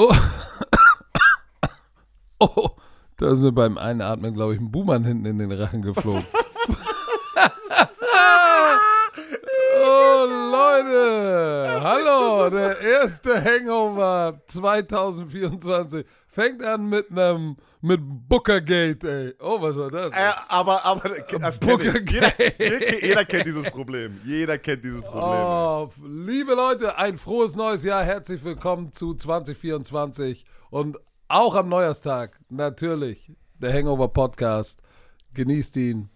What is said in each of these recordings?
Oh. oh, da ist mir beim Einatmen, glaube ich, ein Buhmann hinten in den Rachen geflogen. oh, Leute. Hallo, der erste Hangover 2024 fängt an mit einem mit Bookergate, ey. Oh, was war das? Äh, aber, aber das. Jeder, jeder, jeder kennt dieses Problem. Jeder kennt dieses Problem. Oh, liebe Leute, ein frohes neues Jahr. Herzlich willkommen zu 2024 und auch am Neujahrstag natürlich der Hangover Podcast. Genießt ihn,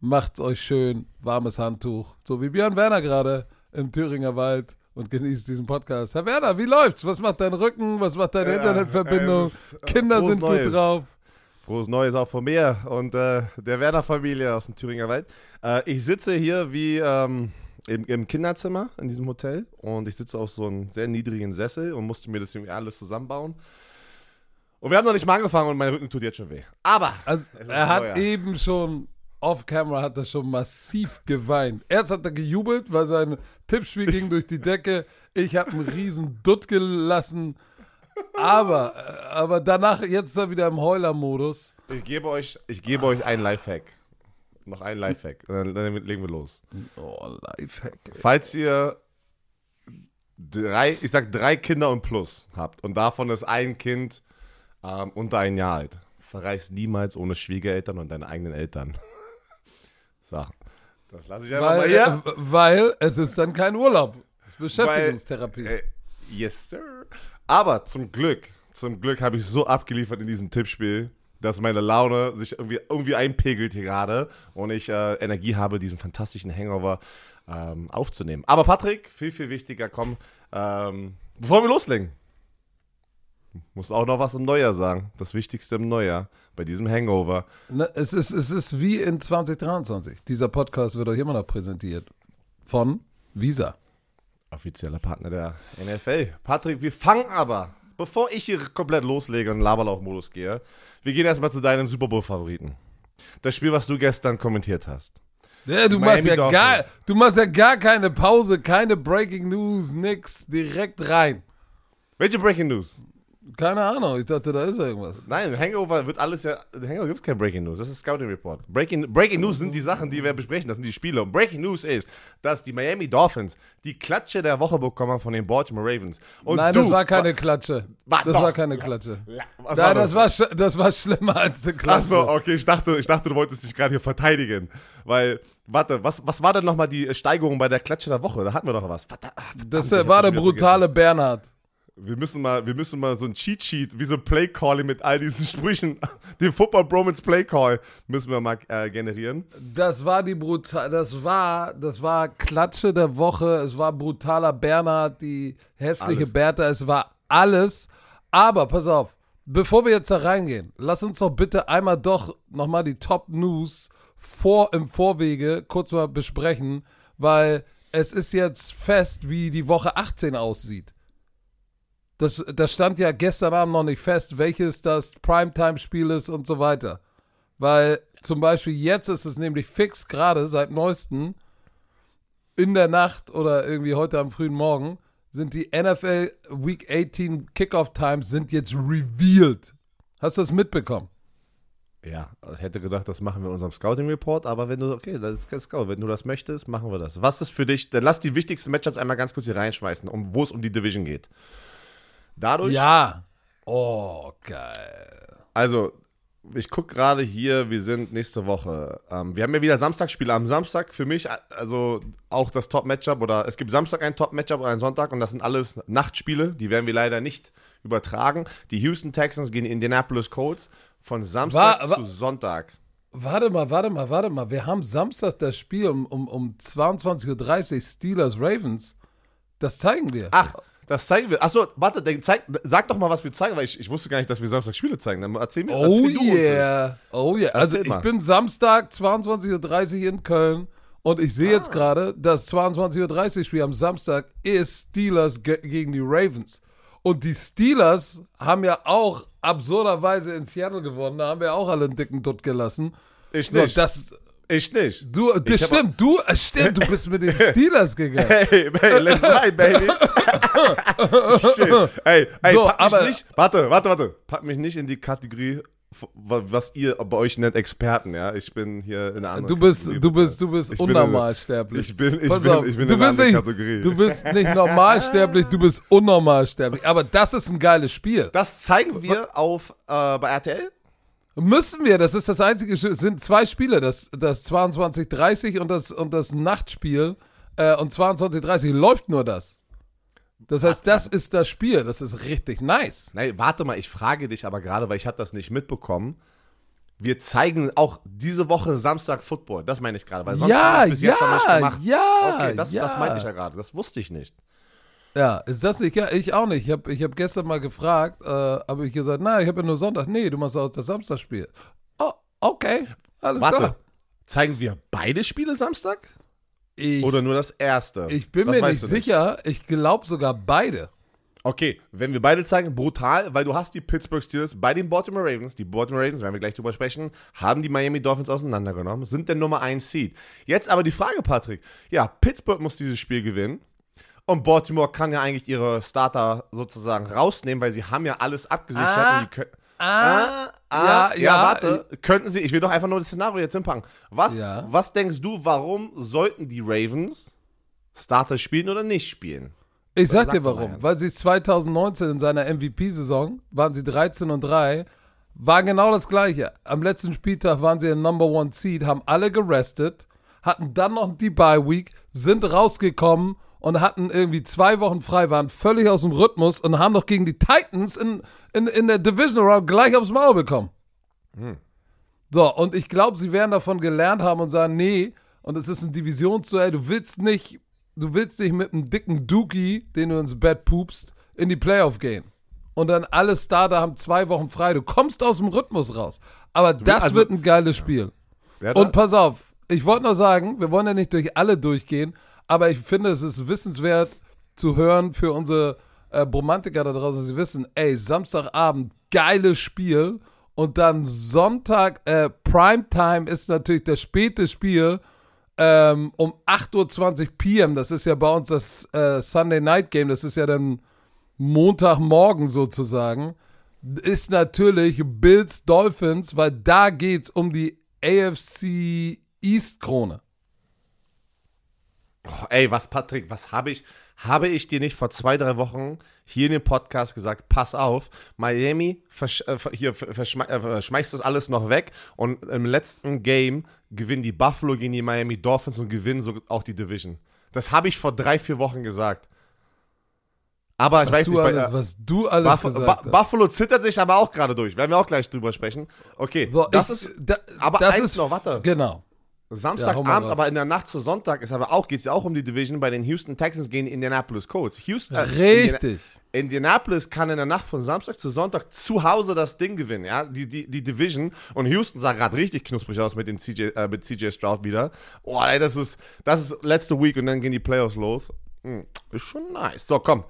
macht's euch schön, warmes Handtuch, so wie Björn Werner gerade im Thüringer Wald und genießt diesen Podcast. Herr Werner, wie läuft's? Was macht dein Rücken? Was macht deine Ja, Internetverbindung? es äh, Kinder sind gut Neues. drauf. Frohes Neues auch von mir und äh, der Werner-Familie aus dem Thüringer Wald. Äh, ich sitze hier wie ähm, im, im Kinderzimmer in diesem Hotel und ich sitze auf so einem sehr niedrigen Sessel und musste mir das irgendwie alles zusammenbauen. Und wir haben noch nicht mal angefangen und mein Rücken tut jetzt schon weh. Aber Also, er hat eben schon off-camera hat er schon massiv geweint. Erst hat er gejubelt, weil sein Tippspiel ging durch die Decke. Ich habe einen riesen Dutt gelassen. Aber, äh, aber danach, jetzt ist er wieder im Heuler-Modus. ich gebe euch, ich gebe euch einen Lifehack. Noch einen Lifehack. Dann, dann legen wir los. Oh, Lifehack. Falls ihr drei, ich sag drei Kinder und plus habt und davon ist ein Kind ähm, unter ein Jahr alt, verreist niemals ohne Schwiegereltern und deine eigenen Eltern. So, das lasse ich einfach mal Weil, hier. äh, weil es ist dann kein Urlaub. Es ist Beschäftigungstherapie. Äh, yes, sir. Aber zum Glück, zum Glück habe ich so abgeliefert in diesem Tippspiel, dass meine Laune sich irgendwie, irgendwie einpegelt hier gerade und ich äh, Energie habe, diesen fantastischen Hangover ähm, aufzunehmen. Aber Patrick, viel, viel wichtiger, komm, ähm, bevor wir loslegen, muss auch noch was im Neujahr sagen. Das Wichtigste im Neujahr bei diesem Hangover. Ne, es, ist, es ist wie in 2023. Dieser Podcast wird euch immer noch präsentiert von Visa. Offizieller Partner der NFL. Patrick, wir fangen aber, bevor ich hier komplett loslege und in Laberlauch-Modus gehe, wir gehen erstmal zu deinem Super Bowl-Favoriten. Das Spiel, was du gestern kommentiert hast. Ja, du Miami machst ja Dolphins. gar, du machst ja gar keine Pause, keine Breaking News, nix, direkt rein. Welche Breaking News? Keine Ahnung, ich dachte, da ist irgendwas. Nein, Hangover wird alles ja. Hangover gibt es kein Breaking News. Das ist Scouting Report. Breaking, Breaking News sind die Sachen, die wir besprechen. Das sind die Spiele. Und Breaking News ist, dass die Miami Dolphins die Klatsche der Woche bekommen haben von den Baltimore Ravens. Und Nein, du, das war keine Klatsche. Wa- Das doch. war keine Klatsche. Ja, Nein, war das war, sch- das war schlimmer als eine Klatsche. Achso, okay, ich dachte, ich dachte, du wolltest dich gerade hier verteidigen. Weil, warte, was, was war denn nochmal die Steigerung bei der Klatsche der Woche? Da hatten wir doch was. Verdammt, ah, verdammt, Das äh, war das der brutale Bernhard. Wir müssen, mal, wir müssen mal so ein Cheat-Sheet, wie so ein Play-Calling mit all diesen Sprüchen, den Football Bromance Play-Call müssen wir mal äh, generieren. Das war die brutal, das war, das war Klatsche der Woche, es war brutaler Bernhard, die hässliche Alles. Bertha, es war alles. Aber pass auf, bevor wir jetzt da reingehen, lass uns doch bitte einmal doch nochmal die Top News vor, im Vorwege kurz mal besprechen, weil es ist jetzt fest, wie die Woche 18 aussieht. Das, das stand ja gestern Abend noch nicht fest, welches das Primetime-Spiel ist und so weiter. Weil zum Beispiel jetzt ist es nämlich fix, gerade seit neuestem, in der Nacht oder irgendwie heute am frühen Morgen, sind die NFL Week 18 Kickoff Times sind jetzt revealed. Hast du das mitbekommen? Ja, hätte gedacht, das machen wir in unserem Scouting-Report, aber wenn du, okay, das ist Scout, wenn du das möchtest, machen wir das. Was ist für dich, dann lass die wichtigsten Matchups einmal ganz kurz hier reinschmeißen, um, wo es um die Division geht. Dadurch, Ja. Oh, geil. also, ich gucke gerade hier, wir sind nächste Woche. Ähm, wir haben ja wieder Samstagspiele. Am Samstag für mich, also auch das Top-Matchup oder es gibt Samstag ein Top-Matchup oder einen Sonntag und das sind alles Nachtspiele. Die werden wir leider nicht übertragen. Die Houston Texans gegen die Indianapolis Colts von Samstag War- war- zu Sonntag. Warte mal, warte mal, warte mal. Wir haben Samstag das Spiel um, um, um 22.30 Uhr Steelers Ravens. Das zeigen wir. Ach, das zeigen wir. Achso, warte, dann zeig, sag doch mal, was wir zeigen, weil ich, ich wusste gar nicht, dass wir Samstag Spiele zeigen. Dann erzähl mir, Oh erzähl yeah. Oh yeah. Also Erzähl ich mal. bin Samstag 22.30 Uhr in Köln und ich sehe Ah. jetzt gerade, das 22.30 Uhr Spiel am Samstag ist Steelers ge gegen die Ravens. Und die Steelers haben ja auch absurderweise in Seattle gewonnen. Da haben wir auch alle einen dicken Dutt gelassen. Ich So, nicht. das, Ich nicht. Du, das Ich hab- stimmt, du, äh, stimmt, du bist mit den Steelers gegangen. Hey, hey, let's ride, baby. Shit. Ey, ey, So, pack mich aber- nicht. Warte, warte, warte. Pack mich nicht in die Kategorie, wa- was ihr bei euch nennt Experten, ja. Ich bin hier in einer anderen Du bist, Kategorie, du bist, du bist unnormalsterblich. Ich bin, ich Pass bin, auf, ich bin du in einer anderen nicht, Kategorie. Du bist nicht normalsterblich, du bist unnormalsterblich. Aber das ist ein geiles Spiel. das zeigen wir auf äh, bei RTL. Müssen wir, das ist das einzige, es sind zwei Spiele, das, das 22.30 und das, und das Nachtspiel. Äh, und 22.30 läuft nur das. Das heißt, das ist das Spiel, das ist richtig nice. Nein, warte mal, ich frage dich aber gerade, weil ich habe das nicht mitbekommen. Wir zeigen auch diese Woche Samstag Football. Das meine ich gerade, weil sonst Ja, haben wir es bis jetzt noch nicht ja, gemacht. ja, Okay, das, ja. das meinte ich ja gerade. Das wusste ich nicht. Ja, ist das nicht? Ja, ich auch nicht. Ich habe ich hab gestern mal gefragt, äh, habe ich gesagt, na, ich habe ja nur Sonntag. Nee, du machst auch das Samstagspiel. Oh, okay, alles Warte, klar. zeigen wir beide Spiele Samstag? Ich, Oder nur das erste? ich bin das mir nicht sicher. Ich glaube sogar beide. Okay, wenn wir beide zeigen, brutal, weil du hast die Pittsburgh Steelers bei den Baltimore Ravens, die Baltimore Ravens, werden wir gleich drüber sprechen, haben die Miami Dolphins auseinandergenommen, sind der Nummer 1 Seed. Jetzt aber die Frage, Patrick. Ja, Pittsburgh muss dieses Spiel gewinnen und Baltimore kann ja eigentlich ihre Starter sozusagen rausnehmen, weil sie haben ja alles abgesichert. Ah, und die können, Ah, ah, ja, ja, ja, warte. Könnten sie, ich will doch einfach nur das Szenario jetzt hinpacken. Was, Ja. was denkst du, warum sollten die Ravens Starter spielen oder nicht spielen? Ich sag Sag dir mal, warum. Jan. Weil sie 2019 in seiner MVP-Saison waren sie 13 und 3, war genau das gleiche. Am letzten Spieltag waren sie in Number One Seed, haben alle gerestet, hatten dann noch die Bye Week, sind rausgekommen und hatten irgendwie zwei Wochen frei, waren völlig aus dem Rhythmus und haben noch gegen die Titans in, in, in der Division Round gleich aufs Maul bekommen. So, und ich glaube, sie werden davon gelernt haben und sagen, nee, und es ist ein Divisionsduell, du willst nicht, du willst nicht mit einem dicken Dookie, den du ins Bett pupst, in die Playoff gehen. Und dann alle Starter haben zwei Wochen frei. Du kommst aus dem Rhythmus raus. Aber das also- wird ein geiles Spiel. Wer Und da? pass auf, ich wollte nur sagen, wir wollen ja nicht durch alle durchgehen, aber ich finde, es ist wissenswert zu hören für unsere äh, Bromantiker da draußen, sie wissen, ey, Samstagabend, geiles Spiel. Und dann Sonntag, äh, Primetime ist natürlich das späte Spiel ähm, um 8.20 Uhr PM, das ist ja bei uns das äh, Sunday Night Game, das ist ja dann Montagmorgen sozusagen, ist natürlich Bills Dolphins, weil da geht's um die AFC East Krone. Oh, ey, was, Patrick, was habe ich, habe ich dir nicht vor zwei, drei Wochen hier in dem Podcast gesagt, pass auf, Miami versch äh, hier äh, schmeißt das alles noch weg und im letzten Game gewinnen die Buffalo gegen die Miami Dolphins und gewinnen so auch die Division. Das habe ich vor drei, vier Wochen gesagt. Aber ich Was weiß du, nicht, bei, alles, äh, was du alles Buff gesagt hast. Buffalo zittert sich aber auch gerade durch. Werden wir auch gleich drüber sprechen. Okay, So, das ich, ist da, aber das eins ist, noch, warte. Genau. Ja, Samstagabend, raus. aber in der Nacht zu Sonntag ist aber auch, geht es ja auch um die Division bei den Houston Texans gegen die Indianapolis Colts. Houston, äh, Richtig. Indiana- Indianapolis kann in der Nacht von Samstag zu Sonntag zu Hause das Ding gewinnen, ja, die, die, die Division. Und Houston sah gerade richtig knusprig aus mit dem CJ, äh, mit CJ Stroud wieder. Oh, ey, das ist, das ist letzte Week und dann gehen die Playoffs los. Hm, ist schon nice. So, komm.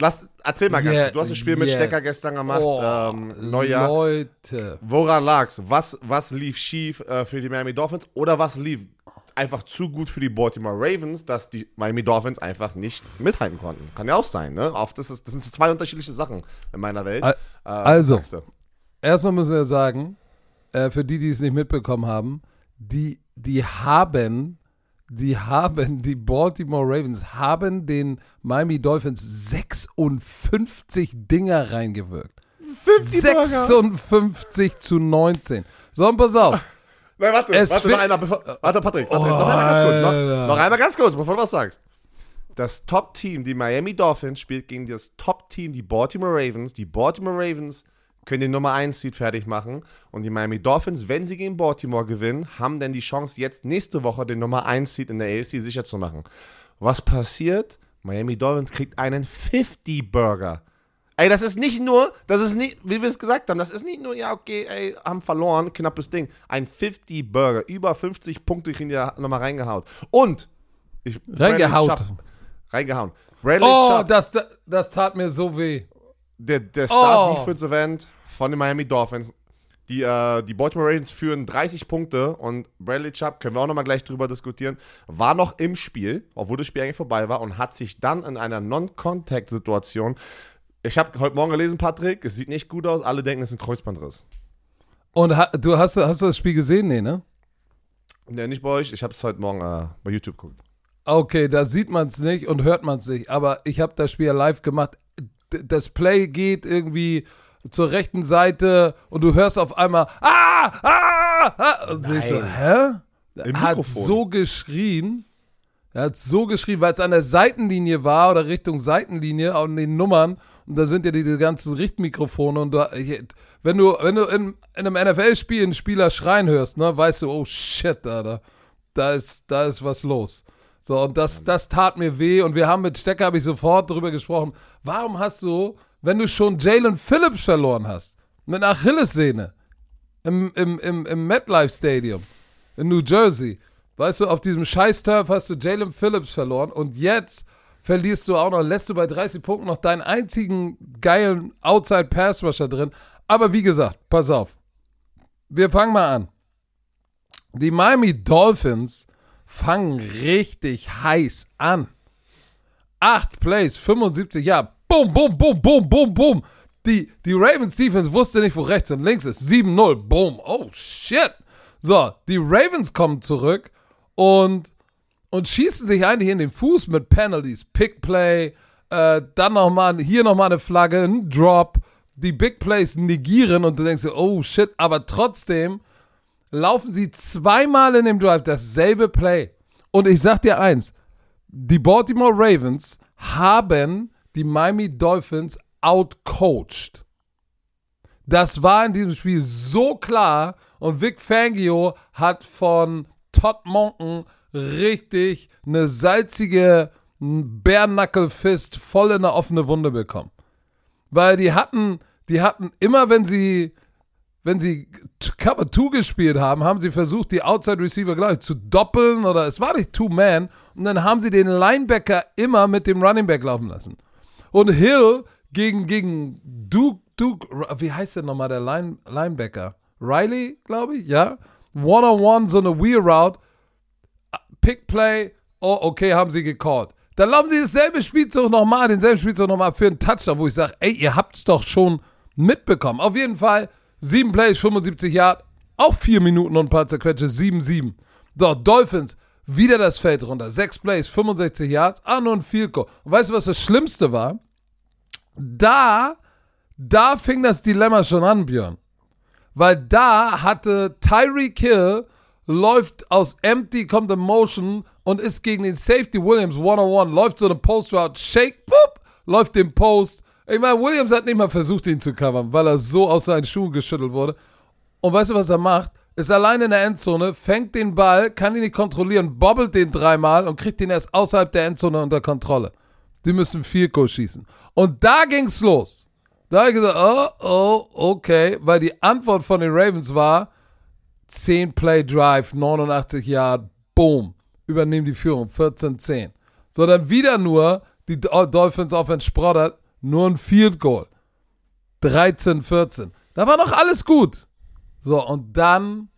Lass, erzähl mal ganz kurz. Du hast das Spiel mit. Stecker gestern gemacht. Oh, ähm, Neujahr. Leute. Woran lag's? Was, was lief schief äh, für die Miami Dolphins oder was lief einfach zu gut für die Baltimore Ravens, dass die Miami Dolphins einfach nicht mithalten konnten? Kann ja auch sein, ne? Oft ist es, das sind zwei unterschiedliche Sachen in meiner Welt. Äh, also. Erstmal müssen wir sagen, äh, für die, die es nicht mitbekommen haben, die, die haben, die haben, die Baltimore Ravens haben den Miami Dolphins 56 Dinger reingewirkt. 50 Burger. 56 zu 19. So, und pass auf. Nein, warte, Es warte noch einmal, bevor, warte, Patrick, warte, Oh, noch einmal ganz kurz, noch, noch einmal ganz kurz, bevor du was sagst. Das Top-Team, die Miami Dolphins, spielt gegen das Top-Team, die Baltimore Ravens. Die Baltimore Ravens können den Nummer 1 Seed fertig machen. Und die Miami Dolphins, wenn sie gegen Baltimore gewinnen, haben dann die Chance, jetzt nächste Woche den Nummer 1 Seed in der AFC sicher zu machen. Was passiert? Miami Dolphins kriegt einen 50-Burger. Ey, das ist nicht nur, das ist nicht, wie wir es gesagt haben, das ist nicht nur, ja, okay, ey, haben verloren, knappes Ding. Ein 50-Burger, über 50 Punkte kriegen die da nochmal reingehaut. Und, ich, Reingehaut. Bradley Chubb- Reingehauen. Bradley Oh, Chubb, das, das tat mir so weh. Der, der Star Oh. Defensive End von den Miami Dolphins, Die, äh, die Baltimore Ravens führen 30 Punkte und Bradley Chubb, können wir auch nochmal gleich drüber diskutieren, war noch im Spiel, obwohl das Spiel eigentlich vorbei war und hat sich dann in einer Non-Contact-Situation, ich habe heute Morgen gelesen, Patrick, es sieht nicht gut aus, alle denken, es ist ein Kreuzbandriss. Und ha du hast, hast du das Spiel gesehen? Nee, ne? Ne, nicht bei euch, ich habe es heute Morgen äh, bei YouTube geguckt. Okay, da sieht man es nicht und hört man es nicht, aber ich habe das Spiel live gemacht. Das Play geht irgendwie zur rechten Seite und du hörst auf einmal ah, ah, ah und ich so, hä? Im Er hat Mikrofon. so geschrien. Er hat so geschrien, weil es an der Seitenlinie war oder Richtung Seitenlinie an den Nummern und da sind ja diese ganzen Richtmikrofone und da, wenn du wenn du in, in einem NFL-Spiel einen Spieler schreien hörst, ne, weißt du, oh shit, Alter, da ist da ist was los. So und das das tat mir weh und wir haben mit Stecker habe ich sofort darüber gesprochen. Warum hast du, wenn du schon Jalen Phillips verloren hast mit einer Achillessehne im im im, im MetLife Stadium in New Jersey. Weißt du, auf diesem Scheiß-Turf hast du Jalen Phillips verloren und jetzt verlierst du auch noch, lässt du bei 30 Punkten noch deinen einzigen geilen Outside-Pass-Rusher drin. Aber wie gesagt, pass auf. Wir fangen mal an. Die Miami Dolphins fangen richtig heiß an. Acht Plays, 75 Jahre. Boom, boom, boom, boom, boom, boom. Die, die Ravens Defense wusste nicht, wo rechts und links ist. 7-0. Boom. Oh, shit. So, die Ravens kommen zurück und, und schießen sich eigentlich in den Fuß mit Penalties. Pick Play, äh, dann nochmal, hier nochmal eine Flagge, ein Drop. Die Big Plays negieren und du denkst dir, oh shit, aber trotzdem laufen sie zweimal in dem Drive dasselbe Play. Und ich sag dir eins, die Baltimore Ravens haben die Miami Dolphins outcoached. Das war in diesem Spiel so klar und Vic Fangio hat von Todd Monken richtig eine salzige Bare Fist voll in eine offene Wunde bekommen. Weil die hatten, die hatten immer, wenn sie, wenn sie Cover 2 gespielt haben, haben sie versucht, die Outside Receiver gleich zu doppeln oder es war nicht Two-Man und dann haben sie den Linebacker immer mit dem Running Back laufen lassen. Und Hill gegen, gegen Duke, Duke, wie heißt der nochmal, der Line, Linebacker? Riley, glaube ich, ja? One-on-one, so eine Wheel Route, Pick Play, oh, okay, haben sie gecallt. Dann laufen sie dasselbe Spielzug nochmal, denselben Spielzug nochmal für einen Touchdown, wo ich sage, ey, ihr habt's doch schon mitbekommen. Auf jeden Fall, sieben Plays, 75 Yard, auch vier Minuten und ein paar zerquetsche, 7-7. So, Dolphins, wieder das Feld runter, sechs Plays, 65 Yards, ah, nur ein Goal. Und weißt du, was das Schlimmste war? Da, da fing das Dilemma schon an, Björn. Weil da hatte Tyreek Hill läuft aus Empty, kommt in Motion und ist gegen den Safety Williams one-on-one, läuft so eine Post-Route, shake, boop, läuft den Post. Ich meine, Williams hat nicht mal versucht, ihn zu covern, weil er so aus seinen Schuhen geschüttelt wurde. Und weißt du, was er macht? Ist allein in der Endzone, fängt den Ball, kann ihn nicht kontrollieren, bobbelt den dreimal und kriegt den erst außerhalb der Endzone unter Kontrolle. Sie müssen Field Goal schießen. Und da ging's los. Da habe ich gesagt, oh, oh, okay, weil die Antwort von den Ravens war, 10 Play Drive, 89 Yard, boom, übernehmen die Führung, 14-10. So, dann wieder nur, die Do- Dolphins Offense sprottert, nur ein Field Goal. 13-14. Da war noch alles gut. So, und dann,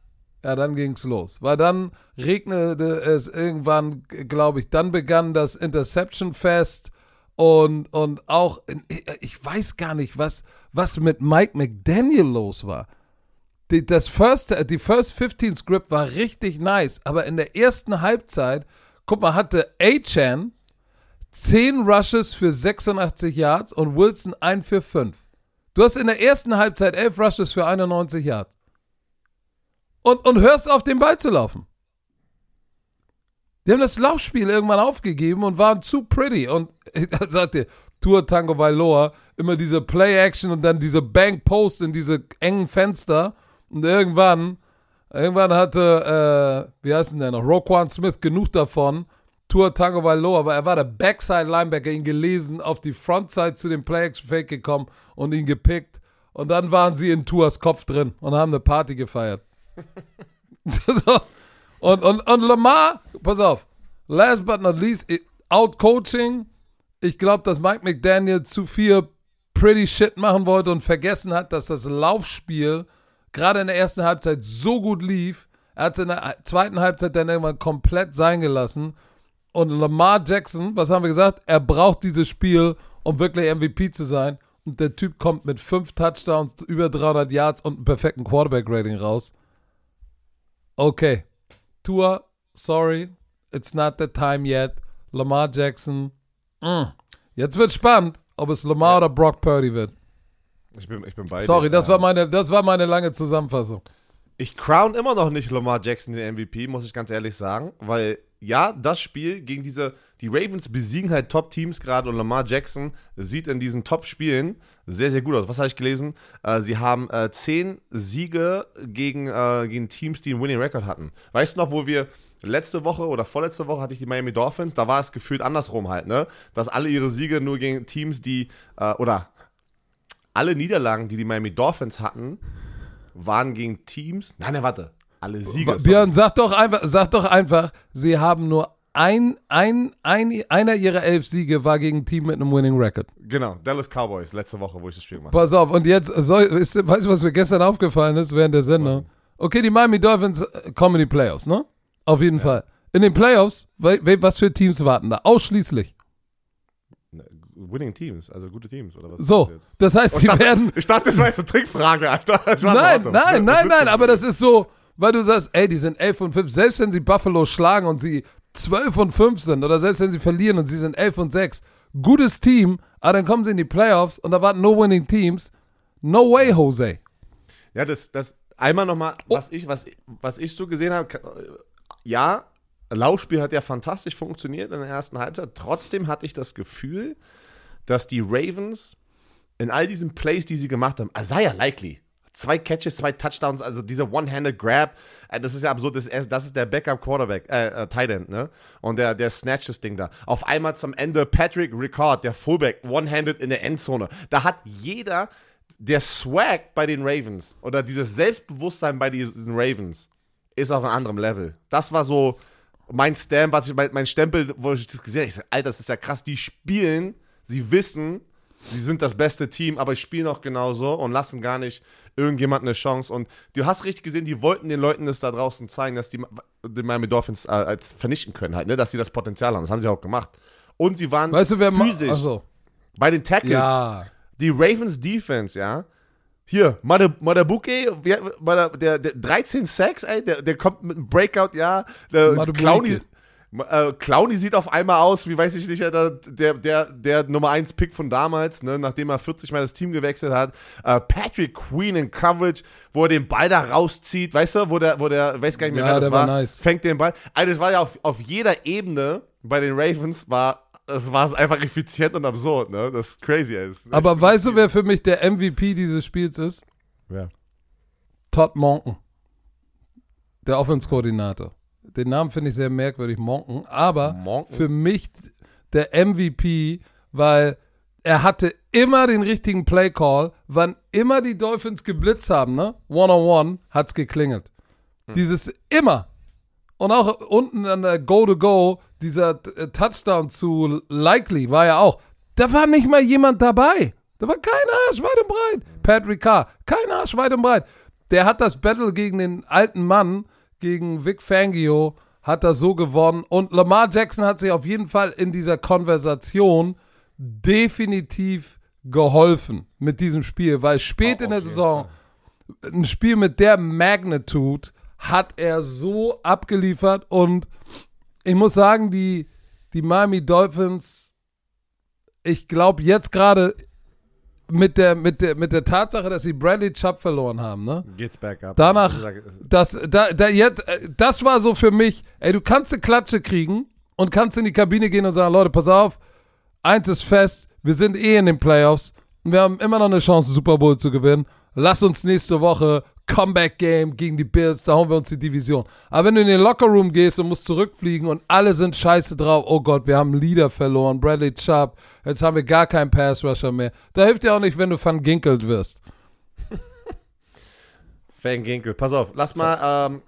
ja, dann ging's los. Weil dann regnete es irgendwann, glaube ich, dann begann das Interception Fest und, und auch, ich weiß gar nicht, was, was mit Mike McDaniel los war. Die, das first, die First 15 Script war richtig nice, aber in der ersten Halbzeit, guck mal, hatte A-Chan 10 Rushes für 86 Yards und Wilson 1 für 5. Du hast in der ersten Halbzeit 11 Rushes für 91 Yards. Und, und hörst auf, den Ball zu laufen. Die haben das Laufspiel irgendwann aufgegeben und waren zu pretty. Und dann sagte Tour Tango Vailoa immer diese Play-Action und dann diese Bank-Post in diese engen Fenster. Und irgendwann, irgendwann hatte, äh, wie heißt denn der noch, Roquan Smith genug davon. Tour Tango Vailoa, weil er war der Backside-Linebacker, ihn gelesen, auf die Frontside zu dem Play-Action-Fake gekommen und ihn gepickt. Und dann waren sie in Tours Kopf drin und haben eine Party gefeiert. Und, und, und Lamar, pass auf, last but not least, Outcoaching. Ich glaube, dass Mike McDaniel zu viel pretty shit machen wollte und vergessen hat, dass das Laufspiel gerade in der ersten Halbzeit so gut lief. Er hat es in der zweiten Halbzeit dann irgendwann komplett sein gelassen. Und Lamar Jackson, was haben wir gesagt? Er braucht dieses Spiel, um wirklich MVP zu sein. Und der Typ kommt mit fünf Touchdowns, über 300 Yards und einem perfekten Quarterback-Rating raus. Okay. Tour, sorry, it's not the time yet. Lamar Jackson. Mm. Jetzt wird spannend, ob es Lamar ja. oder Brock Purdy wird. Ich bin, ich bin bei Sorry, das, war meine, das war meine lange Zusammenfassung. Ich crown immer noch nicht Lamar Jackson den MVP, muss ich ganz ehrlich sagen, weil ja, das Spiel gegen diese, die Ravens besiegen halt Top-Teams gerade und Lamar Jackson sieht in diesen Top-Spielen sehr, sehr gut aus. Was habe ich gelesen? Äh, sie haben äh, zehn Siege gegen, äh, gegen Teams, die einen Winning Record hatten. Weißt du noch, wo wir letzte Woche oder vorletzte Woche hatte ich die Miami Dolphins, da war es gefühlt andersrum halt, ne? Dass alle ihre Siege nur gegen Teams, die, äh, oder alle Niederlagen, die die Miami Dolphins hatten, waren gegen Teams. Nein, nein, warte. Alle Siege. Björn, sag doch einfach, sag doch einfach, sie haben nur ein, ein, ein, einer ihrer elf Siege war gegen ein Team mit einem Winning Record. Genau, Dallas Cowboys, letzte Woche, wo ich das Spiel gemacht habe. Pass auf, und jetzt, soll, ist, weißt du, was mir gestern aufgefallen ist während der Sendung? Okay, die Miami Dolphins äh, kommen in die Playoffs, ne? Auf jeden ja. Fall. In den Playoffs, was für Teams warten da? Ausschließlich. Winning Teams, also gute Teams, oder was? So, das heißt, sie werden. Ich dachte, das war jetzt eine Trickfrage, Alter. Nein, nein, nein, nein, aber das ist so, weil du sagst, ey, die sind 11 und 5, selbst wenn sie Buffalo schlagen und sie 12 und 5 sind, oder selbst wenn sie verlieren und sie sind 11 und 6, gutes Team, aber dann kommen sie in die Playoffs und da warten no winning Teams. No way, Jose. Ja, das, das einmal nochmal, oh. was, ich, was, was ich so gesehen habe, ja, Laufspiel hat ja fantastisch funktioniert in der ersten Halbzeit. Trotzdem hatte ich das Gefühl, dass die Ravens in all diesen Plays, die sie gemacht haben, Isaiah Likely, zwei Catches, zwei Touchdowns, also dieser One-Handed Grab, äh, das ist ja absurd, das ist, das ist der Backup-Quarterback, äh, äh, Tight End, ne? Und der, der snatcht das Ding da. Auf einmal zum Ende Patrick Ricard, der Fullback, One-Handed in der Endzone. Da hat jeder, der Swag bei den Ravens oder dieses Selbstbewusstsein bei diesen Ravens ist auf einem anderen Level. Das war so mein Stamp, was ich, mein, mein Stempel, wo ich das gesehen habe. Ich sage, Alter, das ist ja krass, die spielen, sie wissen, sie sind das beste Team, aber spielen auch genauso und lassen gar nicht irgendjemand eine Chance. Und du hast richtig gesehen, die wollten den Leuten das da draußen zeigen, dass die die Miami Dolphins äh, als vernichten können halt, ne? dass sie das Potenzial haben. Das haben sie auch gemacht. Und sie waren weißt du, wer physisch also. bei den Tackles. Ja. Die Ravens Defense, ja. Hier, Madabuke, der, der, der 13 Sacks, ey, der, der kommt mit einem Breakout, ja. Der Clowny, äh, Clowny sieht auf einmal aus, wie weiß ich nicht, der, der, der Nummer 1 Pick von damals, ne, nachdem er 40 Mal das Team gewechselt hat. Äh, Patrick Queen in Coverage, wo er den Ball da rauszieht, weißt du, wo der, wo der, weiß gar nicht mehr, ja, wer das war, war nice. fängt den Ball. Also, das war ja auf, auf jeder Ebene bei den Ravens, war das war einfach effizient und absurd, ne? Das ist crazy ist. Aber weißt du, wer für mich der MVP dieses Spiels ist? Wer? Todd Monken. Der Offenskoordinator den Namen finde ich sehr merkwürdig, Monken, aber Monken? für mich der MVP, weil er hatte immer den richtigen Play-Call, wann immer die Dolphins geblitzt haben, ne? One-on-one, hat es geklingelt. Hm. Dieses immer. Und auch unten an der Go-to-Go, dieser äh, Touchdown zu Likely war ja auch. Da war nicht mal jemand dabei. Da war kein Arsch weit und breit. Patrick Carr, kein Arsch weit und breit. Der hat das Battle gegen den alten Mann gegen Vic Fangio hat er so gewonnen. Und Lamar Jackson hat sich auf jeden Fall in dieser Konversation definitiv geholfen mit diesem Spiel, weil spät oh, in der Saison Fall. ein Spiel mit der Magnitude hat er so abgeliefert und ich muss sagen, die, die Miami Dolphins, ich glaube jetzt gerade, mit der, mit, der, mit der Tatsache, dass sie Bradley Chubb verloren haben, ne? Geht's back up. Danach, das, da, da, jetzt, das war so für mich, ey, du kannst eine Klatsche kriegen und kannst in die Kabine gehen und sagen, Leute, pass auf, eins ist fest, wir sind eh in den Playoffs und wir haben immer noch eine Chance, Super Bowl zu gewinnen. Lass uns nächste Woche Comeback-Game gegen die Bills, da hauen wir uns die Division. Aber wenn du in den Lockerroom gehst und musst zurückfliegen und alle sind scheiße drauf, oh Gott, wir haben Leader verloren, Bradley Chubb, jetzt haben wir gar keinen Pass-Rusher mehr. Da hilft dir auch nicht, wenn du Van Ginkelt wirst. Van Ginkel, pass auf, lass mal ähm,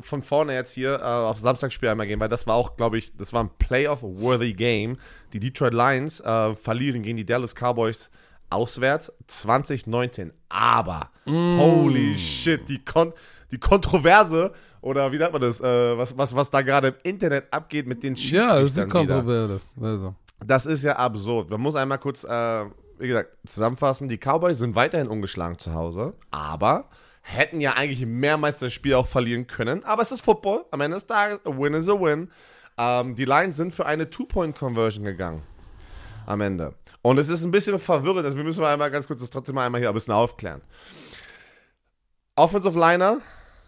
von vorne jetzt hier äh, auf Samstagsspiel einmal gehen, weil das war auch, glaube ich, das war ein Playoff-worthy Game. Die Detroit Lions äh, verlieren gegen die Dallas Cowboys auswärts 2019. Aber, holy shit, die, Kon die Kontroverse, oder wie nennt man das, äh, was, was, was da gerade im Internet abgeht mit den Ja, das ist Schiedsrichtern eine wieder. Kontroverse. Also. Das ist ja absurd. Man muss einmal kurz, äh, wie gesagt, zusammenfassen. Die Cowboys sind weiterhin ungeschlagen zu Hause, aber hätten ja eigentlich mehrmals das Spiel auch verlieren können. Aber es ist Football. Am Ende des Tages, a win is a win. Ähm, die Lions sind für eine Two-Point-Conversion gegangen. Am Ende. Und es ist ein bisschen verwirrend. Also wir müssen mal einmal ganz kurz das trotzdem mal einmal hier ein bisschen aufklären. Offensive Liner.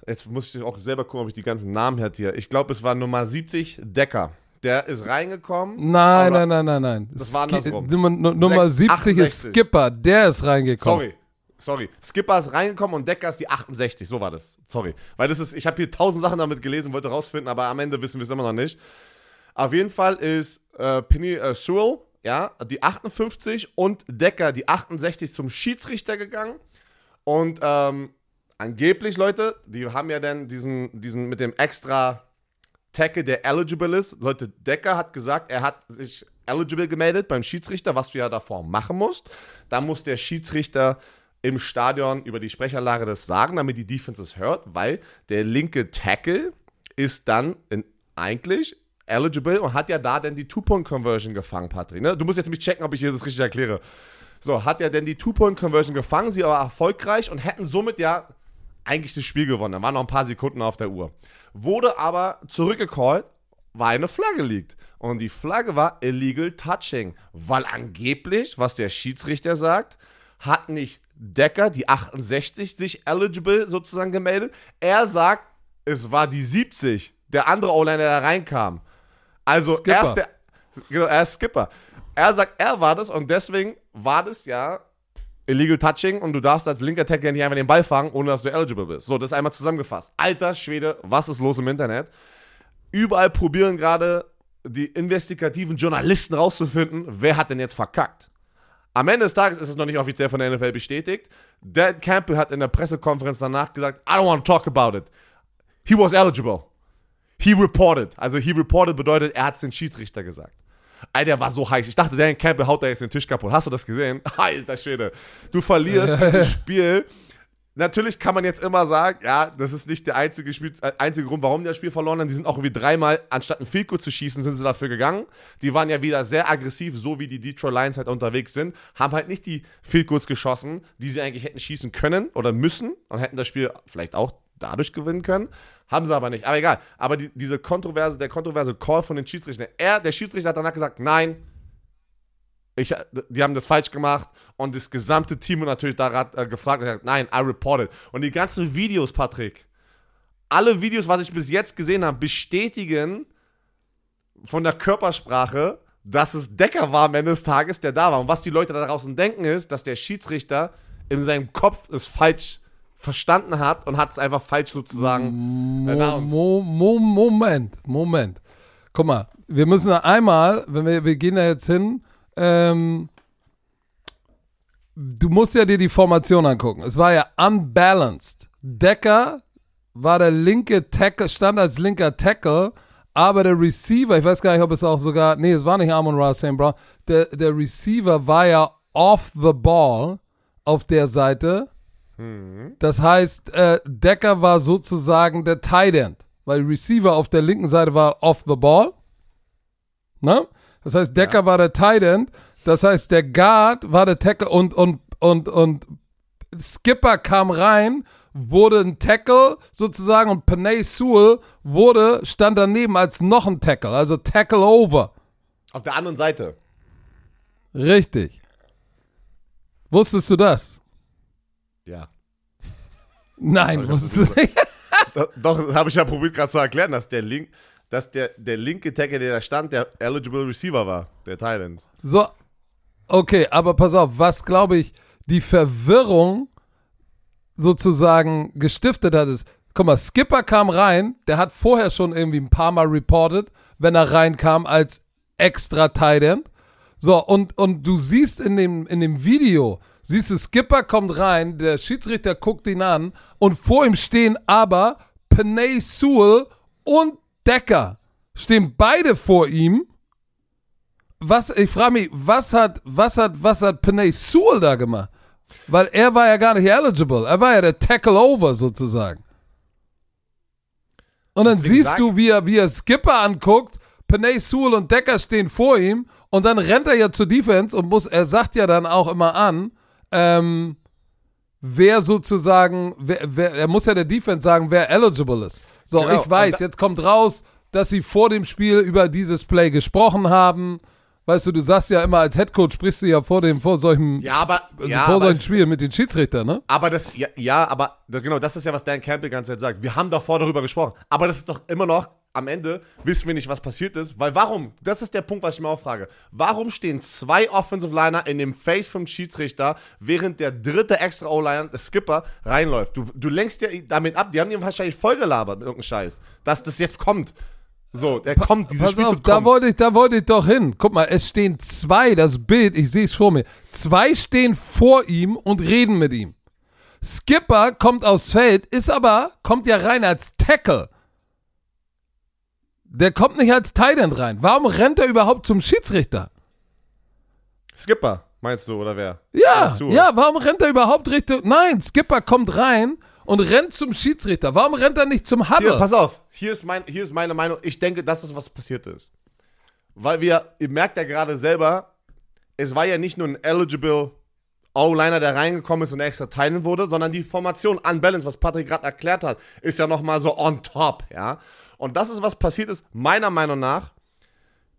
Jetzt muss ich auch selber gucken, ob ich die ganzen Namen hätte hier. Ich glaube, es war Nummer 70, Decker. Der ist reingekommen. Nein, nein, nein, nein, nein. Das war andersrum. Nummer, Nu- Nummer Sechs- 70 ist 68. Skipper, der ist reingekommen. Sorry, sorry. Skipper ist reingekommen und Decker ist die 68. So war das. Sorry. Weil das ist, ich habe hier tausend Sachen damit gelesen, wollte rausfinden, aber am Ende wissen wir es immer noch nicht. Auf jeden Fall ist äh, Penny äh, Sewell, ja, die 58 und Decker, die 68 zum Schiedsrichter gegangen. Und ähm, angeblich, Leute, die haben ja dann diesen, diesen mit dem extra Tackle, der eligible ist. Leute, Decker hat gesagt, er hat sich eligible gemeldet beim Schiedsrichter, was du ja davor machen musst. Da muss der Schiedsrichter im Stadion über die Sprechanlage das sagen, damit die Defense es hört, weil der linke Tackle ist dann in, eigentlich eligible und hat ja da dann die Two-Point-Conversion gefangen, Patrick. Ne? Du musst jetzt mich checken, ob ich dir das richtig erkläre. So, hat er denn die Two-Point-Conversion gefangen, sie aber erfolgreich und hätten somit ja eigentlich das Spiel gewonnen. Da waren noch ein paar Sekunden auf der Uhr. Wurde aber zurückgecallt, weil eine Flagge liegt. Und die Flagge war illegal touching, weil angeblich, was der Schiedsrichter sagt, hat nicht Decker, die 68, sich eligible sozusagen gemeldet. Er sagt, es war die 70, der andere O-Liner, der da reinkam. Also Skipper. erst der, genau, er ist Skipper. Er sagt, er war das und deswegen war das ja illegal touching und du darfst als linker Tackle nicht einfach den Ball fangen, ohne dass du eligible bist. So, das einmal zusammengefasst. Alter Schwede, was ist los im Internet? Überall probieren gerade die investigativen Journalisten rauszufinden, wer hat denn jetzt verkackt. Am Ende des Tages ist es noch nicht offiziell von der NFL bestätigt. Dan Campbell hat in der Pressekonferenz danach gesagt, I don't want to talk about it. He was eligible. He reported. Also he reported bedeutet, er hat es den Schiedsrichter gesagt. Alter, der war so heiß. Ich dachte, Dan Campbell haut da jetzt den Tisch kaputt. Hast du das gesehen? Alter Schwede. Du verlierst dieses Spiel. Natürlich kann man jetzt immer sagen, ja, das ist nicht der einzige, Spiel, äh, einzige Grund, warum die das Spiel verloren haben. Die sind auch irgendwie dreimal, anstatt ein Field Goal zu schießen, sind sie dafür gegangen. Die waren ja wieder sehr aggressiv, so wie die Detroit Lions halt unterwegs sind. Haben halt nicht die Field Goals geschossen, die sie eigentlich hätten schießen können oder müssen und hätten das Spiel vielleicht auch dadurch gewinnen können. Haben sie aber nicht. Aber egal. Aber die, diese kontroverse, der kontroverse Call von den Schiedsrichtern. Er, der Schiedsrichter hat danach gesagt, nein, ich, die haben das falsch gemacht und das gesamte Team hat natürlich daran äh, gefragt und gesagt, nein, I reported. Und die ganzen Videos, Patrick, alle Videos, was ich bis jetzt gesehen habe, bestätigen von der Körpersprache, dass es Decker war am Ende des Tages, der da war. Und was die Leute da draußen denken, ist, dass der Schiedsrichter in seinem Kopf es falsch verstanden hat und hat es einfach falsch sozusagen Mo announced. Mo Mo Moment, Moment. Guck mal, wir müssen einmal, wenn wir, wir gehen da jetzt hin, ähm, du musst ja dir die Formation angucken. Es war ja unbalanced. Decker war der linke Tackle, stand als linker Tackle, aber der Receiver, ich weiß gar nicht, ob es auch sogar, nee, es war nicht Amon Ra St. Brown, der, der Receiver war ja off the ball auf der Seite. Das heißt, äh, Decker war sozusagen der Tight End, weil Receiver auf der linken Seite war off the ball. Ne? Das heißt, Decker war der Tight End. Das heißt, der Guard war der Tackle und, und, und, und Skipper kam rein, wurde ein Tackle sozusagen und Panay Sewell wurde, stand daneben als noch ein Tackle, also Tackle over. Auf der anderen Seite. Richtig. Wusstest du das? Ja. Nein, ich wusstest du nicht. Doch, doch habe ich ja probiert gerade zu erklären, dass der Link, dass der, der linke Tackle, der da stand, der eligible Receiver war, der Thailand. So, okay, aber pass auf, was glaube ich die Verwirrung sozusagen gestiftet hat, ist, guck mal, Skipper kam rein, der hat vorher schon irgendwie ein paar Mal reported, wenn er reinkam als extra Tight End. So, und, und du siehst in dem, in dem Video, siehst du, Skipper kommt rein, der Schiedsrichter guckt ihn an und vor ihm stehen aber Panay Sewell und Decker. Stehen beide vor ihm was, ich frage mich, was hat, was hat, was hat Panay Sewell da gemacht? Weil er war ja gar nicht eligible. Er war ja der Tackle-Over sozusagen. Und dann Deswegen siehst du, wie er, wie er Skipper anguckt, Panay Sewell und Decker stehen vor ihm und dann rennt er ja zur Defense und muss, er sagt ja dann auch immer an, ähm, wer sozusagen, wer, wer, er muss ja der Defense sagen, wer eligible ist. So, Genau, ich weiß, jetzt kommt raus, dass sie vor dem Spiel über dieses Play gesprochen haben. Weißt du, du sagst ja immer, als Headcoach sprichst du ja vor dem, vor solchen, Ja, aber, also ja, vor solchen Spielen mit den Schiedsrichtern, ne? Aber das, ja, ja, aber genau, das ist ja, was Dan Campbell die ganze Zeit sagt. Wir haben davor darüber gesprochen. Aber das ist doch immer noch, am Ende wissen wir nicht, was passiert ist. Weil warum? Das ist der Punkt, was ich mir auch frage. Warum stehen zwei Offensive Liner in dem Face vom Schiedsrichter, während der dritte extra O-Liner, der Skipper, reinläuft? Du, du lenkst ja damit ab. Die haben ihm wahrscheinlich vollgelabert mit irgendeinem Scheiß. Dass das jetzt kommt. So, der kommt, dieses Pass Spielzug auf, da kommt. wollte ich, da wollte ich doch hin. Guck mal, es stehen zwei, das Bild, ich sehe es vor mir. Zwei stehen vor ihm und reden mit ihm. Skipper kommt aufs Feld, ist aber, kommt ja rein als Tackle. Der kommt nicht als Tight End rein. Warum rennt er überhaupt zum Schiedsrichter? Skipper, meinst du, oder wer? Ja, Oder ja, warum rennt er überhaupt Richtung. Nein, Skipper kommt rein und rennt zum Schiedsrichter. Warum rennt er nicht zum Hier, Huddle? pass auf, hier ist, mein, hier ist meine Meinung. Ich denke, das ist, was passiert ist. Weil wir, ihr merkt ja gerade selber, es war ja nicht nur ein eligible O-Liner, der reingekommen ist und extra teilen wurde, sondern die Formation unbalanced, was Patrick gerade erklärt hat, ist ja nochmal so on top, ja. Und das ist, was passiert ist, meiner Meinung nach.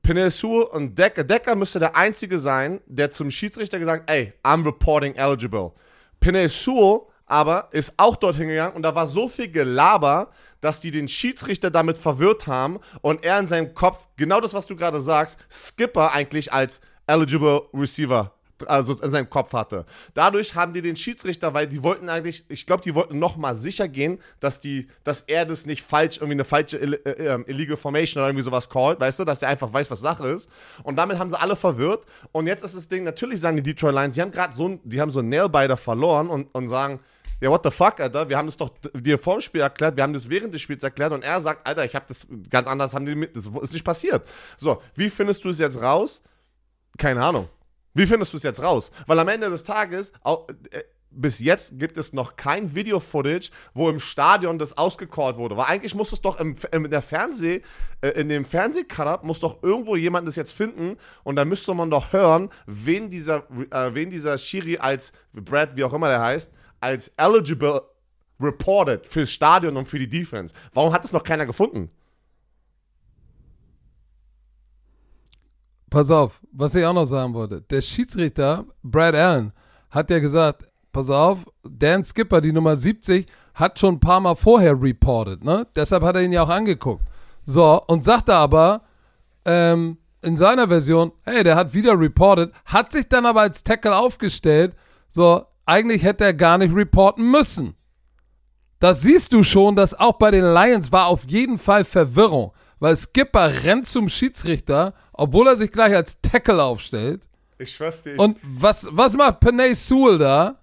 Penesul und Decker. Decker müsste der Einzige sein, der zum Schiedsrichter gesagt ey, I'm reporting eligible. Penesul aber ist auch dorthin gegangen und da war so viel Gelaber, dass die den Schiedsrichter damit verwirrt haben und er in seinem Kopf, genau das, was du gerade sagst, Skipper eigentlich als eligible Receiver also in seinem Kopf hatte. Dadurch haben die den Schiedsrichter, weil die wollten eigentlich, ich glaube, die wollten noch mal sicher gehen, dass die, dass er das nicht falsch, irgendwie eine falsche Ill- äh, ähm, Illegal Formation oder irgendwie sowas callt, weißt du, dass der einfach weiß, was Sache ist. Und damit haben sie alle verwirrt. Und jetzt ist das Ding, natürlich sagen die Detroit Lions, die haben gerade so, die haben so einen Nailbiter verloren und, und sagen, ja, what the fuck, Alter, wir haben das doch dir vor dem Spiel erklärt, wir haben das während des Spiels erklärt und er sagt, Alter, ich habe das ganz anders, haben die mit, das ist nicht passiert. So, wie findest du es jetzt raus? Keine Ahnung. Wie findest du es jetzt raus? Weil am Ende des Tages, au- äh, bis jetzt gibt es noch kein Video-Footage, wo im Stadion das ausgecallt wurde. Weil eigentlich muss es doch im, im, in der Fernseh, äh, in dem Fernsehcutter muss doch irgendwo jemand das jetzt finden und da müsste man doch hören, wen dieser, äh, wen dieser Schiri als Brad, wie auch immer der heißt, als eligible reported fürs Stadion und für die Defense. Warum hat es noch keiner gefunden? Pass auf, was ich auch noch sagen wollte. Der Schiedsrichter, Brad Allen, hat ja gesagt, pass auf, Dan Skipper, die Nummer 70, hat schon ein paar Mal vorher reported, ne? Deshalb hat er ihn ja auch angeguckt. So, und sagte aber, ähm, in seiner Version, hey, der hat wieder reported, hat sich dann aber als Tackle aufgestellt, so, eigentlich hätte er gar nicht reporten müssen. Das siehst du schon, dass auch bei den Lions war auf jeden Fall Verwirrung, weil Skipper rennt zum Schiedsrichter, obwohl er sich gleich als Tackle aufstellt. Ich schwör's dir, ich, Und was, was macht Panay Sewell da?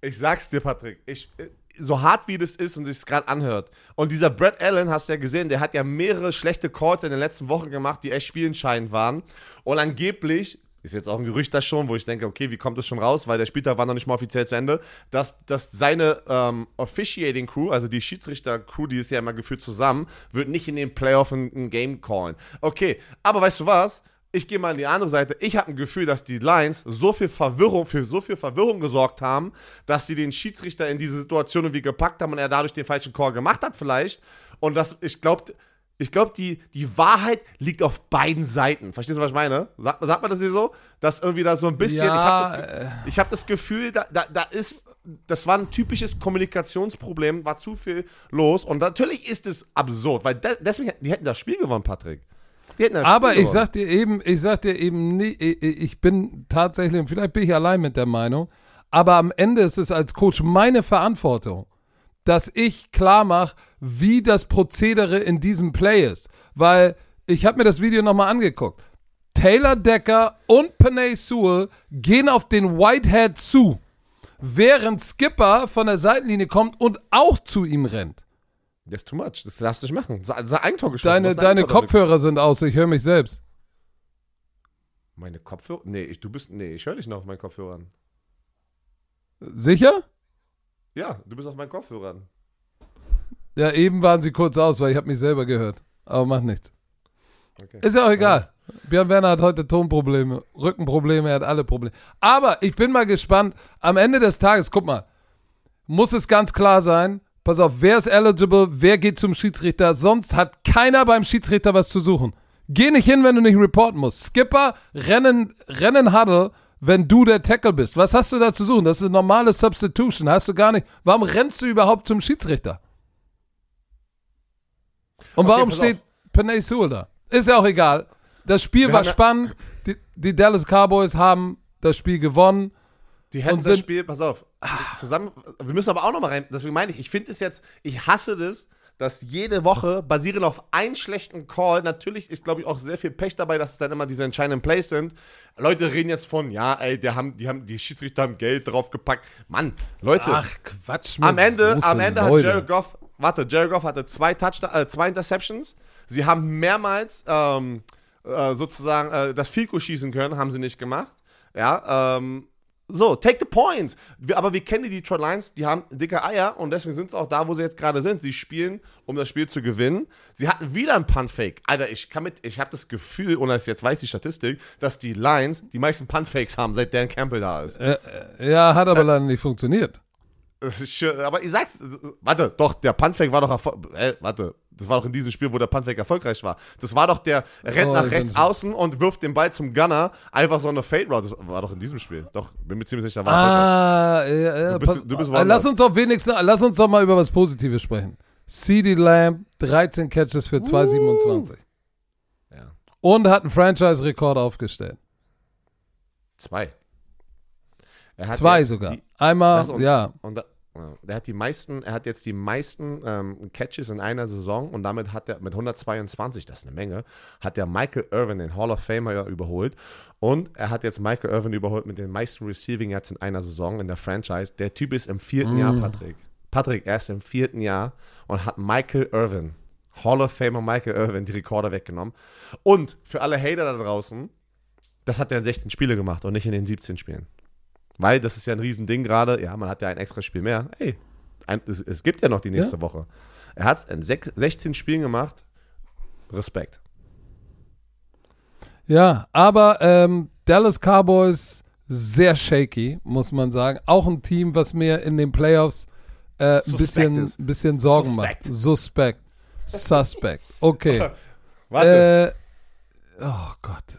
Ich sag's dir, Patrick. Ich, äh, so hart wie das ist und sich gerade anhört. Und dieser Brad Allen, hast du ja gesehen, der hat ja mehrere schlechte Calls in den letzten Wochen gemacht, die echt spielentscheidend waren. Und angeblich, ist jetzt auch ein Gerücht da schon, wo ich denke, okay, wie kommt das schon raus, weil der Spieltag war noch nicht mal offiziell zu Ende, dass, dass seine ähm, Officiating Crew, also die Schiedsrichter-Crew, die ist ja immer geführt zusammen, wird nicht in den Playoff ein, ein Game callen. Okay, aber weißt du was? Ich gehe mal an die andere Seite. Ich habe ein Gefühl, dass die Lions so viel Verwirrung, für so viel Verwirrung gesorgt haben, dass sie den Schiedsrichter in diese Situation irgendwie gepackt haben und er dadurch den falschen Call gemacht hat, vielleicht. Und das, ich glaube, ich glaube, die, die Wahrheit liegt auf beiden Seiten. Verstehst du, was ich meine? Sagt, sagt man das hier so? Dass irgendwie da so ein bisschen. Ja, ich habe das, ich hab das Gefühl, da, da, da ist. Das war ein typisches Kommunikationsproblem, war zu viel los. Und natürlich ist es absurd, weil de deswegen, die hätten das Spiel gewonnen, Patrick. Die hätten das Aber Spiel ich gewonnen. sag dir eben, ich sag dir eben nicht, ich- bin tatsächlich, und vielleicht bin ich allein mit der Meinung, aber am Ende ist es als Coach meine Verantwortung, dass ich klar mache, wie das Prozedere in diesem Play ist. Weil ich habe mir das Video nochmal angeguckt. Taylor Decker und Panay Sewell gehen auf den Whitehead zu, während Skipper von der Seitenlinie kommt und auch zu ihm rennt. Das ist too much. Das darfst du nicht machen. Das ist ein Eigentor geschossen. Deine, deine Eigentor damit. Kopfhörer sind aus, ich höre mich selbst. Meine Kopfhörer? Nee, ich, du bist. Nee, ich höre dich noch auf meinen Kopfhörern. Sicher? Ja, du bist auf meinen Kopfhörern. Ja, eben waren sie kurz aus, weil ich habe mich selber gehört. Aber macht nichts. Okay. Ist ja auch egal. Björn Werner hat heute Tonprobleme, Rückenprobleme, er hat alle Probleme. Aber ich bin mal gespannt. Am Ende des Tages, guck mal, muss es ganz klar sein, pass auf, wer ist eligible, wer geht zum Schiedsrichter, sonst hat keiner beim Schiedsrichter was zu suchen. Geh nicht hin, wenn du nicht reporten musst. Skipper, rennen, rennen Huddle, wenn du der Tackle bist. Was hast du da zu suchen? Das ist eine normale Substitution. Hast du gar nicht. Warum rennst du überhaupt zum Schiedsrichter? Und Okay, warum steht Panay Sewell da? Ist ja auch egal. Das Spiel Wir war ja- spannend. Die, die Dallas Cowboys haben das Spiel gewonnen. Die hätten das Spiel, pass auf, zusammen, wir müssen aber auch nochmal rein, deswegen meine ich, ich finde es jetzt, ich hasse das, dass jede Woche basierend auf einen schlechten Call, natürlich ist, glaube ich, auch sehr viel Pech dabei, dass es dann immer diese entscheidenden Plays sind. Leute reden jetzt von, ja, ey, der haben, die, haben, die Schiedsrichter haben Geld draufgepackt. Mann, Leute, Quatsch. am Ende, am Ende hat. Jared Goff, warte, Jared Goff hatte zwei Touchdown, äh, zwei Interceptions. Sie haben mehrmals ähm, äh, sozusagen äh, das Goal schießen können, haben sie nicht gemacht. Ja, ähm, so, take the points. Wir, aber wir kennen die Detroit Lions, die haben dicke Eier und deswegen sind sie auch da, wo sie jetzt gerade sind. Sie spielen, um das Spiel zu gewinnen. Sie hatten wieder ein Punt-Fake. Alter, ich kann mit, ich habe das Gefühl, und das jetzt weiß die Statistik, dass die Lions die meisten Punt-Fakes haben, seit Dan Campbell da ist. Äh, äh, ja, hat aber leider nicht funktioniert. Aber ich sag's, warte, doch, der Puntfake war doch erfolgreich. Äh, warte, das war doch in diesem Spiel, wo der Puntfake erfolgreich war. Das war doch der rennt Oh, nach rechts außen und wirft den Ball zum Gunner, einfach so eine Fade Route. Das war doch in diesem Spiel. Doch, bin mir ziemlich sicher, war erfolgreich. Ah, ja, ja, Du bist- pass, du bist lass uns doch wenigstens, lass uns doch mal über was Positives sprechen. CD Lamb, 13 Catches für 2,27. Ja. Und hat einen Franchise-Rekord aufgestellt. Zwei. Er hat Zwei jetzt sogar. Die, Einmal, und, ja. Und da, der hat die meisten, er hat jetzt die meisten ähm, Catches in einer Saison und damit hat er mit 122, das ist eine Menge, hat der Michael Irvin, den Hall of Famer, ja überholt. Und er hat jetzt Michael Irvin überholt mit den meisten Receiving Yards in einer Saison in der Franchise. Der Typ ist im vierten Jahr, Patrick. Patrick, er ist im vierten Jahr und hat Michael Irvin, Hall of Famer Michael Irvin, die Rekorde weggenommen. Und für alle Hater da draußen, das hat er in 16 Spiele gemacht und nicht in den 17 Spielen. Weil das ist ja ein Riesending gerade. Ja, man hat ja ein extra Spiel mehr. Ey, ein, es, es gibt ja noch die nächste Woche. Er hat in sech- 16 Spielen gemacht. Respekt. Ja, aber ähm, Dallas Cowboys sehr shaky, muss man sagen. Auch ein Team, was mir in den Playoffs äh, ein bisschen, bisschen Sorgen Suspekt. macht. Suspekt. Suspect. Okay. Warte. Äh, oh Gott.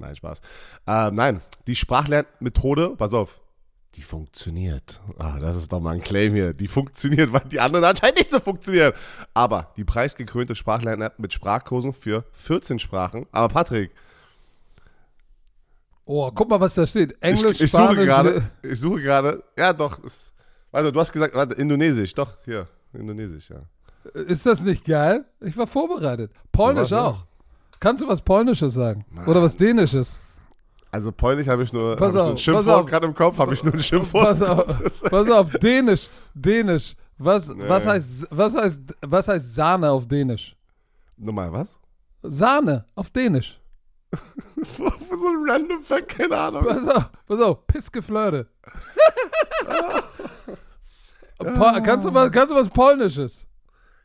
Nein, Spaß. Äh, nein, die Sprachlernmethode, pass auf, die funktioniert. Ah, das ist doch mal ein Claim hier. Die funktioniert, weil die anderen anscheinend nicht so funktionieren. Aber die preisgekrönte Sprachlern-App mit Sprachkursen für 14 Sprachen. Aber Patrick, Oh, guck mal, was da steht. Englisch, ich, ich suche Spanisch. gerade, ich suche gerade, ja doch, ist, also du hast gesagt, warte, Indonesisch, doch, hier, Indonesisch, ja. Ist das nicht geil? Ich war vorbereitet. Polnisch ja. auch. Kannst du was Polnisches sagen? Oder was Dänisches? Also Polnisch habe ich nur, hab Pass ich ein auf, Schimpfwort auf. gerade im Kopf, habe ich nur ein Schimpfwort. Pass auf, pass auf, Dänisch, Dänisch. Was, was, Nee. heißt, was, heißt, was heißt Sahne auf Dänisch? Nochmal, was? Sahne auf Dänisch. so ein random Fact, keine Ahnung. Pass auf, pass auf, Pissgeflirte. Kannst, du was, kannst du was Polnisches?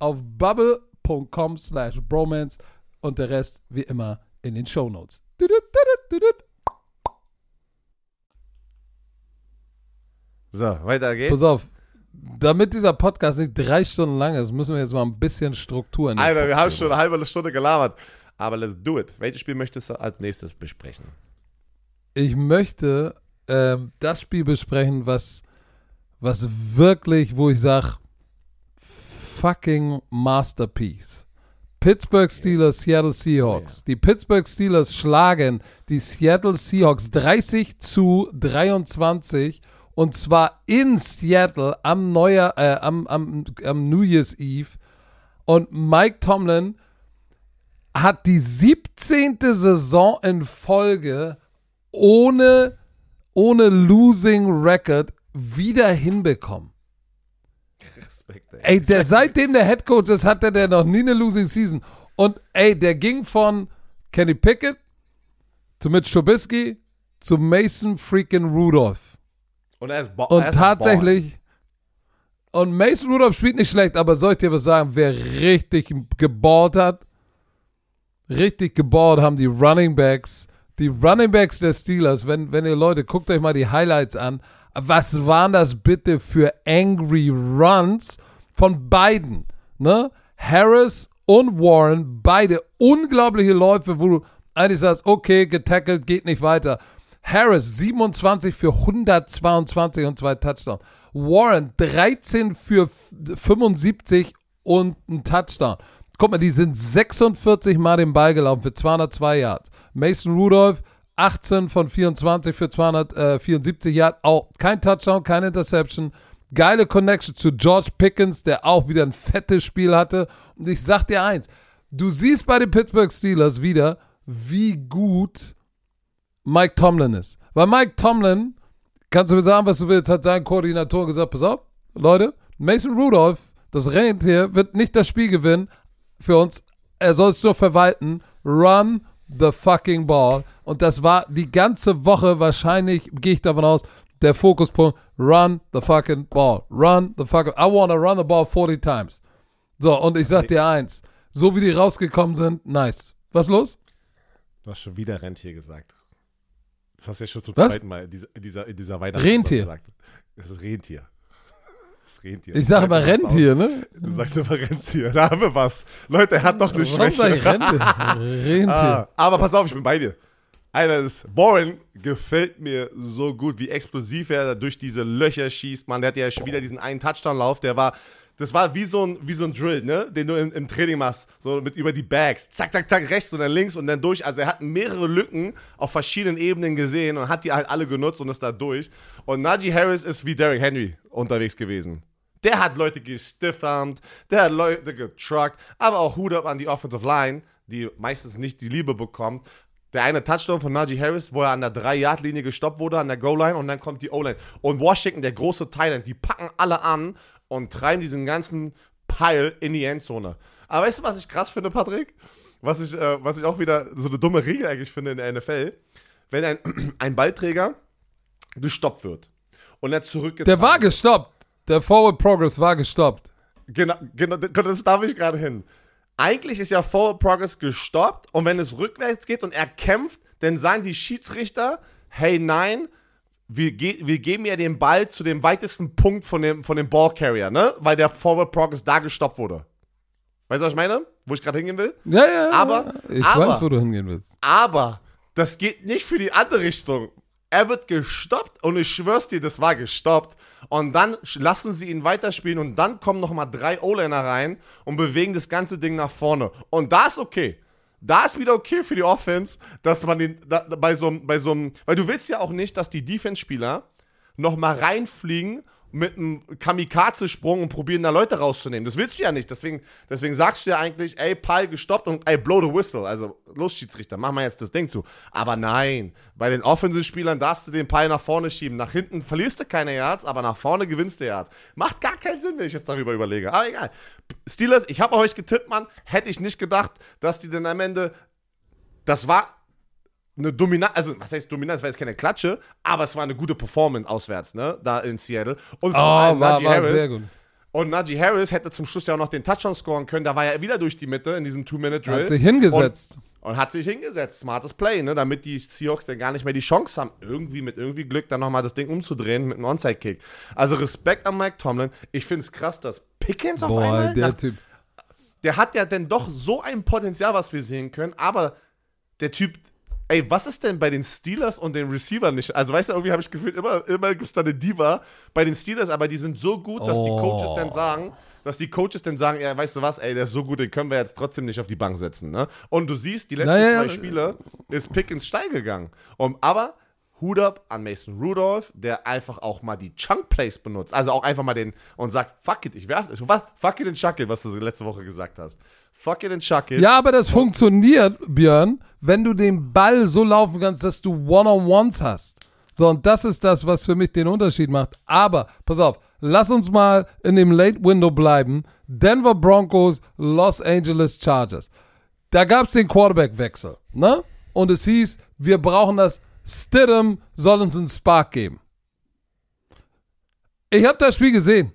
auf bubble.com slash bromance und der Rest wie immer in den tudut, tudut. So, weiter geht's. Pass auf, damit dieser Podcast nicht drei Stunden lang ist, müssen wir jetzt mal ein bisschen Struktur den Alter, wir haben schon eine halbe Stunde gelabert. Aber let's do it. Welches Spiel möchtest du als nächstes besprechen? Ich möchte ähm, das Spiel besprechen, was, was wirklich, wo ich sage, fucking Masterpiece. Pittsburgh Steelers, Seattle Seahawks. Die Pittsburgh Steelers schlagen die Seattle Seahawks 30 zu 23 und zwar in Seattle am Neujahr, äh, am, am, am New Year's Eve. Und Mike Tomlin hat die 17. Saison in Folge ohne, ohne Losing Record wieder hinbekommen. Respekt, ey. Ey, der, seitdem der Head Coach ist, hatte der noch nie eine Losing Season. Und ey, der ging von Kenny Pickett zu Mitch Trubisky zu Mason freaking Rudolph. Und er ist bo Und er ist tatsächlich, und Mason Rudolph spielt nicht schlecht, aber soll ich dir was sagen, wer richtig geballt hat? Richtig geballt haben die Running Backs. Die Running Backs der Steelers, wenn, wenn ihr Leute, guckt euch mal die Highlights an. Was waren das bitte für angry Runs von beiden? Ne? Harris und Warren, beide unglaubliche Läufe, wo du eigentlich sagst, okay, getackelt, geht nicht weiter. Harris 27 für 122 und zwei Touchdowns. Warren 13 für f- 75 und ein Touchdown. Guck mal, die sind 46 Mal den Ball gelaufen für 202 Yards. Mason Rudolph 18 von 24 für 274 Yards. Auch kein Touchdown, keine Interception. Geile Connection zu George Pickens, der auch wieder ein fettes Spiel hatte. Und ich sag dir eins, du siehst bei den Pittsburgh Steelers wieder, wie gut Mike Tomlin ist. Weil Mike Tomlin, kannst du mir sagen, was du willst, hat seinen Koordinatoren gesagt, pass auf, Leute, Mason Rudolph, das Rentier, wird nicht das Spiel gewinnen für uns. Er soll es nur verwalten. Run the fucking ball. Und das war die ganze Woche wahrscheinlich, gehe ich davon aus, der Fokuspunkt. Run the fucking ball. Run the fucking, I wanna run the ball 40 times. So, und ich sag dir eins, so wie die rausgekommen sind, nice. Was los? Du hast schon wieder Rentier gesagt. Das hast du ja schon zum Was? zweiten Mal in dieser, in dieser, in dieser Weihnachten Rentier. gesagt. Es ist Rentier. Rentier. Ich sage immer Rentier, ne? Du sagst immer Rentier. Da haben wir was. Leute, er hat doch eine Warum Schwäche. Rentier. Ah, aber pass auf, ich bin bei dir. Einer ist, Warren gefällt mir so gut, wie explosiv er durch diese Löcher schießt. Man, der hat ja schon wieder diesen einen Touchdown-Lauf, der war, das war wie so ein, wie so ein Drill, ne? Den du im, im Training machst, so mit über die Bags. Zack, zack, zack, rechts und dann links und dann durch. Also er hat mehrere Lücken auf verschiedenen Ebenen gesehen und hat die halt alle genutzt und ist da durch. Und Najee Harris ist wie Derrick Henry unterwegs gewesen. Der hat Leute gestiffarmt, der hat Leute getruckt, aber auch Hut up an die Offensive Line, die meistens nicht die Liebe bekommt. Der eine Touchdown von Najee Harris, wo er an der 3-Yard-Linie gestoppt wurde, an der Goal-Line und dann kommt die O-Line. Und Washington, der große Thailand, die packen alle an und treiben diesen ganzen Pile in die Endzone. Aber weißt du, was ich krass finde, Patrick? Was ich, äh, was ich auch wieder so eine dumme Regel eigentlich finde in der NFL. Wenn ein, ein Ballträger gestoppt wird und er zurückgetragen Der war gestoppt. Der Forward Progress war gestoppt. Genau, genau, das darf ich gerade hin. Eigentlich ist ja Forward Progress gestoppt und wenn es rückwärts geht und er kämpft, dann sagen die Schiedsrichter, hey nein, wir, ge wir geben ja den Ball zu dem weitesten Punkt von dem, von dem Ballcarrier, ne? Weil der Forward Progress da gestoppt wurde. Weißt du, was ich meine? Wo ich gerade hingehen will? Ja, ja. Aber- ich aber- weiß, wo du hingehen willst. Aber das geht nicht für die andere Richtung. Er wird gestoppt und ich schwör's dir, das war gestoppt. Und dann lassen sie ihn weiterspielen und dann kommen nochmal drei O-Liner rein und bewegen das ganze Ding nach vorne. Und da ist okay. Da ist wieder okay für die Offense, dass man den, da, bei so einem, bei so einem, weil du willst ja auch nicht, dass die Defense-Spieler nochmal reinfliegen mit einem Kamikaze-Sprung und probieren da Leute rauszunehmen. Das willst du ja nicht. Deswegen, deswegen sagst du ja eigentlich, ey, Pal gestoppt und ey, blow the whistle. Also, los, Schiedsrichter, mach mal jetzt das Ding zu. Aber nein, bei den Offensive-Spielern darfst du den Pal nach vorne schieben. Nach hinten verlierst du keine Yards, aber nach vorne gewinnst du Yards. Macht gar keinen Sinn, wenn ich jetzt darüber überlege. Aber egal. Steelers, ich habe euch getippt, Mann. Hätte ich nicht gedacht, dass die denn am Ende. Das war eine Dominanz, also was heißt Dominanz, weil es keine Klatsche, aber es war eine gute Performance auswärts, ne, da in Seattle. Und Oh, vor allem war, Najee war Harris. sehr gut. Und Najee Harris hätte zum Schluss ja auch noch den Touchdown scoren können, da war er wieder durch die Mitte in diesem Two-Minute-Drill. Hat sich hingesetzt. Und, und hat sich hingesetzt, smartes Play, ne, damit die Seahawks dann gar nicht mehr die Chance haben, irgendwie mit irgendwie Glück dann nochmal das Ding umzudrehen mit einem Onside-Kick. Also Respekt an Mike Tomlin. Ich finde es krass, dass Pickens auf Boah, einmal der nach Typ. der hat ja denn doch so ein Potenzial, was wir sehen können, aber der Typ, ey, was ist denn bei den Steelers und den Receivern nicht? Also, weißt du, irgendwie habe ich gefühlt, immer, immer gibt es da eine Diva bei den Steelers, aber die sind so gut, dass die Coaches Oh. dann sagen, dass die Coaches dann sagen, ja, weißt du was, ey, der ist so gut, den können wir jetzt trotzdem nicht auf die Bank setzen, ne? Und du siehst, die letzten Naja, zwei ja. Spiele ist Pickens steil gegangen. Und, aber Hut ab an Mason Rudolph, der einfach auch mal die Chunk Plays benutzt. Also auch einfach mal den und sagt, fuck it, ich werf, was? Fuck it and chuck it, was du letzte Woche gesagt hast. Fuck it and chuck it. Ja, aber das funktioniert, Björn, wenn du den Ball so laufen kannst, dass du One-on-Ones hast. So, und das ist das, was für mich den Unterschied macht. Aber, pass auf, lass uns mal in dem Late Window bleiben. Denver Broncos, Los Angeles Chargers. Da gab es den Quarterback-Wechsel, ne? Und es hieß, wir brauchen das. Stidham soll uns einen Spark geben. Ich habe das Spiel gesehen.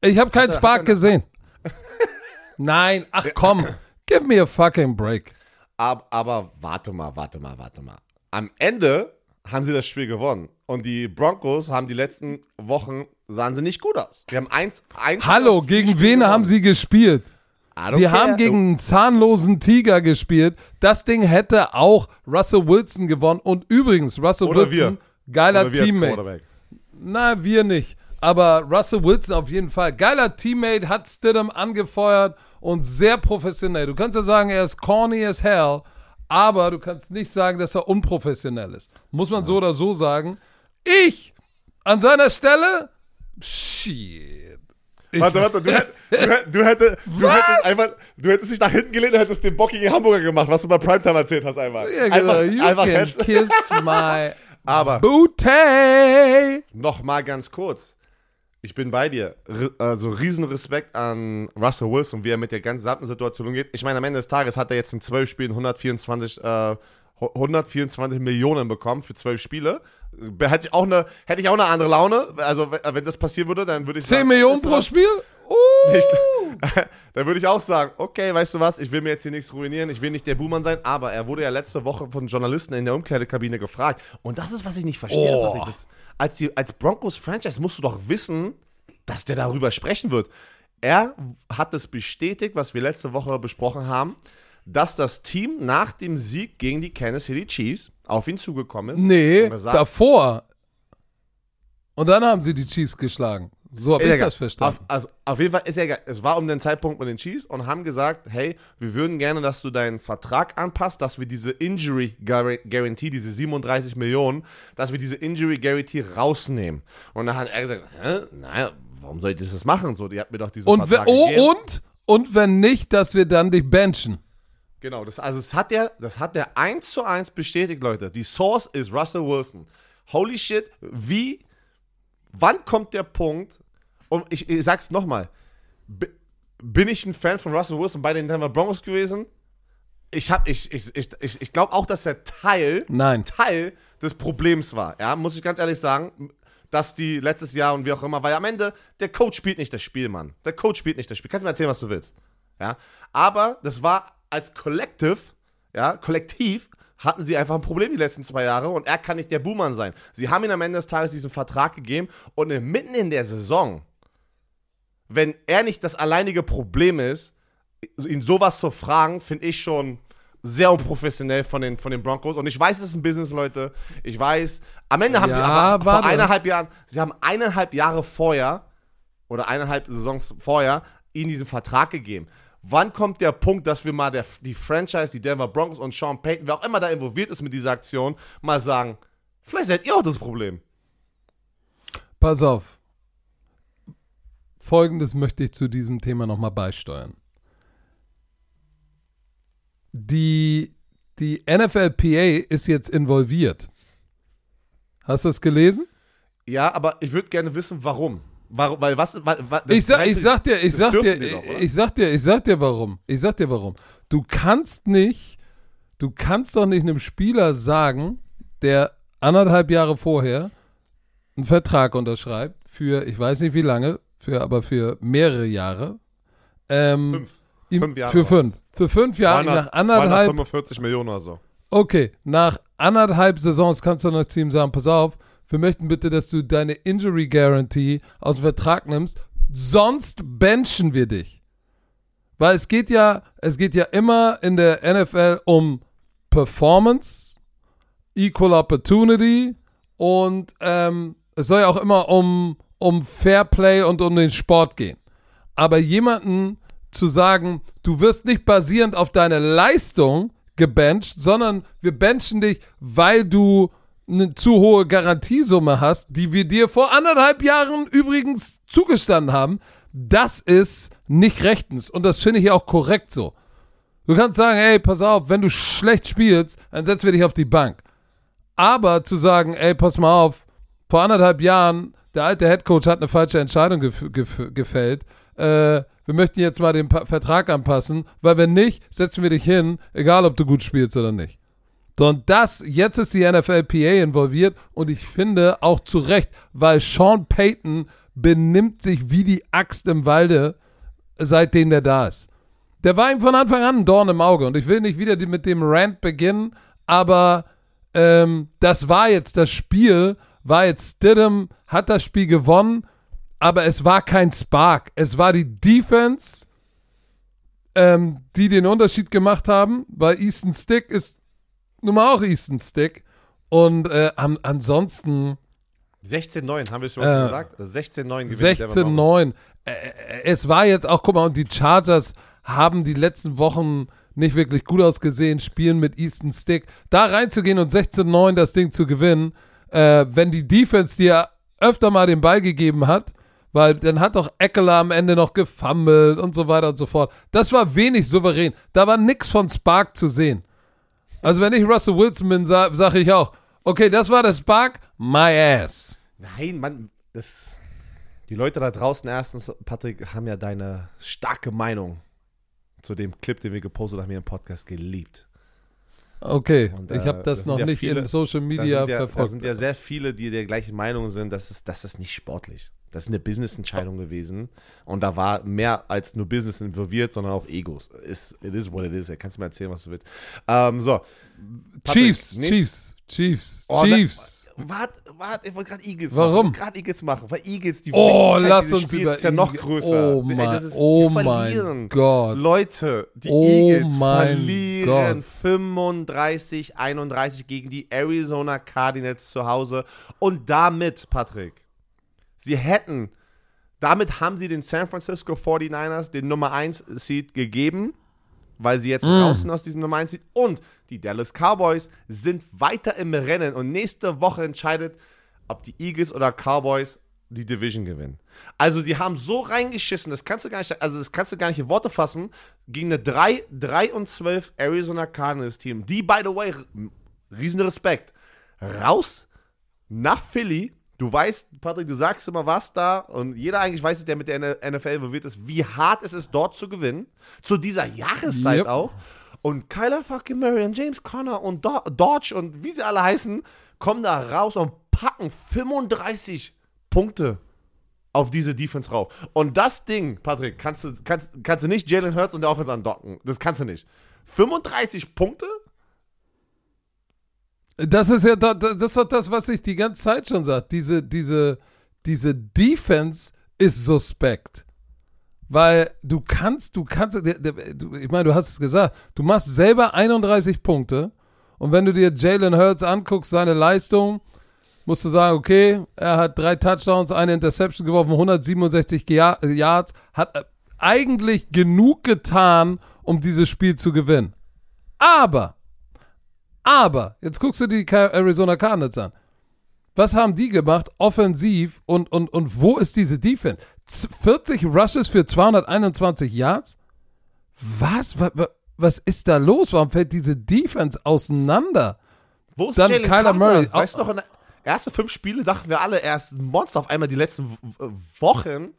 Ich habe keinen Spark gesehen. Nein, ach komm, give me a fucking break. Aber, aber warte mal, warte mal, warte mal. Am Ende haben sie das Spiel gewonnen. Und die Broncos haben die letzten Wochen, sahen sie nicht gut aus. Die haben eins, eins Hallo, gegen wen haben gewonnen. sie gespielt? Die haben gegen einen zahnlosen Tiger gespielt. Das Ding hätte auch Russell Wilson gewonnen. Und übrigens, Russell Oder Wilson, wir. geiler Teammate. Na, wir nicht. Aber Russell Wilson auf jeden Fall. Geiler Teammate, hat Stidham angefeuert und sehr professionell. Du kannst ja sagen, er ist corny as hell, aber du kannst nicht sagen, dass er unprofessionell ist. Muss man so oder so sagen. Ich an seiner Stelle, shit. Warte, warte, du, hätt, du, hätt, du, hätte, du, hättest einfach, du hättest dich nach hinten gelehnt und hättest den bockigen Hamburger gemacht, was du bei Primetime erzählt hast einfach. ja, genau. einfach You einfach can Heads- kiss my Aber booty. noch mal ganz kurz. Ich bin bei dir. R also riesen Respekt an Russell Wilson, wie er mit der ganzen Situation umgeht. Ich meine, am Ende des Tages hat er jetzt in zwölf Spielen 124, äh, 124 Millionen bekommen für zwölf Spiele. Hätte ich, auch eine, hätte ich auch eine andere Laune. Also, wenn das passieren würde, dann würde ich 10 sagen, Millionen pro? Spiel? Uh. Nicht. da würde ich auch sagen, okay, weißt du was, ich will mir jetzt hier nichts ruinieren, ich will nicht der Buhmann sein, aber er wurde ja letzte Woche von Journalisten in der Umkleidekabine gefragt. Und das ist, was ich nicht verstehe, Oh. Patrick. Das, als, die, als Broncos-Franchise musst du doch wissen, dass der darüber sprechen wird. Er hat es bestätigt, was wir letzte Woche besprochen haben, dass das Team nach dem Sieg gegen die Kansas City Chiefs auf ihn zugekommen ist. Nee, gesagt, davor. Und dann haben sie die Chiefs geschlagen. So habe ich egal. das verstanden. Auf, also auf jeden Fall ist ja egal. Es war um den Zeitpunkt mit den Chiefs und haben gesagt, hey, wir würden gerne, dass du deinen Vertrag anpasst, dass wir diese Injury Guar- Guarantee, diese 37 Millionen, dass wir diese Injury Guarantee rausnehmen. Und dann hat er gesagt, hä, naja, warum soll ich das machen? So, die hat mir doch diesen und, gegeben. oh, und, und wenn nicht, dass wir dann dich benchen. Genau, das, also das hat der, das hat der eins zu eins bestätigt, Leute. Die Source ist Russell Wilson. Holy shit, wie, wann kommt der Punkt, und ich, ich sag's nochmal, bi- bin ich ein Fan von Russell Wilson bei den Denver Broncos gewesen? Ich hab, ich, ich, ich, ich, ich glaube auch, dass er Teil, Nein. Teil des Problems war, ja, muss ich ganz ehrlich sagen, dass die letztes Jahr und wie auch immer, weil am Ende, der Coach spielt nicht das Spiel, Mann. Der Coach spielt nicht das Spiel. Kannst du mir erzählen, was du willst. Ja, aber das war als Collective, ja, kollektiv, hatten sie einfach ein Problem die letzten zwei Jahre und er kann nicht der Buhmann sein. Sie haben ihm am Ende des Tages diesen Vertrag gegeben und mitten in der Saison, wenn er nicht das alleinige Problem ist, ihn sowas zu fragen, finde ich schon sehr unprofessionell von den, von den Broncos. Und ich weiß, es ist ein Business, Leute. Ich weiß, am Ende haben Ja, die aber vor warte. eineinhalb Jahren, sie haben eineinhalb Jahre vorher oder eineinhalb Saisons vorher ihnen diesen Vertrag gegeben. Wann kommt der Punkt, dass wir mal der, die Franchise, die Denver Broncos und Sean Payton, wer auch immer da involviert ist mit dieser Aktion, mal sagen, vielleicht seid ihr auch das Problem. Pass auf. Folgendes möchte ich zu diesem Thema nochmal beisteuern. Die, die NFLPA ist jetzt involviert. Hast du es gelesen? Ja, aber ich würde gerne wissen, warum. Warum, weil was, was Ich sag, ich sag dir, ich sag dir, doch, ich sag dir, ich sag dir warum. Ich sag dir warum. Du kannst nicht, du kannst doch nicht einem Spieler sagen, der anderthalb Jahre vorher einen Vertrag unterschreibt für, ich weiß nicht wie lange, für aber für mehrere Jahre. Ähm, Fünf. ihm- Fünf Jahre Für fünf. Für fünf Jahre, 200, nach anderthalb, 245 Millionen oder so. Okay, nach anderthalb Saisons kannst du noch zu ihm sagen, pass auf, wir möchten bitte, dass du deine Injury Guarantee aus dem Vertrag nimmst, sonst benchen wir dich. Weil es geht ja, es geht ja immer in der NFL um Performance, Equal Opportunity und ähm, es soll ja auch immer um, um Fair Play und um den Sport gehen. Aber jemanden zu sagen, du wirst nicht basierend auf deine Leistung gebencht, sondern wir benchen dich, weil du eine zu hohe Garantiesumme hast, die wir dir vor anderthalb Jahren übrigens zugestanden haben, das ist nicht rechtens. Und das finde ich auch korrekt so. Du kannst sagen, ey, pass auf, wenn du schlecht spielst, dann setzen wir dich auf die Bank. Aber zu sagen, ey, pass mal auf, vor anderthalb Jahren, der alte Headcoach hat eine falsche Entscheidung gef gef gefällt. Äh, wir möchten jetzt mal den pa Vertrag anpassen, weil wenn nicht, setzen wir dich hin, egal ob du gut spielst oder nicht. So, und das, jetzt ist die NFLPA involviert und ich finde auch zu Recht, weil Sean Payton benimmt sich wie die Axt im Walde, seitdem der da ist. Der war ihm von Anfang an ein Dorn im Auge und ich will nicht wieder mit dem Rant beginnen, aber ähm, das war jetzt das Spiel, war jetzt Stidham, hat das Spiel gewonnen, aber es war kein Spark. Es war die Defense, ähm, die den Unterschied gemacht haben, weil Easton Stick ist nun mal auch Easton Stick. Und äh, an, ansonsten 16-9, haben wir schon Äh, gesagt? 16-9 gewinnt die Denver Broncos. 16-9. Äh, es war jetzt auch, guck mal, und die Chargers haben die letzten Wochen nicht wirklich gut ausgesehen, spielen mit Easton Stick. Da reinzugehen und 16-9 das Ding zu gewinnen, äh, wenn die Defense dir öfter mal den Ball gegeben hat, weil dann hat doch Eckler am Ende noch gefummelt und so weiter und so fort. Das war wenig souverän. Da war nix von Spark zu sehen. Also wenn ich Russell Wilson bin, sa sage ich auch, okay, das war der Spark, my ass. Nein, Mann, das. Die Leute da draußen erstens, Patrick, haben ja deine starke Meinung zu dem Clip, den wir gepostet haben hier im Podcast, geliebt. Okay, Und, ich äh, habe das das noch ja nicht viele- in Social Da Media sind, ja, da verfolgt. sind ja sehr viele, die der gleichen Meinung sind, das ist, das ist nicht sportlich. Das ist eine Business-Entscheidung gewesen. Und da war mehr als nur Business involviert, sondern auch Egos. It is what it is. Ey. Kannst du mir erzählen, was du willst. Ähm, so. Patrick, Chiefs, nächst- Chiefs, Chiefs, Oh, Chiefs. Warte, warte, ich wollte gerade Eagles Warum? machen. gerade Eagles machen, weil Eagles, die Oh, Wichtigkeit lass dieses uns Spiels über ist ja noch größer. Oh Ey, mein, das ist, oh die mein verlieren. Gott. Leute, die Oh Eagles mein verlieren Gott. 35, 31 gegen die Arizona Cardinals zu Hause. Und damit, Patrick, sie hätten, damit haben sie den San Francisco 49ers den Nummer 1 Seed gegeben, weil sie jetzt Mm. raus sind aus diesem Nummer 1 Seed. Und die Dallas Cowboys sind weiter im Rennen. Und nächste Woche entscheidet, ob die Eagles oder Cowboys die Division gewinnen. Also die haben so reingeschissen, das kannst du gar nicht, also das kannst du gar nicht in Worte fassen, gegen eine 3, 3 und 12 Arizona Cardinals Team, die, by the way, riesen Respekt, raus nach Philly. Du weißt, Patrick, du sagst immer was da und jeder eigentlich weiß, der mit der NFL involviert ist, wie hart es ist, dort zu gewinnen. Zu dieser Jahreszeit Yep. auch. Und Kyler fucking Murray und James Conner und Do Dodge und wie sie alle heißen, kommen da raus und packen 35 Punkte auf diese Defense rauf. Und das Ding, Patrick, kannst du, kannst, kannst du nicht Jalen Hurts und der Offense andocken. Das kannst du nicht. 35 Punkte? Das ist ja doch, das ist doch das, was ich die ganze Zeit schon sage. Diese, diese, diese Defense ist suspekt. Weil du kannst, du kannst, ich meine, du hast es gesagt, du machst selber 31 Punkte und wenn du dir Jalen Hurts anguckst, seine Leistung, musst du sagen, okay, er hat drei Touchdowns, eine Interception geworfen, 167 Gia- Yards, hat äh, eigentlich genug getan, um dieses Spiel zu gewinnen. Aber, aber, jetzt guckst du die Arizona Cardinals an. Was haben die gemacht, offensiv und, und, und wo ist diese Defense? Z 40 Rushes für 221 Yards? Was? Wa- wa- Was ist da los? Warum fällt diese Defense auseinander? Wo ist Dann Jalen Kyler Carter? Murray. Weißt du noch, in den ersten fünf Spiele dachten wir alle, er ist ein Monster. Auf einmal die letzten Wochen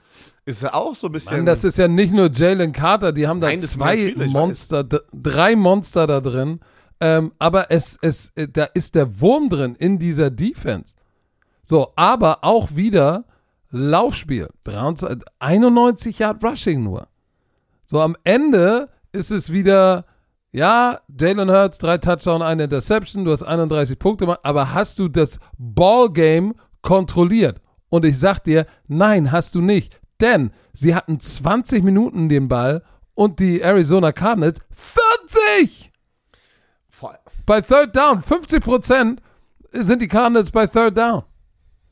ist er auch so ein bisschen. Mann, das ist ja nicht nur Jalen Carter, die haben da Nein, zwei Monster, drei Monster da drin. Ähm, aber es, es, äh, da ist der Wurm drin in dieser Defense. So, aber auch wieder Laufspiel. 23, 91 Yard Rushing nur. So, am Ende ist es wieder, ja, Jalen Hurts, drei Touchdown, eine Interception, du hast 31 Punkte gemacht, aber hast du das Ballgame kontrolliert? Und ich sag dir, nein, hast du nicht. Denn sie hatten 20 Minuten den Ball und die Arizona Cardinals 40! Bei Third Down, 50% sind die Cardinals bei Third Down.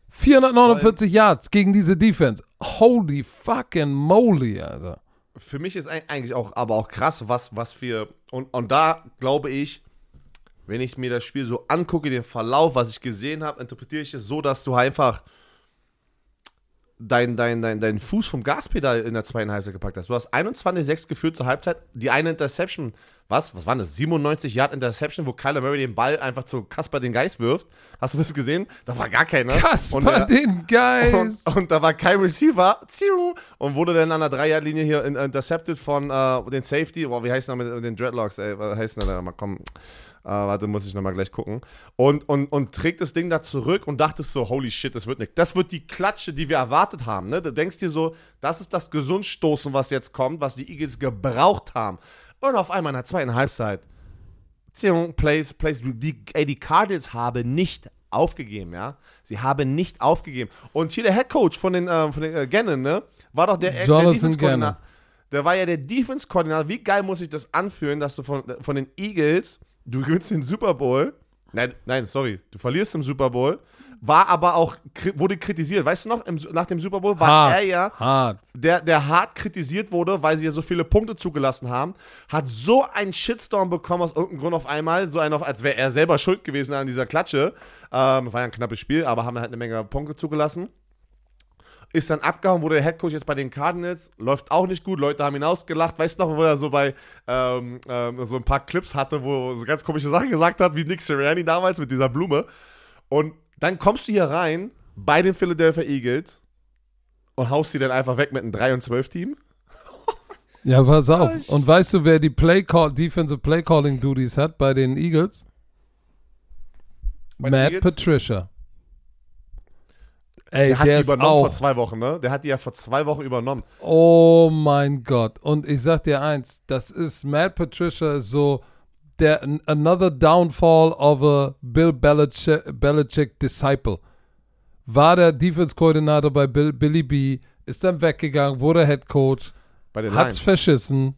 449 Yards gegen diese Defense. Holy fucking moly, Alter. Für mich ist eig- eigentlich auch, aber auch krass, was, was wir. Und, und da glaube ich, wenn ich mir das Spiel so angucke, den Verlauf, was ich gesehen habe, interpretiere ich es so, dass du einfach deinen dein, dein, dein Fuß vom Gaspedal in der zweiten Halbzeit gepackt hast. Du hast 21-6 geführt zur Halbzeit. Die eine Interception, was? Was war das? 97 Yard Interception, wo Kyler Murray den Ball einfach zu Kasper den Geist wirft. Hast du das gesehen? Da war gar keiner. Und Kasper er- den Geist. und, und da war kein Receiver. Und wurde dann an der Dreierlinie hier in, intercepted von äh, den Safety. Boah, wie heißt der mit den Dreadlocks? Ey, was heißt der da? Mal komm. Äh, warte, muss ich nochmal gleich gucken. Und, und, und trägt das Ding da zurück und dachtest so, holy shit, das wird nicht. Das wird die Klatsche, die wir erwartet haben. Ne? Du denkst dir so, das ist das Gesundstoßen, was jetzt kommt, was die Eagles gebraucht haben. Und auf einmal in der zweiten Halbzeit Plays, Plays, die, ey, die Cardinals haben nicht aufgegeben, ja. Sie haben nicht aufgegeben. Und hier der Head Coach von den, äh, von den äh, Gannon, ne, war doch der, der Jonathan Defense-Koordinator. Der war ja der Defense-Koordinator. Wie geil muss ich das anfühlen, dass du von, von den Eagles, du gewinnst den Super Bowl. Nein, nein, sorry, du verlierst im Super Bowl. War aber auch, wurde kritisiert. Weißt du noch, im, nach dem Super Bowl war Hart, er ja hart. der, der hart kritisiert wurde, weil sie ja so viele Punkte zugelassen haben, hat so einen Shitstorm bekommen aus irgendeinem Grund auf einmal, so einen auf, als wäre er selber schuld gewesen an dieser Klatsche. Ähm, war ja ein knappes Spiel, aber haben halt eine Menge Punkte zugelassen. Ist dann abgehauen, wurde der Headcoach jetzt bei den Cardinals, läuft auch nicht gut, Leute haben ihn ausgelacht. Weißt du noch, wo er so bei ähm, ähm, so ein paar Clips hatte, wo er so ganz komische Sachen gesagt hat, wie Nick Sirianni damals mit dieser Blume. Und dann kommst du hier rein bei den Philadelphia Eagles und haust sie dann einfach weg mit einem 3 und 12 Team. Ja, pass auf. Und weißt du, wer die Play Call, Defensive Play Calling Duties hat bei den Eagles? Bei den Matt Eagles? Patricia. Ey, Der hat der die übernommen auch. vor zwei Wochen, ne? Der hat die ja vor zwei Wochen übernommen. Oh mein Gott. Und ich sag dir eins, das ist, Matt Patricia so der another downfall of a Bill Belichick, Belichick disciple. War der Defense-Koordinator bei Bill, Billy B, ist dann weggegangen, wurde Head Coach, Bei den hat's Lions. verschissen,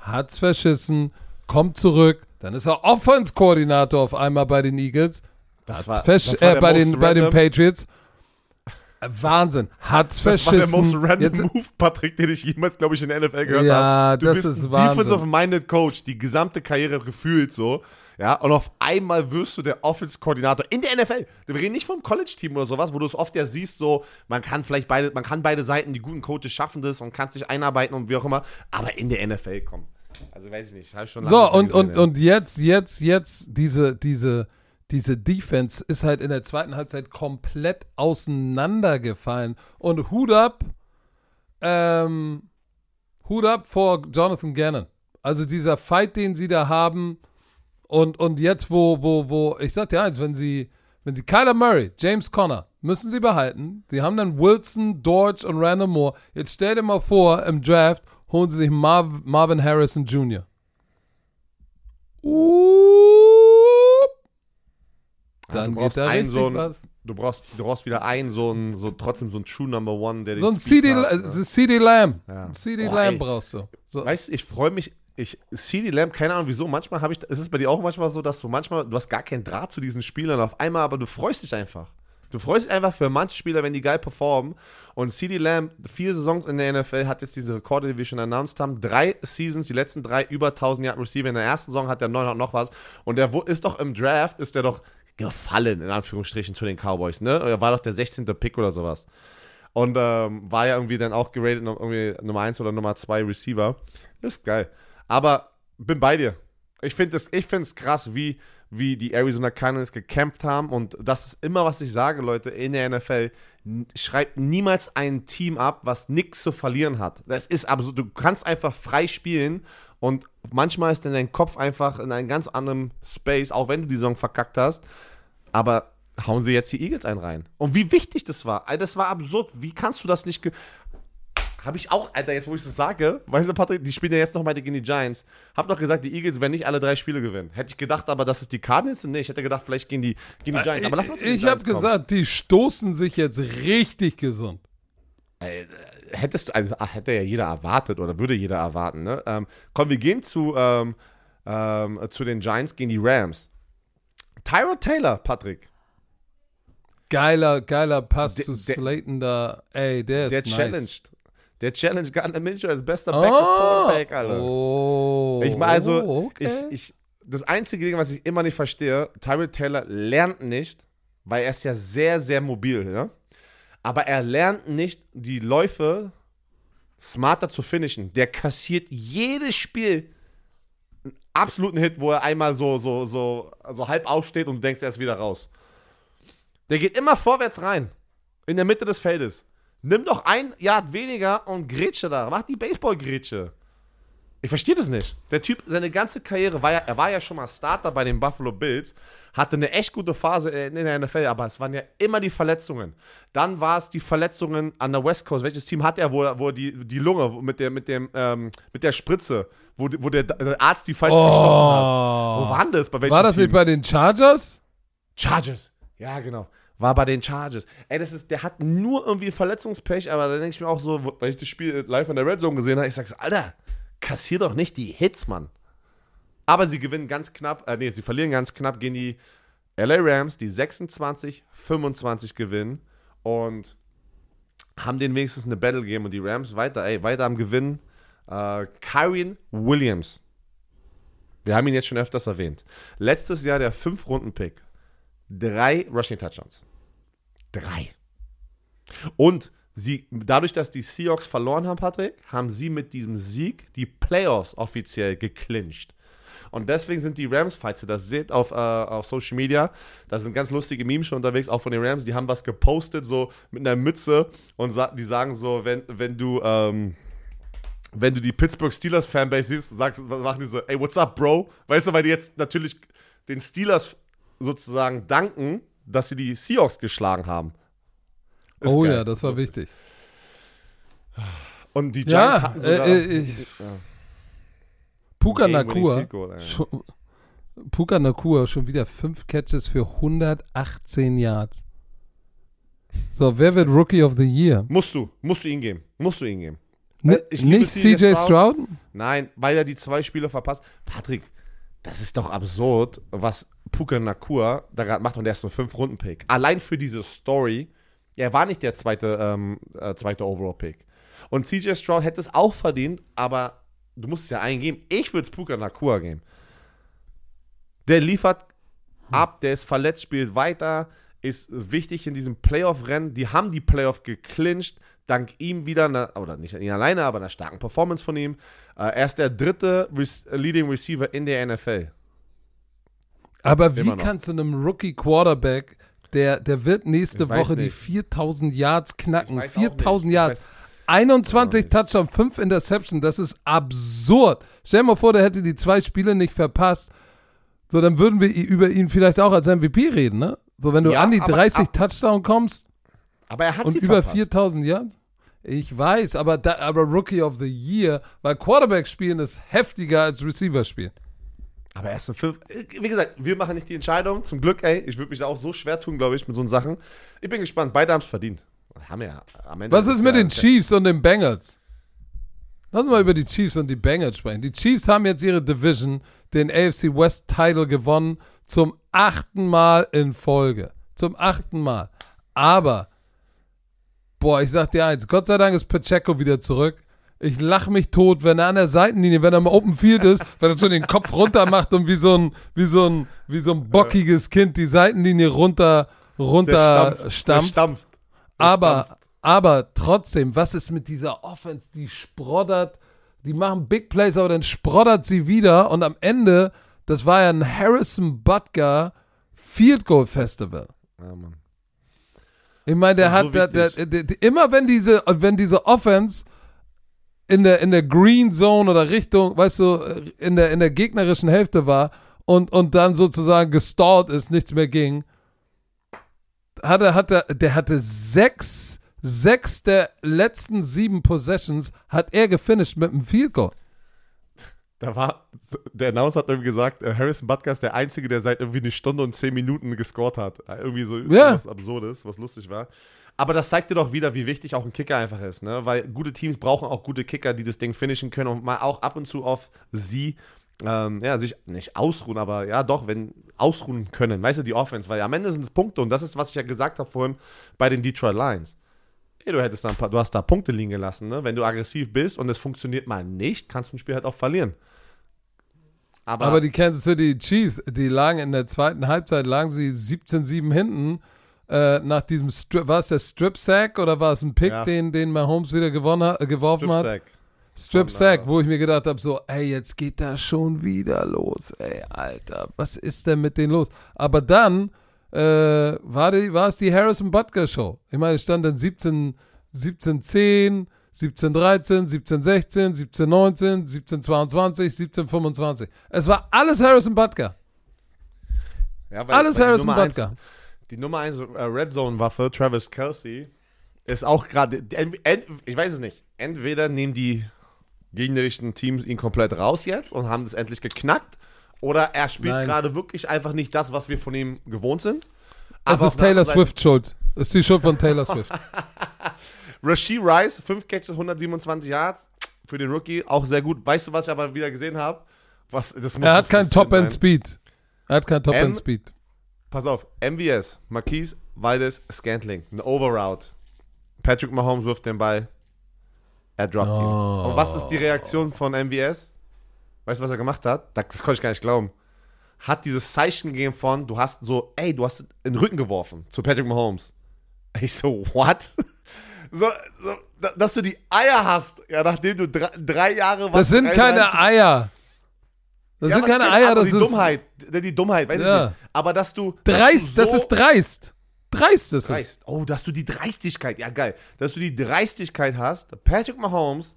hat's verschissen, kommt zurück, dann ist er Offense-Koordinator auf einmal bei den Eagles, Das hat's war- das war äh, bei, den, bei den Patriots. Wahnsinn, hat's Das war der verschissen. most random Jetzt, Move, Patrick, den ich jemals, glaube ich, in der NFL gehört Ja, habe. Du das bist ist ein Wahnsinn. Defensive-minded Coach, die gesamte Karriere gefühlt so. Ja, und auf einmal wirst du der Offense-Koordinator in der NFL. Wir reden nicht vom College-Team oder sowas, wo du es oft ja siehst, so, man kann vielleicht beide, man kann beide Seiten, die guten Coaches schaffen das und kann sich einarbeiten und wie auch immer, aber in der NFL, komm. Also weiß ich nicht, habe schon So, und, mehr und, gesehen, und jetzt, jetzt, jetzt, diese, diese, diese Defense ist halt in der zweiten Halbzeit komplett auseinandergefallen. Und Hut ab, ähm, Hut ab vor Jonathan Gannon. Also dieser Fight, den sie da haben. Und, und jetzt, wo, wo, wo, ich sag dir eins, wenn sie, wenn sie Kyler Murray, James Conner, müssen sie behalten. Sie haben dann Wilson, Dortch und Randall Moore. Jetzt stell dir mal vor, im Draft holen sie sich Marv, Marvin Harrison Jr. Up. Dann du geht brauchst da einen richtig so einen- was. Du brauchst, du brauchst wieder einen, so ein, so trotzdem so ein True Number One, der So ein CD, hat, äh, ne? CD Lamb. Ja. CD Lamb brauchst du. So. Weißt du, ich freue mich, ich, CD Lamb, keine Ahnung wieso, manchmal habe ich, ist es bei dir auch manchmal so, dass du manchmal, du hast gar keinen Draht zu diesen Spielern auf einmal, aber du freust dich einfach. Du freust dich einfach für manche Spieler, wenn die geil performen. Und CD Lamb, vier Saisons in der NFL, hat jetzt diese Rekorde, die wir schon announced haben. Drei Seasons, die letzten drei über 1000 Yard Receiver. In der ersten Saison hat er 900 noch was. Und der ist doch im Draft, ist der doch gefallen, in Anführungsstrichen, zu den Cowboys, ne? Er war doch der 16. Pick oder sowas. Und ähm, war ja irgendwie dann auch geratet, noch irgendwie Nummer 1 oder Nummer 2 Receiver. Ist geil. Aber bin bei dir. Ich finde es krass, wie, wie die Arizona Cardinals gekämpft haben. Und das ist immer, was ich sage, Leute, in der NFL. Schreibt niemals ein Team ab, was nichts zu verlieren hat. Das ist absurd. Du kannst einfach frei spielen und manchmal ist dann dein Kopf einfach in einem ganz anderen Space, auch wenn du die Saison verkackt hast. Aber hauen sie jetzt die Eagles ein rein. Und wie wichtig das war. Alter, Das war absurd. Wie kannst du das nicht. Habe ich auch, Alter, jetzt wo ich das sage, weißt du, Patrick, die spielen ja jetzt nochmal gegen die Giants. Hab doch gesagt, die Eagles werden nicht alle drei Spiele gewinnen. Hätte ich gedacht, aber dass es die Cardinals sind? Nee, ich hätte gedacht, vielleicht gegen die, gegen die Giants. Aber lass mal ich ich habe gesagt, die stoßen sich jetzt richtig gesund. Ey, hättest du, also ach, hätte ja jeder erwartet oder würde jeder erwarten, ne? Ähm, komm, wir gehen zu, ähm, ähm, zu den Giants gegen die Rams. Tyrod Taylor, Patrick, Geiler, geiler Pass Der- zu Slayton da. Ey, der ist der nice. challenged. Der challenged Gardner Minshew als bester Oh, Backup Quarterback, Alter. oh, Ich meine, also, okay. ich, ich, das einzige Ding, was ich immer nicht verstehe, Tyrod Taylor lernt nicht, weil er ist ja sehr, sehr mobil, ne? Aber er lernt nicht, die Läufe smarter zu finishen. Der kassiert jedes Spiel einen absoluten Hit, wo er einmal so, so, so, so halb aufsteht und du denkst, er ist wieder raus. Der geht immer vorwärts rein. In der Mitte des Feldes. Nimm doch ein Yard weniger und grätsche da. Mach die Baseball-Grätsche. Ich verstehe das nicht. Der Typ, seine ganze Karriere war ja, er war ja schon mal Starter bei den Buffalo Bills, hatte eine echt gute Phase in der NFL, aber es waren ja immer die Verletzungen. Dann war es die Verletzungen an der West Coast. Welches Team hat er, wo, wo die, die Lunge mit der, mit dem, ähm, mit der Spritze, wo, wo der, der Arzt die falsch gestochen hat? Wo oh. war denn das? Bei welchem War das Team? nicht bei den Chargers? Chargers. Ja, genau. War bei den Chargers. Ey, das ist, der hat nur irgendwie Verletzungspech, aber da denke ich mir auch so, weil ich das Spiel live in der Red Zone gesehen habe, ich sag's, Alter, kassier doch nicht die Hits, Mann. Aber sie gewinnen ganz knapp, äh, nee, sie verlieren ganz knapp gegen die LA Rams, die 26, 25 gewinnen und haben denen wenigstens eine Battle gegeben und die Rams weiter, ey, weiter am Gewinnen. Äh, Kyrian Williams. Wir haben ihn jetzt schon öfters erwähnt. Letztes Jahr der 5-Runden-Pick. Drei Rushing Touchdowns. Drei. Und sie, dadurch, dass die Seahawks verloren haben, Patrick, haben sie mit diesem Sieg die Playoffs offiziell geclincht. Und deswegen sind die Rams, falls ihr das seht auf, äh, auf Social Media, da sind ganz lustige Memes schon unterwegs, auch von den Rams, die haben was gepostet, so mit einer Mütze und sa die sagen so, wenn, wenn du, ähm, wenn du die Pittsburgh Steelers Fanbase siehst, sagst, machen die so, ey, what's up, Bro? Weißt du, weil die jetzt natürlich den Steelers sozusagen danken, dass sie die Seahawks geschlagen haben. Ist oh geil. ja, das war wichtig. Und die Giants Ja, hatten sogar... äh, äh, ich- ja. Puka Nakua. Goal. Schon, Puka Nakua schon wieder fünf Catches für 118 Yards. So, wer wird Rookie of the Year? Musst du, musst du ihn geben. Musst du ihn geben. N Äh, ich liebe nicht CJ Stroud. Nein, weil er die zwei Spiele verpasst. Patrick, das ist doch absurd, was Puka Nakua da gerade macht und der ist nur fünf Runden Pick. Allein für diese Story, er war nicht der zweite, ähm, äh, zweite Overall Pick. Und CJ Stroud hätte es auch verdient, aber du musst es ja eingeben. Ich würde es Puka Nakua geben. Der liefert ab, der ist verletzt, spielt weiter, ist wichtig in diesem Playoff-Rennen. Die haben die Playoff geclincht, dank ihm wieder, einer, oder nicht ihn alleine, aber einer starken Performance von ihm. Äh, er ist der dritte Re Leading Receiver in der NFL. Aber wie kannst du einem Rookie Quarterback, der, der wird nächste Woche die nicht. 4000 Yards knacken? Ich weiß auch 4000 nicht. Ich Yards. Weiß- 21 nicht. Touchdown, 5 Interception, das ist absurd. Stell dir mal vor, der hätte die zwei Spiele nicht verpasst. So, dann würden wir über ihn vielleicht auch als MVP reden, ne? So, wenn du Ja, an die aber 30 ab- Touchdown kommst Aber er hat und sie über verpasst. 4000 Yards. Ich weiß, aber, da, aber Rookie of the Year, weil Quarterback spielen ist heftiger als Receiver spielen. Aber er ist ein fünf. Wie gesagt, wir machen nicht die Entscheidung. Zum Glück, ey. Ich würde mich da auch so schwer tun, glaube ich, mit so Sachen. Ich bin gespannt. Beide haben es verdient. Haben ja am Ende. Was ist mit den Chiefs und den Bengals? Lass uns mal über die Chiefs und die Bengals sprechen. Die Chiefs haben jetzt ihre Division, den AFC West Title gewonnen, zum achten Mal in Folge. Zum achten Mal. Aber, boah, ich sag dir eins, Gott sei Dank ist Pacheco wieder zurück. Ich lach mich tot, wenn er an der Seitenlinie, wenn er im Open Field ist, wenn er so den Kopf runter macht und wie so ein, wie so ein, wie so ein bockiges Kind die Seitenlinie runter, runter Der stampft. Der stampft. Aber, aber trotzdem, was ist mit dieser Offense? Die sproddert, die machen Big Plays, aber dann sproddert sie wieder und am Ende, das war ja ein Harrison Butker Field Goal Festival. Ja, Mann. Ich meine, der So hat, der, der, der, der, immer wenn diese, wenn diese Offense in der, in der Green Zone oder Richtung, weißt du, in der, in der gegnerischen Hälfte war und, und dann sozusagen gestallt ist, nichts mehr ging, hat er, hat er, der hatte sechs, sechs der letzten sieben Possessions hat er gefinisht mit einem Field Goal. Da war, der Announcer hat irgendwie gesagt, äh, Harrison Butker ist der Einzige, der seit irgendwie eine Stunde und zehn Minuten gescored hat. Äh, Irgendwie so Ja. was Absurdes, was lustig war. Aber das zeigt dir doch wieder, wie wichtig auch ein Kicker einfach ist, ne? Weil gute Teams brauchen auch gute Kicker, die das Ding finishen können und mal auch ab und zu auf sie, ähm, ja, sich nicht ausruhen, aber ja, doch, wenn ausruhen können. Weißt du, die Offense, weil am Ende sind es Punkte und das ist, was ich ja gesagt habe vorhin bei den Detroit Lions. Ey, du hättest da ein paar, du hast da Punkte liegen gelassen, ne? Wenn du aggressiv bist und es funktioniert mal nicht, kannst du ein Spiel halt auch verlieren. Aber, Aber die Kansas City Chiefs, die lagen in der zweiten Halbzeit, lagen sie 17-7 hinten. Äh, nach diesem Strip, war es der Strip Sack oder war es ein Pick, Ja. den, den Mahomes wieder gewonnen hat, äh, geworfen hat? Strip Sack, äh, wo ich mir gedacht habe, so, ey, jetzt geht das schon wieder los, ey, Alter, was ist denn mit denen los? Aber dann äh, war, die, war es die Harrison Butker Show. Ich meine, es stand dann 17, 17, 10, 17, 13, 17, 16, 17, 19, 17, 22, 17, 25. Es war alles Harrison Butker. Ja, weil- Alles weil Harrison Nummer eins- Butker. Die Nummer 1 Red Zone Waffe, Travis Kelsey, ist auch gerade, ich weiß es nicht, entweder nehmen die gegnerischen Teams ihn komplett raus jetzt und haben das endlich geknackt, oder er spielt Nein. gerade wirklich einfach nicht das, was wir von ihm gewohnt sind. Es Aber ist auf der Taylor Swift schuld. Es ist die Schuld von Taylor Swift. Rasheed Rice, 5 Catches, 127 Yards für den Rookie, auch sehr gut. Weißt du, was ich aber wieder gesehen habe? Was, er hat keinen Top-End-Speed. Er hat keinen Top-End-Speed. Pass auf, MVS, Marquise, Valdes, Scantling, ein Overroute. Patrick Mahomes wirft den Ball, er droppt ihn. Oh. Und was ist die Reaktion von MVS? Weißt du, was er gemacht hat? Das, das konnte ich gar nicht glauben. Hat dieses Zeichen gegeben von, du hast so, ey, du hast in den Rücken geworfen zu Patrick Mahomes. Ich so, what? So, so, da- dass du die Eier hast, ja, nachdem du drei, drei Jahre Das sind 33 keine Eier. Das Ja, sind keine Eier, das die ist Dummheit, die Dummheit, weiß Ja. ich nicht. Aber dass du dass dreist. du Das so- ist dreist. Dreist ist es. Dreist. Oh, dass du die Dreistigkeit, ja geil, dass du die Dreistigkeit hast, Patrick Mahomes,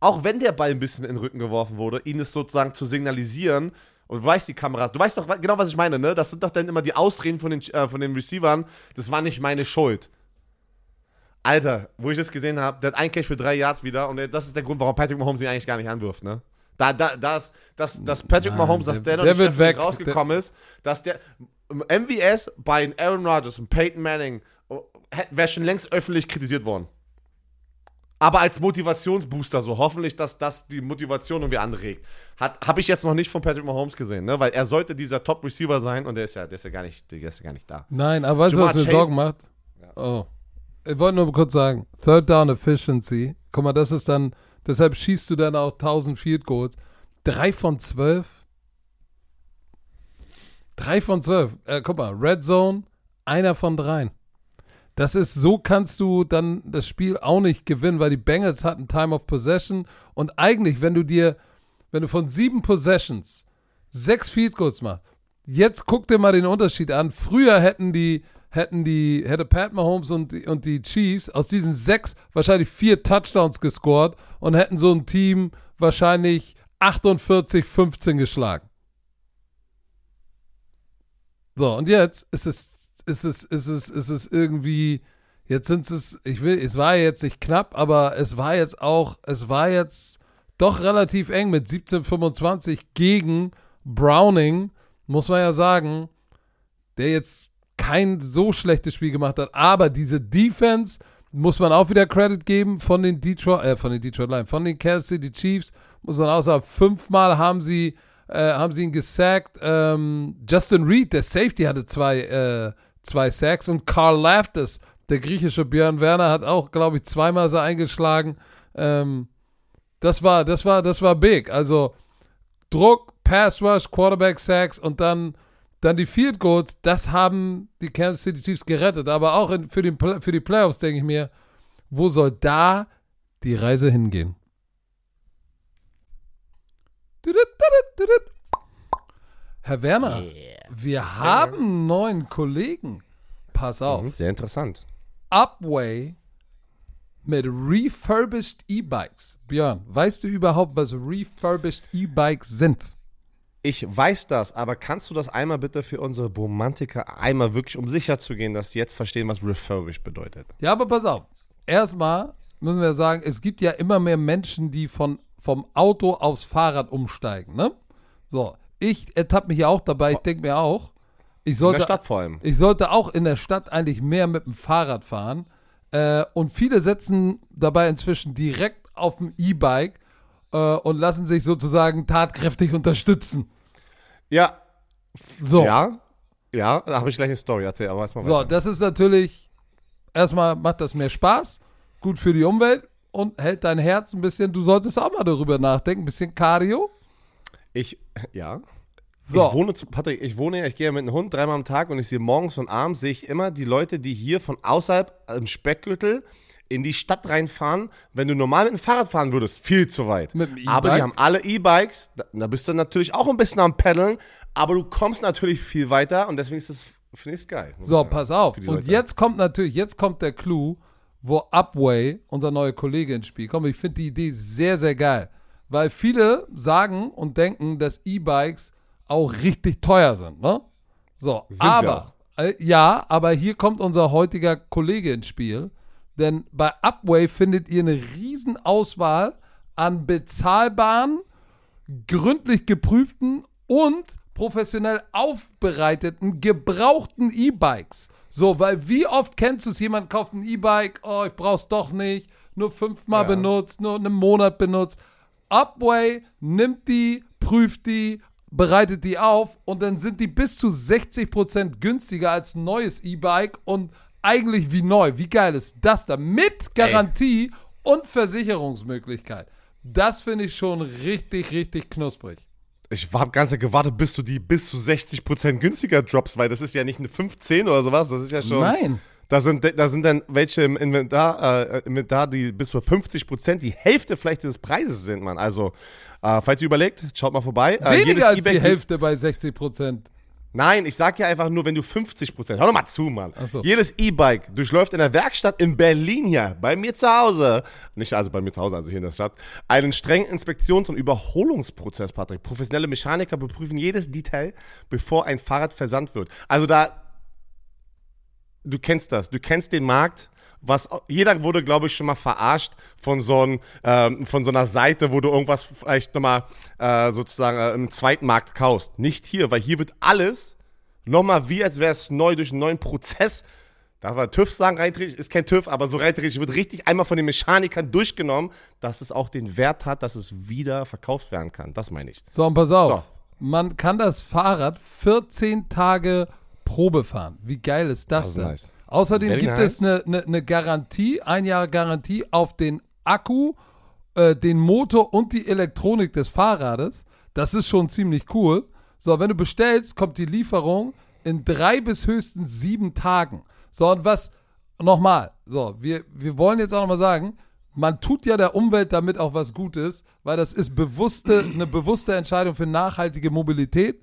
auch wenn der Ball ein bisschen in den Rücken geworfen wurde, ihn es sozusagen zu signalisieren und du weißt die Kameras, du weißt doch genau, was ich meine, ne? Das sind doch dann immer die Ausreden von den, äh, von den Receivern, das war nicht meine Schuld. Alter, wo ich das gesehen habe, der hat ein Catch für drei Yards wieder und das ist der Grund, warum Patrick Mahomes ihn eigentlich gar nicht anwirft, ne? Da, da, das, das, dass Patrick Nein, Mahomes, dass der, der- noch der nicht weg. rausgekommen ist, dass der MVS bei Aaron Rodgers und Peyton Manning oh, wäre schon längst öffentlich kritisiert worden. Aber als Motivationsbooster, so hoffentlich, dass das die Motivation irgendwie anregt. Habe ich jetzt noch nicht von Patrick Mahomes gesehen, ne? Weil er sollte dieser Top-Receiver sein und der ist ja, der ist ja gar nicht, der ist ja gar nicht da. Nein, aber weißt du, was mir Chase- Sorgen macht? Oh. Ich wollte nur kurz sagen, Third Down Efficiency, guck mal, das ist dann, deshalb schießt du dann auch 1000 Field Goals. Drei von zwölf. Drei von zwölf. Äh, guck mal, Red Zone, einer von dreien. Das ist, so kannst du dann das Spiel auch nicht gewinnen, weil die Bengals hatten Time of Possession und eigentlich, wenn du dir, wenn du von sieben Possessions sechs Field Goals machst, jetzt guck dir mal den Unterschied an. Früher hätten die, hätten die, hätte Pat Mahomes und, die- und die Chiefs aus diesen sechs wahrscheinlich vier Touchdowns gescored und hätten so ein Team wahrscheinlich 48, 15 geschlagen. So, und jetzt ist es, ist es, ist es, ist es irgendwie, jetzt sind es, ich will, es war jetzt nicht knapp, aber es war jetzt auch, es war jetzt doch relativ eng mit 17,25 gegen Browning, muss man ja sagen, der jetzt kein so schlechtes Spiel gemacht hat, aber diese Defense muss man auch wieder Credit geben von den Detroit, äh, von den Detroit Lions, von den Kansas City Chiefs, muss man auch sagen, fünfmal haben sie, äh, haben sie ihn gesackt. Ähm, Justin Reed, der Safety, hatte zwei, äh, zwei Sacks und Carl Laftis, der griechische Björn Werner, hat auch, glaube ich, zweimal so eingeschlagen. Ähm, das war, das war, das war big. Also Druck, Pass Rush, Quarterback Sacks und dann, dann die Field Goals, das haben die Kansas City Chiefs gerettet. Aber auch in, für, den, für die Playoffs denke ich mir, wo soll da die Reise hingehen? Herr Werner, wir haben einen neuen Kollegen. Pass auf. Mhm, Sehr interessant. Upway mit refurbished E-Bikes. Björn, weißt du überhaupt, was refurbished E-Bikes sind? Ich weiß das, aber kannst du das einmal bitte für unsere Romantiker einmal wirklich, um sicher zu gehen, dass sie jetzt verstehen, was refurbished bedeutet? Ja, aber pass auf. Erstmal müssen wir sagen, es gibt ja immer mehr Menschen, die von, vom Auto aufs Fahrrad umsteigen, ne? So, ich ertappe mich ja auch dabei, ich denke mir auch, ich In sollte, der Stadt vor allem. ich sollte auch in der Stadt eigentlich mehr mit dem Fahrrad fahren. Äh, und viele setzen dabei inzwischen direkt auf dem E-Bike äh, und lassen sich sozusagen tatkräftig unterstützen. Ja, So, ja, ja, da habe ich gleich eine Story erzählt, aber erstmal so weiter. das ist natürlich, erstmal macht das mehr Spaß, gut für die Umwelt und hält dein Herz ein bisschen, du solltest auch mal darüber nachdenken, ein bisschen Cardio. Ich, ja. So. Ich wohne, Patrick, ich wohne ja, ich gehe ja mit einem Hund dreimal am Tag und ich sehe morgens und abends, sehe ich immer die Leute, die hier von außerhalb im Speckgürtel in die Stadt reinfahren. Wenn du normal mit dem Fahrrad fahren würdest, viel zu weit. Mit dem E-Bike? aber die haben alle E-Bikes, da, da bist du natürlich auch ein bisschen am Peddeln, aber du kommst natürlich viel weiter und deswegen ist das, finde ich es geil. So, pass auf. Und Leute. jetzt kommt natürlich, jetzt kommt der Clou, wo Upway, unser neuer Kollege, ins Spiel kommt. Ich finde die Idee sehr, sehr geil. Weil viele sagen und denken, dass E-Bikes auch richtig teuer sind, ne? So, Sind aber, äh, ja, aber hier kommt unser heutiger Kollege ins Spiel. Denn bei Upway findet ihr eine riesen Auswahl an bezahlbaren, gründlich geprüften und professionell aufbereiteten, gebrauchten E-Bikes. So, weil wie oft kennst du es, jemand kauft ein E-Bike, oh, ich brauch's doch nicht, nur fünfmal Ja. benutzt, nur einen Monat benutzt. Upway nimmt die, prüft die, bereitet die auf und dann sind die bis zu 60% günstiger als ein neues E-Bike und eigentlich wie neu. Wie geil ist das da? Mit Garantie und Versicherungsmöglichkeit. Das finde ich schon richtig, richtig knusprig. Ich habe ganz gewartet, bis du die bis zu 60% günstiger droppst, weil das ist ja nicht eine 15 oder sowas, das ist ja schon. Nein. Da sind, da sind dann welche im Inventar, äh, Inventar, die bis zu 50% die Hälfte vielleicht des Preises sind, Mann. Also, äh, falls ihr überlegt, schaut mal vorbei. Äh, Weniger als die Hälfte bei 60%. Nein, ich sag ja einfach nur, wenn du 50%, hör doch mal zu, Mann. So. Jedes E-Bike durchläuft in der Werkstatt in Berlin hier, bei mir zu Hause, nicht also bei mir zu Hause, also hier in der Stadt, einen strengen Inspektions- und Überholungsprozess, Patrick. Professionelle Mechaniker beprüfen jedes Detail, bevor ein Fahrrad versandt wird. Also da, du kennst das, du kennst den Markt was jeder wurde, glaube ich, schon mal verarscht von so, ein, ähm, von so einer Seite, wo du irgendwas vielleicht nochmal äh, sozusagen äh, im Zweitmarkt kaufst. Nicht hier, weil hier wird alles nochmal wie, als wäre es neu durch einen neuen Prozess. Darf man TÜV sagen, rein ist kein TÜV, aber so rein wird richtig einmal von den Mechanikern durchgenommen, dass es auch den Wert hat, dass es wieder verkauft werden kann. Das meine ich. So, und pass auf. Man kann das Fahrrad 14 Tage Probe fahren. Wie geil ist das, Das ist denn? nice. Außerdem Very gibt nice. es eine, eine, eine Garantie, ein Jahr Garantie auf den Akku, äh, den Motor und die Elektronik des Fahrrades. Das ist schon ziemlich cool. So, wenn du bestellst, kommt die Lieferung in drei bis höchstens sieben Tagen. So, und was, nochmal, so, wir, wir wollen jetzt auch nochmal sagen, man tut ja der Umwelt damit auch was Gutes, weil das ist bewusste, eine bewusste Entscheidung für nachhaltige Mobilität.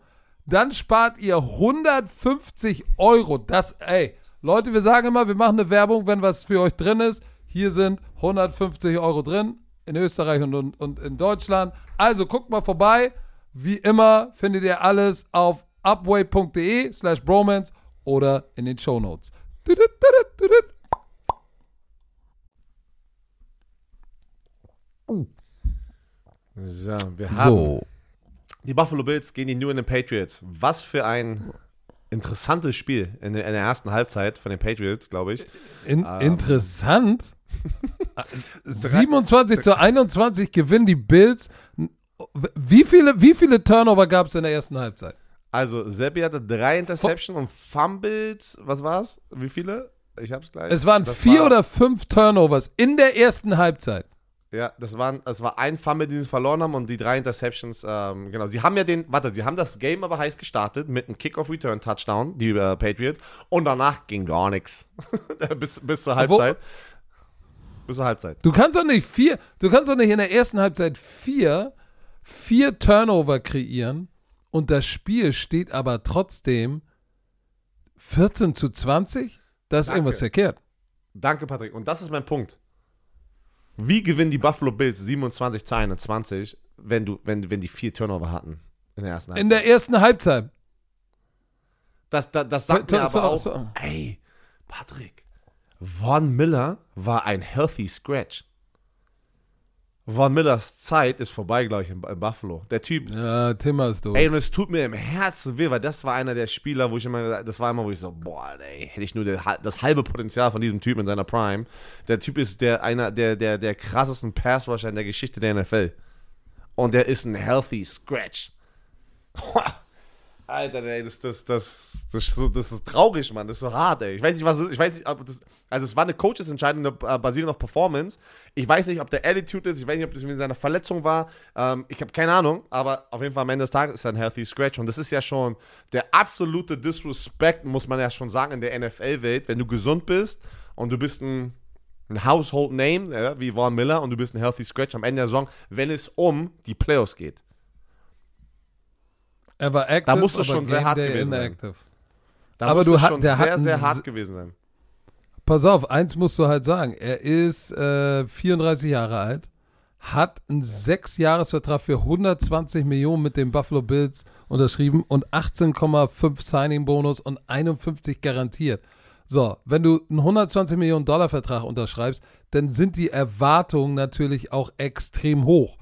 Dann spart ihr 150 Euro. Das, ey, Leute, wir sagen immer, wir machen eine Werbung, wenn was für euch drin ist. Hier sind 150 Euro drin in Österreich und, und, und in Deutschland. Also guckt mal vorbei. Wie immer findet ihr alles auf upway.de slash bromance oder in den Shownotes. So, wir haben So. Die Buffalo Bills gegen die New England Patriots. Was für ein interessantes Spiel in der, ersten Halbzeit von den Patriots, glaube ich. In, Interessant. 27 zu 21 gewinnen die Bills. Wie viele, wie viele Turnover gab es in der ersten Halbzeit? Also, Seppi hatte drei Interception und Fumbles. Was war's? Wie viele? Ich hab's gleich. Es waren Das vier war, oder fünf Turnovers in der ersten Halbzeit. Ja, das waren, es war ein Fumble, den sie verloren haben und die drei Interceptions. Ähm, genau. Sie haben ja den, warte, sie haben das Game aber heiß gestartet mit einem Kickoff-Return-Touchdown, die äh, Patriots. Und danach ging gar nichts. bis, bis zur Halbzeit. Bis zur Halbzeit. Du kannst doch nicht vier, du kannst doch nicht in der ersten Halbzeit vier, vier Turnover kreieren und das Spiel steht aber trotzdem 14 zu 20? Da ist Danke. irgendwas verkehrt. Danke, Patrick. Und das ist mein Punkt. Wie gewinnen die Buffalo Bills 27 zu 21, wenn, du, wenn, wenn die vier Turnover hatten in der ersten Halbzeit? In der ersten Halbzeit. Das, das, das sagt mir So- aber auch, so- ey, Patrick, Von Miller war ein healthy scratch. Von Millers Zeit ist vorbei, glaube ich, in, in Buffalo. Der Typ, Ja, Thema ist durch. ey, und es tut mir im Herzen weh, weil das war einer der Spieler, wo ich immer, das war immer, wo ich so, boah, ey, hätte ich nur der, das halbe Potenzial von diesem Typen in seiner Prime. Der Typ ist der, einer der, der, der krassesten Passrusher in der Geschichte der NFL. Und der ist ein healthy scratch. Alter, ey, das, das, das, das, ist so- das ist traurig, Mann. Das ist so hart, ey. Ich weiß nicht, was. Ich weiß nicht, ob das. Also, es war eine Coaches-Entscheidung äh, basierend auf Performance. Ich weiß nicht, ob der Attitude ist. Ich weiß nicht, ob das wegen seiner Verletzung war. Ähm, ich habe keine Ahnung. Aber auf jeden Fall am Ende des Tages ist er ein Healthy Scratch. Und das ist ja schon der absolute Disrespect, muss man ja schon sagen, in der NFL-Welt. Wenn du gesund bist und du bist ein, ein Household Name, ja, wie Von Miller, und du bist ein Healthy Scratch am Ende der Saison, wenn es um die Playoffs geht. Er war active, Da musst du aber schon sehr hart Day gewesen sein. inactive. Da Aber muss du hat- schon der hat sehr, sehr hart gewesen sein. Pass auf, eins musst du halt sagen. Er ist äh, 34 Jahre alt, hat einen Sechs-Jahres-Vertrag für 120 Millionen mit den Buffalo Bills unterschrieben und 18,5 Signing-Bonus und 51 garantiert. So, wenn du einen 120 Millionen Dollar Vertrag unterschreibst, dann sind die Erwartungen natürlich auch extrem hoch.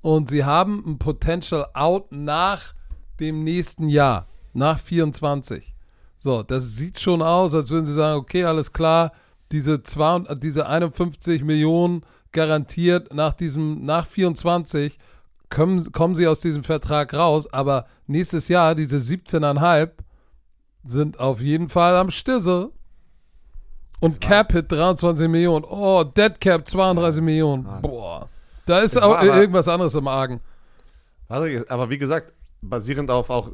Und sie haben ein Potential Out nach dem nächsten Jahr, nach 24. So, das sieht schon aus, als würden sie sagen, okay, alles klar, diese, zwei, diese 51 Millionen garantiert nach diesem, nach 24 kommen, kommen sie aus diesem Vertrag raus, aber nächstes Jahr, diese 17,5 sind auf jeden Fall am Stisse. Und Cap Hit 23 Millionen. Oh, Dead Cap 32 Millionen. Boah. Da ist auch aber- irgendwas anderes im Argen. Also, aber wie gesagt, basierend auf auch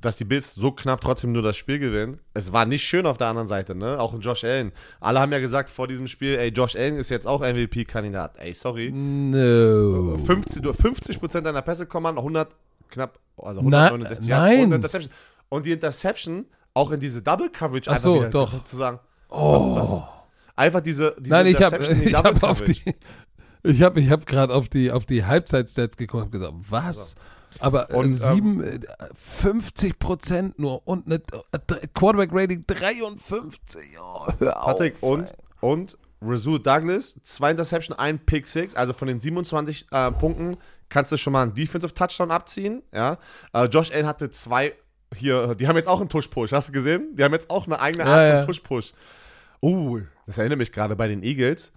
dass die Bills so knapp trotzdem nur das Spiel gewinnen. Es war nicht schön auf der anderen Seite, ne? Auch in Josh Allen. Alle haben ja gesagt vor diesem Spiel, ey, Josh Allen ist jetzt auch MVP-Kandidat. Ey, sorry. No. 50, du 50% deiner Pässe kommen an, 100 knapp, also Na- 169 Yards nein. und Interception. Und die Interception auch in diese Double Coverage Ach einfach so, wieder doch. sozusagen. Oh. Was, was? Einfach diese, diese Nein, ich habe die ich Double hab auf die ich habe ich hab gerade auf die auf die Halbzeitstats geguckt und gesagt, was? Aber Und, äh, sieben, äh, 50 Prozent nur und eine äh, Quarterback Rating 53. Oh, hör Patrick, auf, und, ey. und Rasul Douglas, zwei Interception, ein Pick Six, also von den 27 äh, Punkten kannst du schon mal einen Defensive Touchdown abziehen. Ja? Äh, Josh Allen hatte zwei hier, die haben jetzt auch einen Tush-Push, hast du gesehen? Die haben jetzt auch eine eigene Ja, Art ja. von Tush-Push. Uh, das erinnert mich gerade bei den Eagles.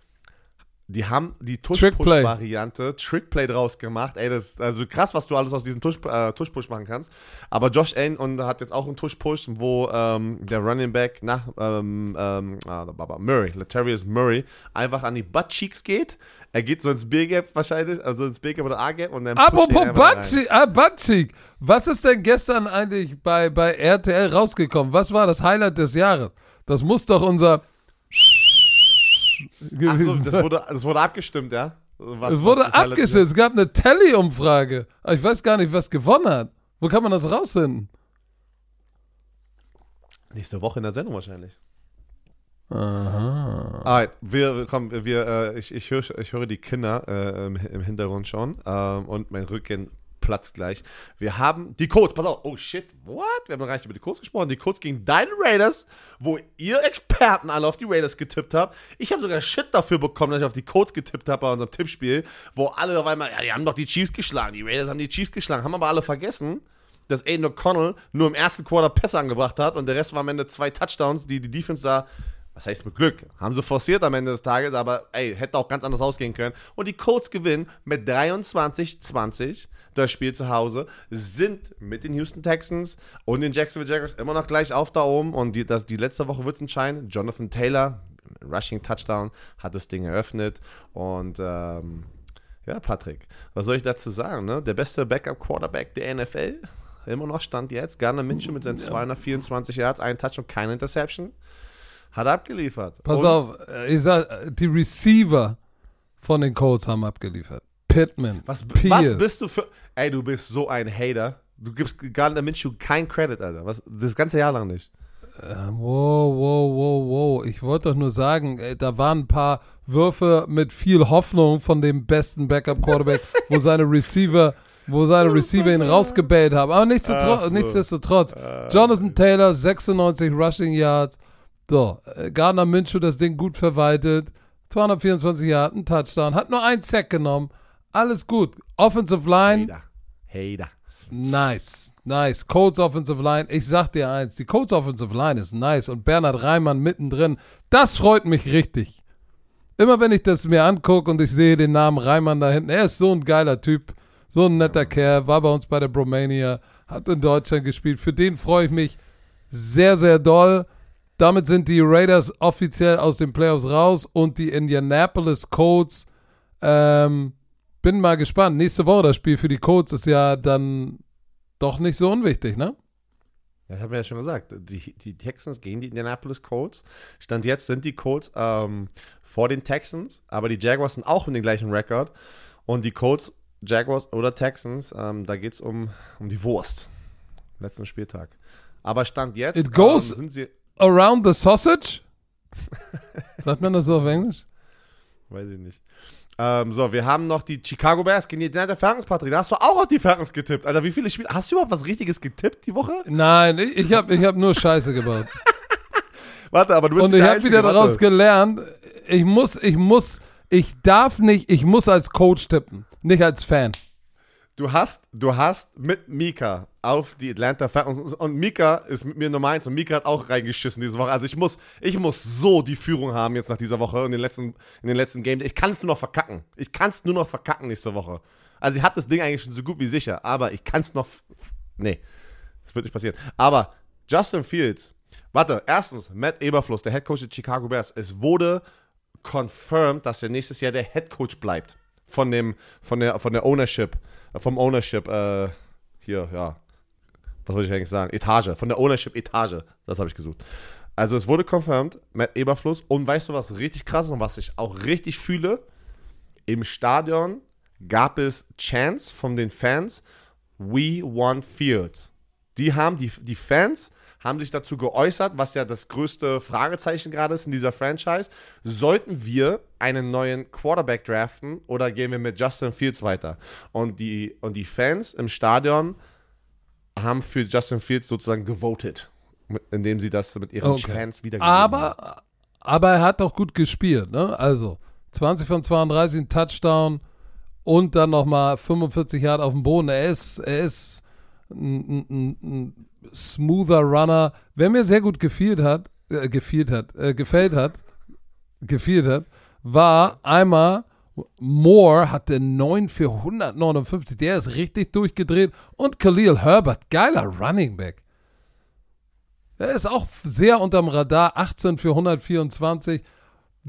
Die haben die. Tush-Push-Variante, Trick-Play draus gemacht. Ey, das ist also krass, was du alles aus diesem äh, Tush-Push machen kannst. Aber Josh Allen und hat jetzt auch einen Tush-Push, wo ähm, der Running Back nach ähm, ähm, ah, Murray, Latavius Murray, einfach an die Butt-Cheeks geht. Er geht so ins B-Gap wahrscheinlich, also ins B-Gap oder A-Gap und dann Apropos. Buttcheek, ah, Buttcheek, was ist denn gestern eigentlich bei, bei RTL rausgekommen? Was war das Highlight des Jahres? Das muss doch unser Ach so, gewesen das wurde, das wurde abgestimmt, ja? Was, Es wurde abgeschätzt. Es gab eine Tally-Umfrage. Aber ich weiß gar nicht, was gewonnen hat. Wo kann man das rausfinden? Nächste Woche in der Sendung wahrscheinlich. Aha. Alright, wir, komm, wir, äh, ich, ich, höre, ich höre die Kinder äh, im, im Hintergrund schon ähm, und mein Rücken platzt gleich. Wir haben die Codes, pass auf, oh shit, what? Wir haben noch gar nicht über die Codes gesprochen. Die Codes gegen deine Raiders, wo ihr Experten alle auf die Raiders getippt habt. Ich habe sogar Shit dafür bekommen, dass ich auf die Codes getippt habe bei unserem Tippspiel, wo alle auf einmal, ja, die haben doch die Chiefs geschlagen, die Raiders haben die Chiefs geschlagen, haben aber alle vergessen. Dass Aiden O'Connell nur im ersten Quarter Pässe angebracht hat und der Rest war am Ende zwei Touchdowns, die die Defense da was heißt mit Glück? Haben sie forciert am Ende des Tages, aber ey, hätte auch ganz anders ausgehen können. Und die Colts gewinnen mit 23-20 das Spiel zu Hause, sind mit den Houston Texans und den Jacksonville Jaguars immer noch gleich auf da oben. Und die, das, die letzte Woche wird es entscheiden. Jonathan Taylor, Rushing Touchdown, hat das Ding eröffnet. Und ähm, ja, Patrick, was soll ich dazu sagen? Ne? Der beste Backup-Quarterback der NFL, immer noch Stand jetzt. Garner Minshew mit seinen 224 Yards, ein Touch und keine Interception. Hat abgeliefert. Pass Und auf, äh, ich sag, äh, die Receiver von den Colts haben abgeliefert. Pittman, Was, Pierce. was bist du für. Ey, du bist so ein Hater. Du gibst Gardner Minshew kein Credit, Alter. Was, das ganze Jahr lang nicht. Äh, Wow, wow, wow, wow. Ich wollte doch nur sagen, ey, da waren ein paar Würfe mit viel Hoffnung von dem besten Backup-Quarterback, wo seine Receiver, wo seine Receiver ihn rausgebellt haben. Aber nichtsdestotrotz, so. nichtsdestotrotz Jonathan Taylor, 96 Rushing Yards. So, äh, Gardner Minshew das Ding gut verwaltet. 224 Yards, ein Touchdown. Hat nur einen Sack genommen. Alles gut. Offensive Line, Hater. Hater. Nice, nice. Colts Offensive Line. Ich sag dir eins, die Colts Offensive Line ist nice und Bernhard Reimann mittendrin. Das freut mich richtig. Immer wenn ich das mir angucke und ich sehe den Namen Reimann da hinten, er ist so ein geiler Typ, so ein netter Kerl, war bei uns bei der Bromania, hat in Deutschland gespielt. Für den freue ich mich sehr, sehr doll. Damit sind die Raiders offiziell aus den Playoffs raus und die Indianapolis Colts ähm, bin mal gespannt. Nächste Woche das Spiel für die Colts ist ja dann doch nicht so unwichtig, ne? Das haben wir ja schon gesagt. Die, die Texans gegen die Indianapolis Colts. Stand jetzt sind die Colts ähm, vor den Texans, aber die Jaguars sind auch mit dem gleichen Rekord. Und die Colts, Jaguars oder Texans, ähm, da geht es um, um die Wurst. Letzten Spieltag. Aber Stand jetzt ähm, sind sie. Around the Sausage? Sagt man das so auf Englisch? Weiß ich nicht. Ähm, so, wir haben noch die Chicago Bears gegen die Atlanta Falcons, Patrick. Da hast du auch auf die Falcons getippt. Alter, wie viele Spiele? Hast du überhaupt was Richtiges getippt die Woche? Nein, ich, ich habe ich hab nur Scheiße gebaut. Warte, aber du bist Und ich habe wieder warte. daraus gelernt, ich muss, ich muss, ich darf nicht, ich muss als Coach tippen, nicht als Fan. Du hast, du hast mit Mika auf die Atlanta Falcons und Mika ist mit mir Nummer eins und Mika hat auch reingeschissen diese Woche. Also ich muss, ich muss so die Führung haben jetzt nach dieser Woche in den letzten, in den letzten Games. Ich kann es nur noch verkacken. Ich kann es nur noch verkacken nächste Woche. Also ich habe das Ding eigentlich schon so gut wie sicher, aber ich kann es noch. Nee, das wird nicht passieren. Aber Justin Fields, warte, erstens, Matt Eberfluss, der Head Coach der Chicago Bears, es wurde confirmed, dass er nächstes Jahr der Head Coach bleibt von dem, von der, von der Ownership, vom Ownership, äh, hier, ja, Was wollte ich eigentlich sagen? Etage, von der Ownership-Etage. Das habe ich gesucht. Also es wurde confirmed, Matt Eberfluss. Und weißt du, was richtig krass ist und was ich auch richtig fühle? Im Stadion gab es Chants von den Fans, We want Fields. Die haben, die, die Fans haben sich dazu geäußert, was ja das größte Fragezeichen gerade ist in dieser Franchise. Sollten wir einen neuen Quarterback draften oder gehen wir mit Justin Fields weiter? Und die, und die Fans im Stadion haben für Justin Fields sozusagen gewotet, indem sie das mit ihren Okay. Chants wiedergegeben haben. Aber, aber er hat doch gut gespielt, ne? Also 20 von 32, ein Touchdown und dann nochmal 45 Yard auf dem Boden. Er ist, er ist ein, ein, ein smoother Runner. Wer mir sehr gut gefielt hat, äh, gefielt hat, äh, gefällt hat, gefielt hat, war einmal Moore hatte 9 für 159. Der ist richtig durchgedreht. Und Khalil Herbert, geiler Running Back. Er ist auch sehr unterm Radar, 18 für 124.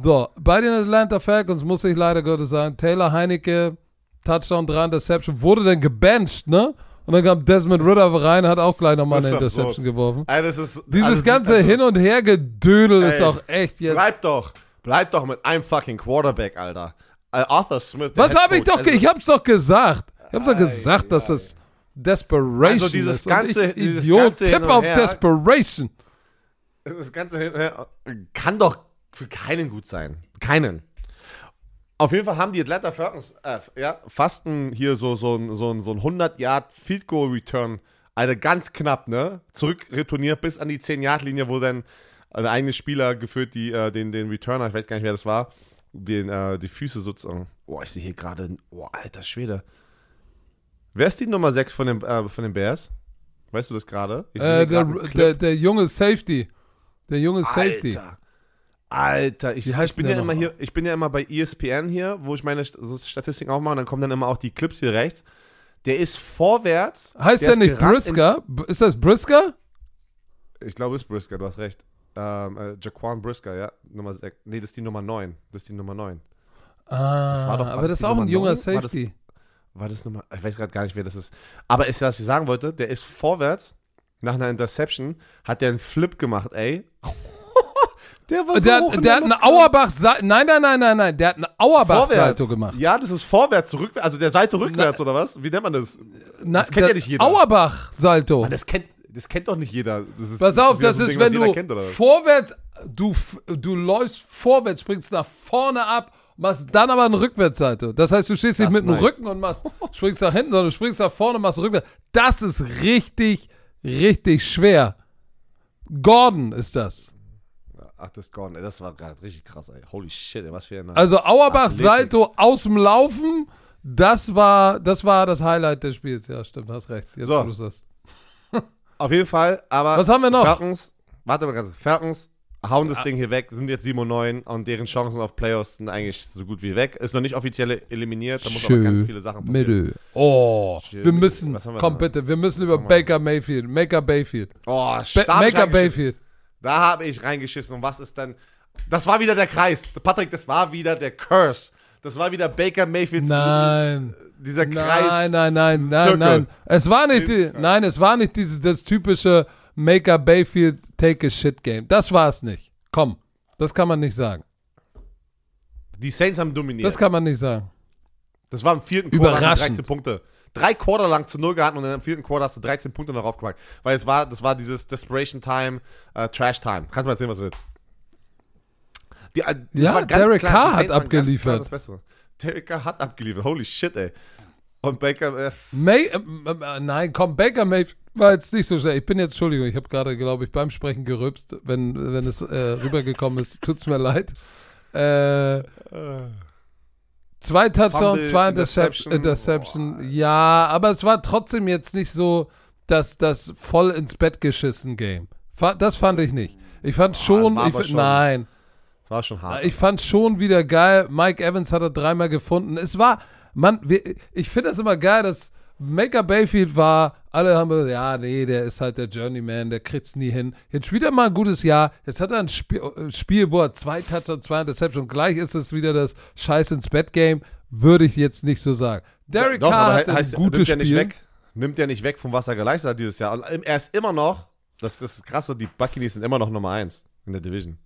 So, bei den Atlanta Falcons muss ich leider Gottes sagen, Taylor Heinecke, Touchdown, 3 Interception, wurde dann gebencht, ne? Und dann kam Desmond Ritter rein, hat auch gleich nochmal eine ist Interception geworfen. Ey, ist, Dieses also, ganze also, Hin- und Her-Gedödel ist Ey, auch echt jetzt. Bleib doch, bleib doch mit einem fucking Quarterback, Alter. Äh, Arthur Smith. Was habe ich doch, also- ich hab's doch gesagt. Ich hab's doch gesagt, dass ei. das Desperation Also dieses ist. ganze- und ich, dieses Idiot, ganze Hin Tipp und auf Her- Desperation. Das Ganze hin- her- kann doch für keinen gut sein. Keinen. Auf jeden Fall haben die Atlanta Falcons äh, ja, fast ein, hier so, so ein, so ein, so ein 100-Yard-Field-Goal-Return. Alter, ganz knapp, ne? Zurück retourniert bis an die 10-Yard-Linie, wo dann ein eigener Spieler geführt, die, äh, den, den Returner, ich weiß gar nicht, wer das war, den, äh, die Füße sozusagen. Boah, ich sehe hier gerade, oh, alter Schwede. Wer ist die Nummer 6 von den, äh, von den Bears? Weißt du das gerade? Äh, der, der, der junge Safety. Der junge Safety. Alter. Ich, ich, bin ja immer hier, ich bin ja immer bei ESPN hier, wo ich meine Statistiken aufmache und dann kommen dann immer auch die Clips hier rechts. Der ist vorwärts. Heißt der der nicht Brisker? Ist das Brisker? Ich glaube, es ist Brisker, du hast recht. Ähm, äh, Jaquan Brisker, ja. Nummer 6. Nee, das ist die Nummer 9. Das ist die Nummer 9. Ah, war doch- war aber das das ist auch ein Nummer junger neun? War das- Safety. War das Nummer. Ich weiß gerade gar nicht, wer das ist. Aber ist was ich sagen wollte, der ist vorwärts. Nach einer Interception hat der einen Flip gemacht, ey. Der war so Der, hoch der hat eine Auerbach Nein, nein, nein, nein, nein. Der hat eine Auerbach-Salto gemacht. Ja, das ist vorwärts, rückwärts. Also der Seite rückwärts, oder was? Wie nennt man das? Na, das kennt ja nicht jeder. Auerbach-Salto. Mann, das kennt, das kennt doch nicht jeder. Das ist, Pass auf, das so ein ist, Ding, wenn du kennt, vorwärts, du, du läufst vorwärts, springst nach vorne ab, machst dann aber einen Rückwärtssalto. Das heißt, du stehst nicht Das mit dem ist nice. Rücken und machst, springst nach hinten, sondern du springst nach vorne und machst rückwärts. Das ist richtig, richtig schwer. Gordon ist das. Ach, das ist Gordon. ey, Das war gerade richtig krass, ey. Holy shit, ey, was für eine. Also Auerbach Athletik. Salto aus dem Laufen, das war, das war das Highlight des Spiels. Ja, stimmt, hast recht. Jetzt So. du sagst. Auf jeden Fall, aber. Was haben wir noch? Falcons, warte mal ganz. Falcons hauen das Ding hier weg, sind jetzt 7 und 9 und deren Chancen auf Playoffs sind eigentlich so gut wie weg. Ist noch nicht offiziell eliminiert, da muss aber ganz viele Sachen passieren. Mittel. Oh, Schön. wir müssen, wir komm noch? bitte, wir müssen über Baker Mayfield, Maker Bayfield. Oh, Ba stark Maker reingeschissen. Bayfield. Da habe ich reingeschissen. Und was ist dann? Das war wieder der Kreis. Patrick, das war wieder der Curse. Das war wieder Baker Mayfields. Nein. Dieser Kreis. Nein, nein, nein, nein, Zirkel. nein. Es war nicht, die, nein, es war nicht dieses, das typische Maker Bayfield Take a Shit Game. Das war es nicht. Komm, das kann man nicht sagen. Die Saints haben dominiert. Das kann man nicht sagen. Das war im vierten Quarter Überraschend. 13 Punkte. Drei Quarter lang zu null gehabt und dann im vierten Quarter hast du 13 Punkte noch aufgemacht. Weil es war, das war dieses Desperation Time, äh, Trash Time. Kannst du mal erzählen, was du willst. Die, äh, Ja, Derek klar, Carr hat abgeliefert. Derek Carr hat abgeliefert. Holy shit, ey. Und Baker, äh, May, äh, äh, nein, komm, Baker Mayfield war jetzt nicht so schnell. Ich bin jetzt, Entschuldigung, ich habe gerade, glaube ich, beim Sprechen gerülpst, wenn, wenn es äh, rübergekommen ist. Tut's mir leid. Äh, zwei Touchdowns, zwei Interception. Interception. Ja, aber es war trotzdem jetzt nicht so das, das voll ins Bett geschissen Game. Das fand ich nicht. Ich fand schon, war ich, schon nein. war schon hart. Ich fand schon wieder geil. Mike Evans hat er dreimal gefunden. Es war, man, ich finde das immer geil, dass Maker Bayfield war, alle haben gesagt, ja, nee, der ist halt der Journeyman, der kriegt's nie hin. Jetzt spielt er mal ein gutes Jahr. Jetzt hat er ein Spiel, äh, Spiel wo er zwei Touchdowns, zwei Interceptions. Gleich ist es wieder das Scheiß ins Bett Game. Würde ich jetzt nicht so sagen. Derek Doch, Carr hat ein heißt, gutes nimmt ja Spiel. nicht weg. nimmt ja nicht weg von was er geleistet hat dieses Jahr. Und er ist immer noch, das, das ist krass, die Buccaneers sind immer noch Nummer 1 in der Division.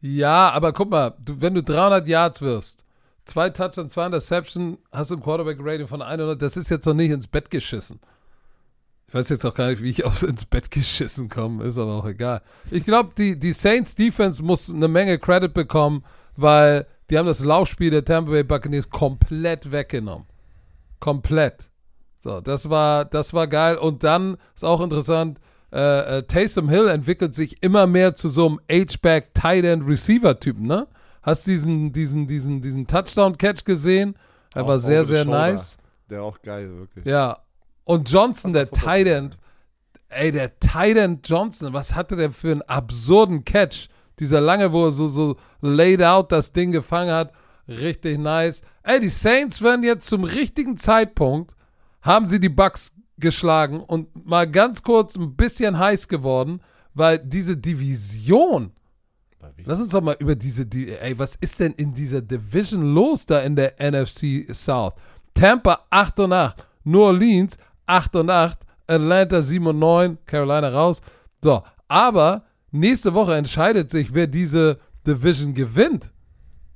Ja, aber guck mal, du, wenn du 300 Yards wirst, zwei Touchdowns, zwei Interception, hast du ein Quarterback-Rating von 100, das ist jetzt noch nicht ins Bett geschissen. Ich weiß jetzt auch gar nicht, wie ich aufs ins Bett geschissen komme, ist aber auch egal. Ich glaube, die, die Saints Defense muss eine Menge Credit bekommen, weil die haben das Laufspiel der Tampa Bay Buccaneers komplett weggenommen. Komplett. So, das war, das war geil. Und dann ist auch interessant, äh, äh, Taysom Hill entwickelt sich immer mehr zu so einem H-Back Tight End Receiver Typen, ne? Hast diesen, diesen, diesen, diesen Touchdown-Catch gesehen? Er war sehr, sehr shoulder. nice. Der auch geil, wirklich. Ja. Und Johnson, der Tight End, ey, der Tight End Johnson, was hatte der für einen absurden Catch? Dieser lange, wo er so, so laid out das Ding gefangen hat. Richtig nice. Ey, die Saints werden jetzt zum richtigen Zeitpunkt, haben sie die Bucks geschlagen und mal ganz kurz ein bisschen heiß geworden, weil diese Division, lass uns doch mal über diese, Di- ey, was ist denn in dieser Division los da in der NFC South? Tampa 8 und 8, New Orleans 8 und 8, Atlanta 7 und 9, Carolina raus. So, aber nächste Woche entscheidet sich, wer diese Division gewinnt.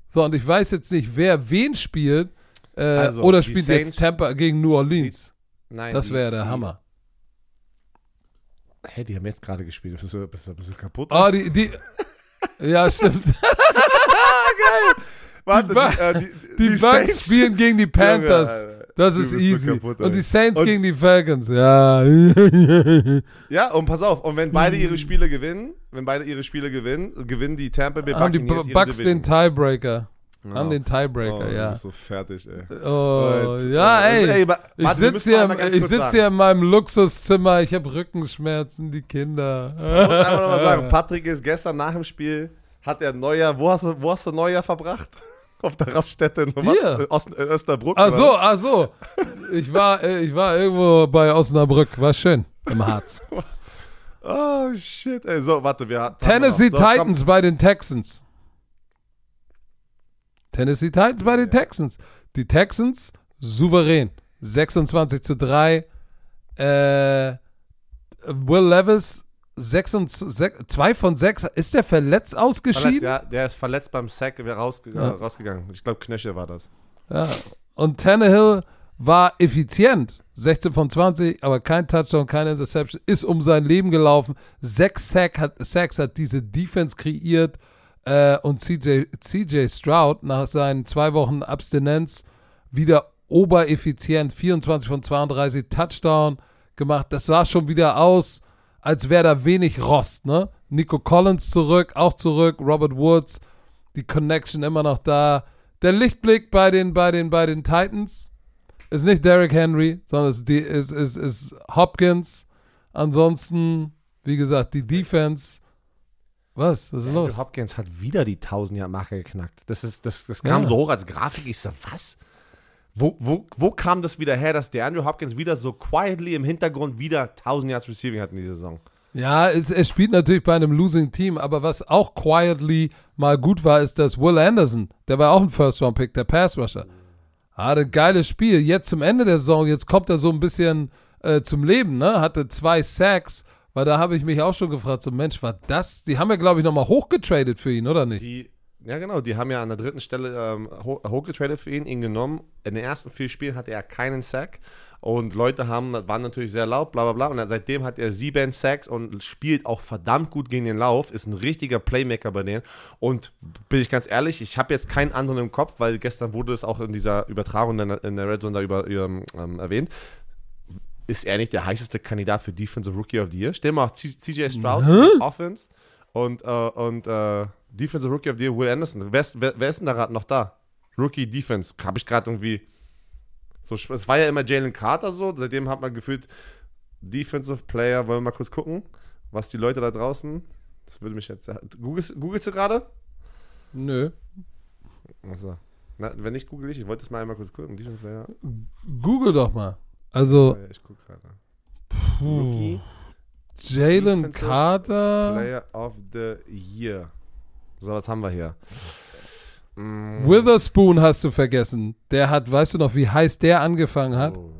So, und ich weiß jetzt nicht, wer wen spielt. Äh, Also, oder die spielt Saints- jetzt Tampa gegen New Orleans. Nein, Das die- wäre der die- Hammer. Hä, die haben jetzt gerade gespielt. Bist du, bist du, bist du kaputt? Oh, die, die. ja, stimmt. Warte, die Ba- die, äh, die, Die, Bucks spielen gegen die Panthers. Junge. Das ist so easy. kaputt, und ey. die Saints Und- gegen die Falcons. Ja. Ja, und pass auf, und wenn beide ihre Spiele gewinnen, wenn beide ihre Spiele gewinnen, gewinnen die Tampa Bay haben die Bucks den Tiebreaker. Ja. Haben den Tiebreaker, oh, Du ja. bist so fertig, ey. Oh, Und, ja, äh, ey. Ich warte, wir sitze hier, ich sitz hier in meinem Luxuszimmer. Ich habe Rückenschmerzen, die Kinder. Ich muss einfach nochmal sagen, Patrick ist gestern nach dem Spiel, hat er Neujahr, wo hast du, wo hast du Neujahr verbracht? Auf der Raststätte in, Hier. in Ost, in Österbruck. Ach so, ach so. Ich war, äh, ich war irgendwo bei Osnabrück. War schön. Im Harz. Oh, shit, ey. So, warte, wir hatten. Tennessee so, komm. Titans bei den Texans. Tennessee Titans bei den Texans. Die Texans souverän. 26 zu 3. Äh, Will Levis 2 von 6. Ist der verletzt Verletzt, ausgeschieden? ja, der ist verletzt beim Sack wieder rausge Ja. rausgegangen. Ich glaube, Knöchel war das. Ja. Und Tannehill war effizient. 16 von 20, aber kein Touchdown, keine Interception. Ist um sein Leben gelaufen. Sechs Sack hat, Sacks hat diese Defense kreiert. Äh, und CJ, CJ Stroud nach seinen zwei Wochen Abstinenz wieder obereffizient. 24 von 32 Touchdown gemacht. Das sah schon wieder aus, als wäre da wenig Rost. Ne? Nico Collins zurück, auch zurück. Robert Woods, die Connection immer noch da. Der Lichtblick bei den, bei den, bei den Titans ist nicht Derrick Henry, sondern ist, die, ist, ist, ist Hopkins. Ansonsten, wie gesagt, die Defense. Was? Was ist Andrew los? Hopkins hat wieder die 1000-Jahr-Marke geknackt. Das, ist, das, das kam Ja. so hoch als Grafik. Ich so, was? Wo, wo, wo kam das wieder her, dass der Andrew Hopkins wieder so quietly im Hintergrund wieder 1000 Yards Receiving hat in dieser Saison? Ja, es, er spielt natürlich bei einem Losing Team, aber was auch quietly mal gut war, ist, dass Will Anderson, der war auch ein First-Round-Pick, der Pass-Rusher, hatte ein geiles Spiel. Jetzt zum Ende der Saison, jetzt kommt er so ein bisschen äh, zum Leben, ne? Hatte zwei Sacks, weil da habe ich mich auch schon gefragt, so Mensch, war das? Die haben ja, glaube ich, nochmal hochgetradet für ihn, oder nicht? Die, ja, genau, die haben ja an der dritten Stelle ähm, ho- hochgetradet für ihn, ihn genommen. In den ersten vier Spielen hatte er keinen Sack. Und Leute haben, waren natürlich sehr laut, bla bla bla. Und seitdem hat er sieben Sacks und spielt auch verdammt gut gegen den Lauf. Ist ein richtiger Playmaker bei denen. Und bin ich ganz ehrlich, ich habe jetzt keinen anderen im Kopf, weil gestern wurde es auch in dieser Übertragung in der, in der Red Zone da über, über ähm, erwähnt. Ist er nicht der heißeste Kandidat für Defensive Rookie of the Year? Stell mal auf CJ Stroud, Offense und, äh, und äh, Defensive Rookie of the Year, Will Anderson. Wer ist, wer, wer ist denn da gerade noch da? Rookie Defense. Habe ich gerade irgendwie. So, es war ja immer Jalen Carter so. Seitdem hat man gefühlt Defensive Player. Wollen wir mal kurz gucken, was die Leute da draußen. Das würde mich jetzt. Googelst, googelst du gerade? Nö. Achso. Na, wenn nicht, google ich. Ich wollte es mal einmal kurz gucken. Defensive Player. Google doch mal. Also, Ja, ich gucke gerade. Rookie Jalen Carter, Player of the Year. So, was haben wir hier? Mm, Witherspoon hast du vergessen. Der hat, weißt du noch, wie heiß der angefangen hat? oh.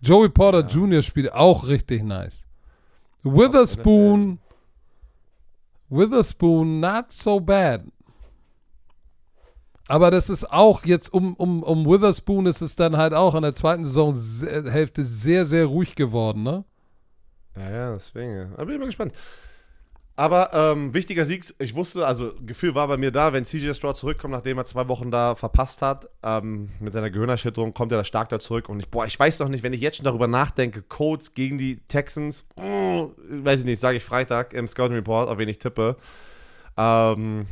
Joey Porter Jr. spielt auch richtig nice. Witherspoon, Witherspoon, not so bad. Aber das ist auch jetzt um, um, um Witherspoon ist es dann halt auch in der zweiten Saisonhälfte sehr, sehr ruhig geworden, ne? Ja, ja, deswegen. Aber bin ich mal gespannt. Aber ähm, wichtiger Sieg, ich wusste, also Gefühl war bei mir da, wenn CJ Stroud zurückkommt, nachdem er zwei Wochen da verpasst hat, ähm, mit seiner Gehirnerschütterung, kommt er da stark da zurück. Und ich, boah, ich weiß doch nicht, wenn ich jetzt schon darüber nachdenke, Codes gegen die Texans, oh, weiß ich nicht, sage ich Freitag im Scouting Report, auf wen ich tippe. Ähm,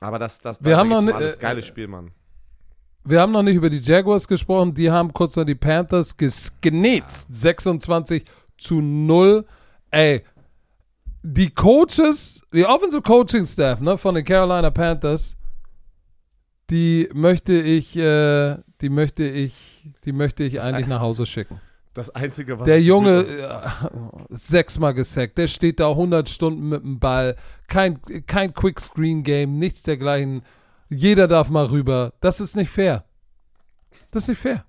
aber das, das, Wir haben noch alles ne- äh, geiles Spiel, Mann. Wir haben noch nicht über die Jaguars gesprochen. Die haben kurz noch die Panthers gesnitzt. 26 zu 0. Ey, die Coaches, die Offensive Coaching Staff ne, von den Carolina Panthers, die möchte ich, äh, die möchte ich, die möchte ich eigentlich nach Hause schicken. Das Einzige, was Der Junge, äh, sechsmal gesackt, der steht da 100 Stunden mit dem Ball, kein, kein Quick-Screen-Game, nichts dergleichen. Jeder darf mal rüber. Das ist nicht fair. Das ist nicht fair.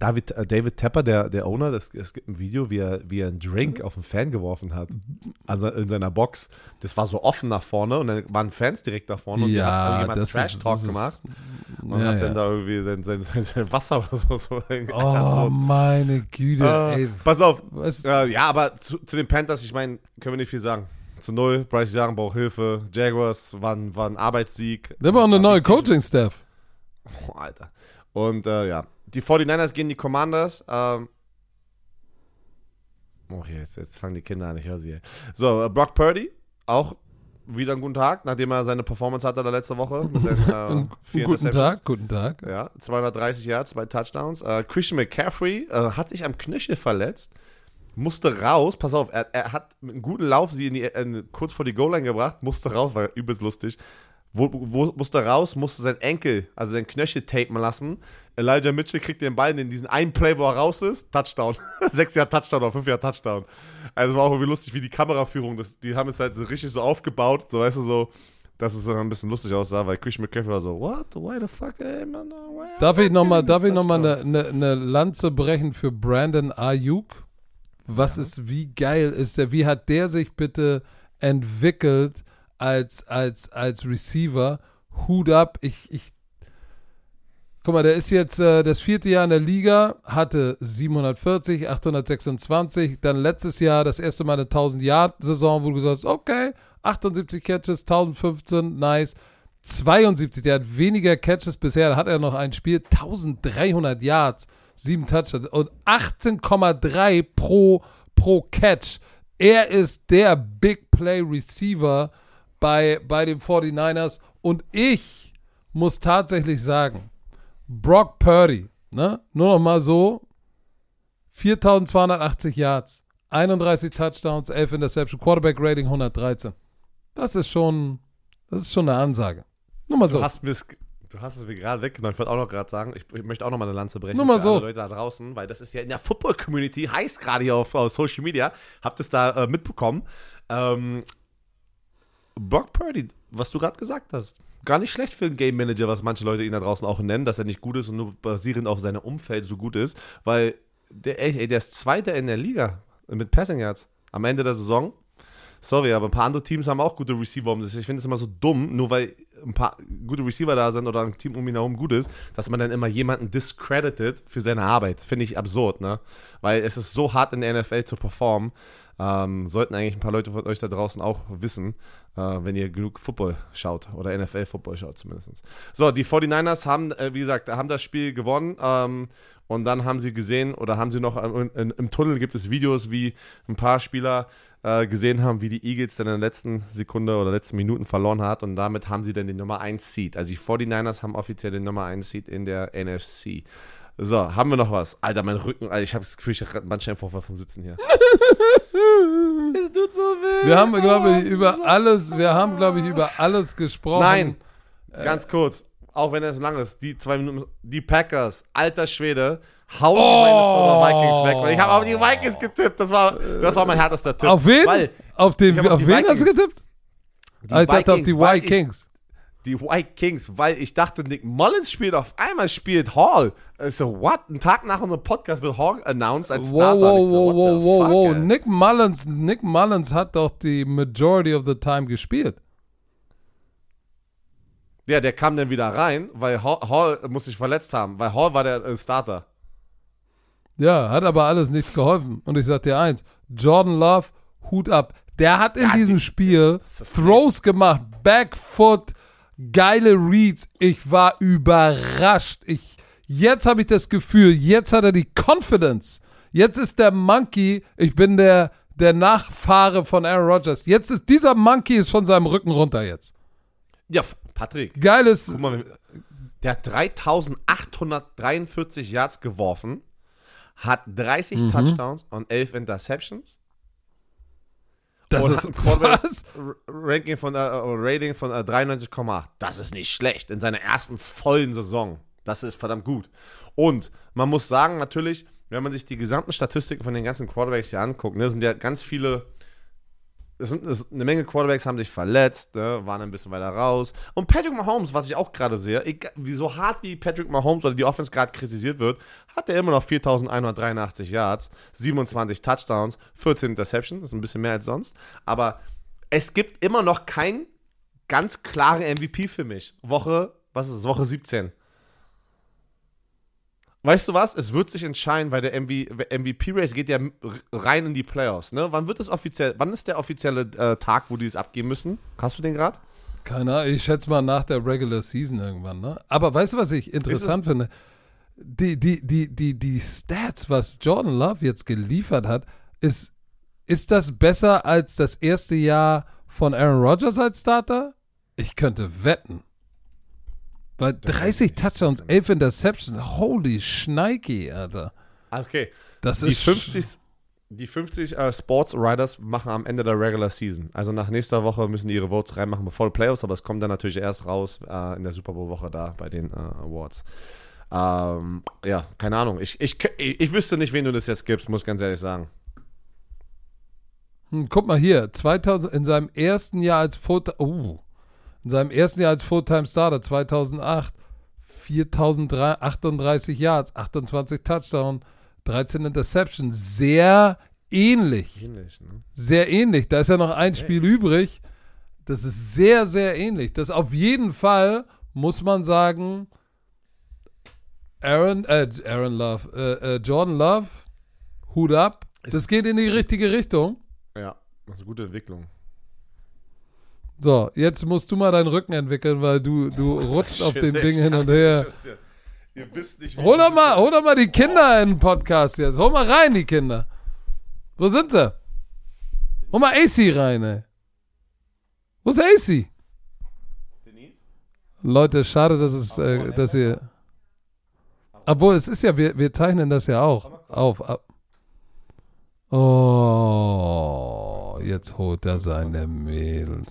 David, äh, David Tepper, der, der Owner, das, es gibt ein Video, wie er, wie er einen Drink auf einen Fan geworfen hat. Also in seiner Box. Das war so offen nach vorne und dann waren Fans direkt da vorne und der hat irgendjemand das Trash ist- Talk das ist- gemacht und ja, hat ja. dann da irgendwie sein, sein, sein, sein Wasser oder so. so Oh, meine Güte, ey. pass auf. Was, Äh, ja, aber zu, zu den Panthers, ich meine, können wir nicht viel sagen. Zu null, Bryce Young braucht Hilfe. Jaguars war, ein- war ein Arbeitssieg. der war auch eine neue. Coaching-Staff. Oh, Alter. Und äh, ja, die 49ers gegen die Commanders. Ähm, oh, hier, jetzt, jetzt fangen die Kinder an, ich höre sie. hier. So, äh, Brock Purdy, auch wieder einen guten Tag, nachdem er seine Performance hatte da letzte Woche. Mit seinen, äh, guten. Tag, guten Tag. Ja, 230 Yards, zwei Touchdowns. Äh, Christian McCaffrey äh, hat sich am Knöchel verletzt, musste raus. Pass auf, er, er hat mit einem guten Lauf sie in die, in, kurz vor die Goal-Line gebracht, musste raus, war übelst lustig. Wo, wo, musste raus, musste sein Enkel, also sein Knöchel tapen lassen. Elijah Mitchell kriegt den Ball in diesen einen Play, wo er raus ist, Touchdown. Sechs Jahre Touchdown oder fünf Jahre Touchdown. Also war auch irgendwie lustig, wie die Kameraführung, das, die haben es halt so richtig so aufgebaut, so weißt du, so, dass es so ein bisschen lustig aussah, weil Christian McCaffrey war so, what, why the fuck, ey, man, Darf ich nochmal noch mal touchdown?" eine ne, ne Lanze brechen für Brandon Ayuk? Was ist, wie geil ist der, wie hat der sich bitte entwickelt als, als, als Receiver? Hut ab, ich, ich, guck mal, der ist jetzt äh, das vierte Jahr in der Liga, hatte 740, 826, dann letztes Jahr das erste Mal eine 1000-Yard-Saison, wo du gesagt hast, okay, 78 Catches, 1015, nice. 72, der hat weniger Catches bisher, da hat er noch ein Spiel, 1300 Yards, 7 Touchdowns und 18,3 pro, pro Catch. Er ist der Big Play Receiver bei, bei den 49ers und ich muss tatsächlich sagen, Brock Purdy, ne, nur noch mal so, 4280 Yards, 31 Touchdowns, 11 Interception, Quarterback Rating 113. Das ist schon, das ist schon eine Ansage. Nur mal Du so. hast, du hast es mir gerade weggenommen. Ich wollte auch noch gerade sagen, ich, ich möchte auch noch mal eine Lanze brechen Nur mal so. Leute da draußen, weil das ist ja in der Football-Community, heißt gerade hier auf, auf Social Media, habt es da äh, mitbekommen. Ähm, Brock Purdy, was du gerade gesagt hast, gar nicht schlecht für einen Game Manager, was manche Leute ihn da draußen auch nennen, dass er nicht gut ist und nur basierend auf seinem Umfeld so gut ist, weil der, ey, der ist Zweiter in der Liga mit Passing Yards am Ende der Saison. Sorry, aber ein paar andere Teams haben auch gute Receiver. Ich finde es immer so dumm, nur weil ein paar gute Receiver da sind oder ein Team um ihn herum gut ist, dass man dann immer jemanden discredited für seine Arbeit. Finde ich absurd, ne? Weil es ist so hart in der NFL zu performen. Ähm, sollten eigentlich ein paar Leute von euch da draußen auch wissen, äh, wenn ihr genug Football schaut oder NFL-Football schaut zumindest. So, die 49ers haben, äh, wie gesagt, haben das Spiel gewonnen ähm, und dann haben sie gesehen oder haben sie noch ähm, in, im Tunnel gibt es Videos, wie ein paar Spieler äh, gesehen haben, wie die Eagles dann in der letzten Sekunde oder letzten Minuten verloren hat und damit haben sie dann den Nummer 1 Seed. Also die 49ers haben offiziell den Nummer 1 Seed in der NFC. So, haben wir noch was? Alter, mein Rücken, Alter, ich habe das Gefühl, ich habe gerade einen Bandscheibenvorfall vom Sitzen hier. es tut so weh. Wir haben, glaube ich, Oh, über alles, wir haben, glaube ich, über alles gesprochen. Nein, ganz kurz, auch wenn es lang ist, die zwei Minuten, die Packers, alter Schwede, hauen die Oh. Minnesota Vikings weg. Und ich habe auf die Vikings getippt, das war, das war mein härtester Tipp. Auf wen? Weil auf den, auf auf wen hast du Vikings. getippt? die ich dachte auf die Vikings. Die White Kings, weil ich dachte, Nick Mullins spielt, auf einmal spielt Hall. Also, what? Ein Tag nach unserem Podcast wird Hall announced als Wow, Starter. wow, so, wow, wow, wow, fuck, wow. ey? Nick Mullins, Nick Mullins hat doch die majority of the time gespielt. Ja, der kam dann wieder rein, weil Hall, Hall muss sich verletzt haben, weil Hall war der äh, Starter. Ja, hat aber alles nichts geholfen. Und ich sag dir eins, Jordan Love, Hut ab. Der hat in Ja, diesem die- Spiel Throws gemacht, Backfoot, geile Reads. Ich war überrascht. Ich, jetzt habe ich das Gefühl, jetzt hat er die Confidence. Jetzt ist der Monkey, ich bin der, der Nachfahre von Aaron Rodgers. Jetzt ist dieser Monkey ist von seinem Rücken runter jetzt. Ja, Patrick, Geiles, guck mal, der hat 3843 Yards geworfen, hat 30 Mhm. Touchdowns und 11 Interceptions. Das und ist Quarterback- was? Ranking von, äh, Rating von äh, 93,8. Das ist nicht schlecht in seiner ersten vollen Saison. Das ist verdammt gut. Und man muss sagen, natürlich, wenn man sich die gesamten Statistiken von den ganzen Quarterbacks hier anguckt, ne, sind ja ganz viele. Es sind, es, eine Menge Quarterbacks haben sich verletzt, ne, waren ein bisschen weiter raus. Und Patrick Mahomes, was ich auch gerade sehe, egal, so hart wie Patrick Mahomes oder die Offense gerade kritisiert wird, hat er immer noch 4.183 Yards, 27 Touchdowns, 14 Interceptions, das ist ein bisschen mehr als sonst. Aber es gibt immer noch kein ganz klare MVP für mich. Woche, was ist es, Woche 17. Weißt du was? Es wird sich entscheiden, weil der MVP-Race geht ja rein in die Playoffs. Ne? Wann wird es offiziell? Wann ist der offizielle äh, Tag, wo die es abgeben müssen? Hast du den gerade? Keine Ahnung, ich schätze mal nach der Regular Season irgendwann, ne? Aber weißt du, was ich interessant finde? Die, die, die, die, die Stats, was Jordan Love jetzt geliefert hat, ist, ist das besser als das erste Jahr von Aaron Rodgers als Starter? Ich könnte wetten. Weil 30 Touchdowns, 11 Interceptions, holy Schneiki, Alter. Okay. Das Die ist 50, die 50 äh, Sports Riders machen am Ende der Regular Season. Also nach nächster Woche müssen die ihre Votes reinmachen bevor die Playoffs, aber es kommt dann natürlich erst raus äh, in der Super Bowl Woche da bei den äh, Awards. Ähm, ja, keine Ahnung. Ich, ich, ich, ich wüsste nicht, wen du das jetzt gibst, muss ich ganz ehrlich sagen. Hm, guck mal hier, 2000, in seinem ersten Jahr als Full, uh, in seinem ersten Jahr als Fulltime Starter 2008 4038 Yards, 28 Touchdown, 13 Interceptions, sehr ähnlich, Ähnlich, ne? sehr ähnlich. Da ist ja noch ein Sehr Spiel übrig. Das ist sehr sehr ähnlich. Das auf jeden Fall muss man sagen Aaron äh, Aaron Love, äh, äh, Jordan Love, Hut ab. Das geht in die richtige Richtung. Ja, das ist eine gute Entwicklung. So, jetzt musst du mal deinen Rücken entwickeln, weil du, du rutscht auf dem Ding hin und her. ihr- wisst nicht, Hol doch mal, hol doch mal die Kinder in den Podcast jetzt. Hol mal rein, die Kinder. Wo sind sie? Hol mal AC rein, ey. Wo ist AC? Denise? Leute, schade, dass es, äh, dass ihr. Obwohl, es ist ja, wir, wir zeichnen das ja auch auf. ab- Oh, jetzt holt er seine Mail.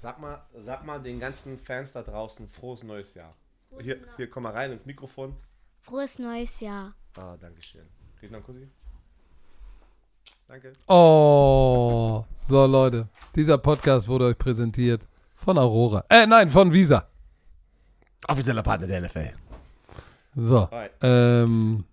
Sag mal, sag mal den ganzen Fans da draußen frohes neues Jahr. Hier, hier, komm mal rein ins Mikrofon. Frohes neues Jahr. Ah, danke schön. Krieg ich noch einen Kussi? Danke. Oh, so Leute, dieser Podcast wurde euch präsentiert von Aurora. Äh, nein, von Visa. Offizieller Partner der NFL. So, Alright. ähm,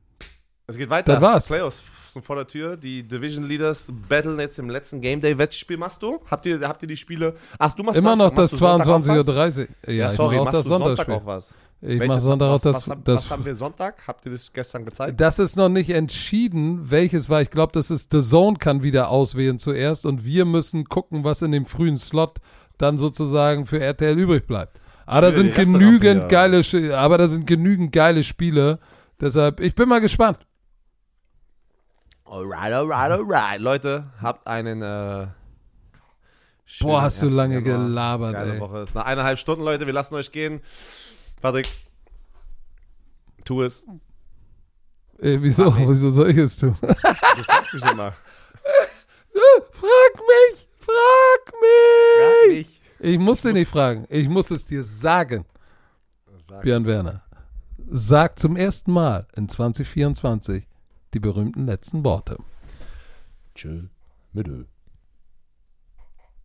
Es geht weiter. Das war's. Playoffs sind vor der Tür. Die Division Leaders battlen jetzt im letzten Game Day. Welches Spiel machst du? Habt ihr, habt ihr die Spiele? Ach, du machst immer noch das Machst du Sonntag auch was? 22.30 Uhr. Ja, Ja, ich sorry, mach auch machst das du Sonntag auch was? Ich Welches- mach Sonntag auch was, das, was, das was haben wir Sonntag? Habt ihr das gestern gezeigt? Das ist noch nicht entschieden, welches war. Ich glaube, das ist The Zone kann wieder auswählen zuerst und wir müssen gucken, was in dem frühen Slot dann sozusagen für RTL übrig bleibt. Aber da sind genügend geile, aber da sind genügend geile Spiele. Deshalb, ich bin mal gespannt. Alright, alright, alright. Leute, habt einen. Äh, Boah, hast du 1. lange Januar. gelabert, Geile ey. Woche. Es ist nach eineinhalb Stunden, Leute. Wir lassen euch gehen. Patrick, tu es. Äh, wieso, ich. wieso soll ich es tun? Du fragst mich immer. frag mich, frag Frag mich. Ich muss dich nicht fragen, ich muss es dir sagen, Sag Björn. Werner. Sag zum ersten Mal in 2024 die berühmten letzten Worte. Tschö. Mit Ö.